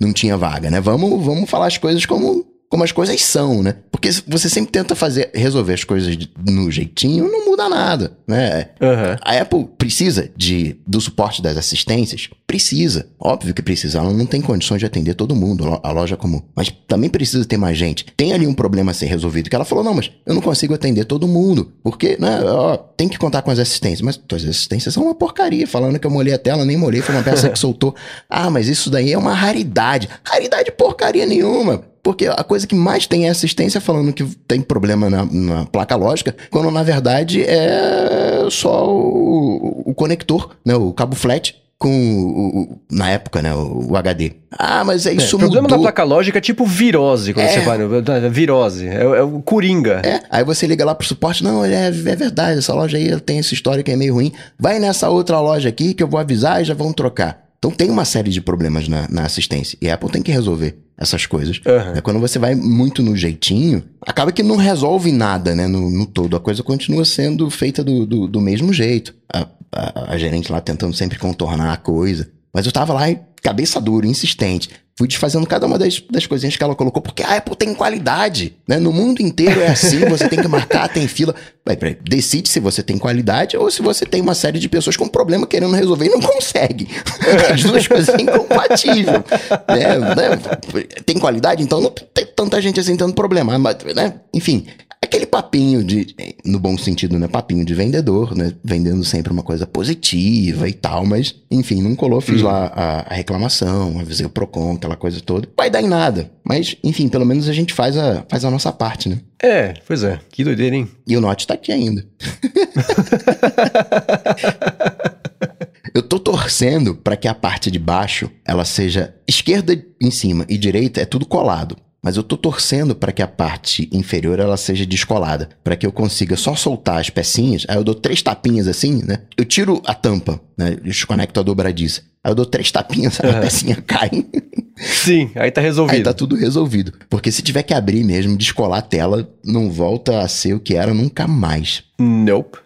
não tinha vaga, né? Vamos, vamos falar as coisas como como as coisas são, né? Porque você sempre tenta fazer, resolver as coisas no jeitinho, não muda nada, né? Uhum. A Apple precisa de, do suporte das assistências? Precisa. Óbvio que precisa. Ela não tem condições de atender todo mundo, a loja comum. Mas também precisa ter mais gente. Tem ali um problema a ser resolvido, que ela falou, não, mas eu não consigo atender todo mundo. Porque, né, ó, tem que contar com as assistências. Mas tuas assistências são uma porcaria. Falando que eu molhei a tela, nem molhei, foi uma peça que soltou. Ah, mas isso daí é uma raridade. Raridade porcaria nenhuma. Porque a coisa que mais tem é assistência falando que tem problema na, na placa lógica, quando na verdade é só o, o conector, né? O cabo flat com o, o, na época, né, o, o, HD. Ah, mas é isso é, O problema da placa lógica é tipo virose, quando é. você vai no, virose, é, é, o coringa. É, aí você liga lá pro suporte, não, é, é verdade, essa loja aí tem essa história que é meio ruim, vai nessa outra loja aqui que eu vou avisar e já vão trocar. Então tem uma série de problemas na, na assistência e a Apple tem que resolver essas coisas. Uhum. Quando você vai muito no jeitinho, acaba que não resolve nada, né? No, no todo. A coisa continua sendo feita do, do, do mesmo jeito. A, a, a, gerente lá tentando sempre contornar a coisa. Mas eu tava lá e cabeça dura, insistente. Fui desfazendo cada uma das, das coisinhas que ela colocou, porque a Apple tem qualidade, né? No mundo inteiro é assim, você tem que marcar, tem fila. Vai, peraí, decide se você tem qualidade ou se você tem uma série de pessoas com problema querendo resolver e não consegue. As duas coisas são incompatíveis. Né? né? Tem qualidade, então não tem tanta gente assim tendo problema. Mas, né? Enfim, aquele papinho de, no bom sentido, né? Papinho de vendedor, né? Vendendo sempre uma coisa positiva e tal, mas, enfim, não colou, fiz hum. lá a, a, reclamação, avisei o PROCON, aquela coisa toda. Vai dar em nada. Mas, enfim, pelo menos a gente faz a, faz a nossa parte, né? É, pois é. Que doideira, hein? E o Note tá aqui ainda. Eu tô torcendo para que a parte de baixo ela seja esquerda em cima e direita é tudo colado. Mas eu tô torcendo para que a parte inferior ela seja descolada, para que eu consiga só soltar as pecinhas. Aí eu dou três tapinhas assim, né? Eu tiro a tampa, né? Desconecto a dobradiça. Aí eu dou três tapinhas, uhum. a pecinha cai. Sim, aí tá resolvido. Aí tá tudo resolvido. Porque se tiver que abrir mesmo, descolar a tela, não volta a ser o que era nunca mais. Nope.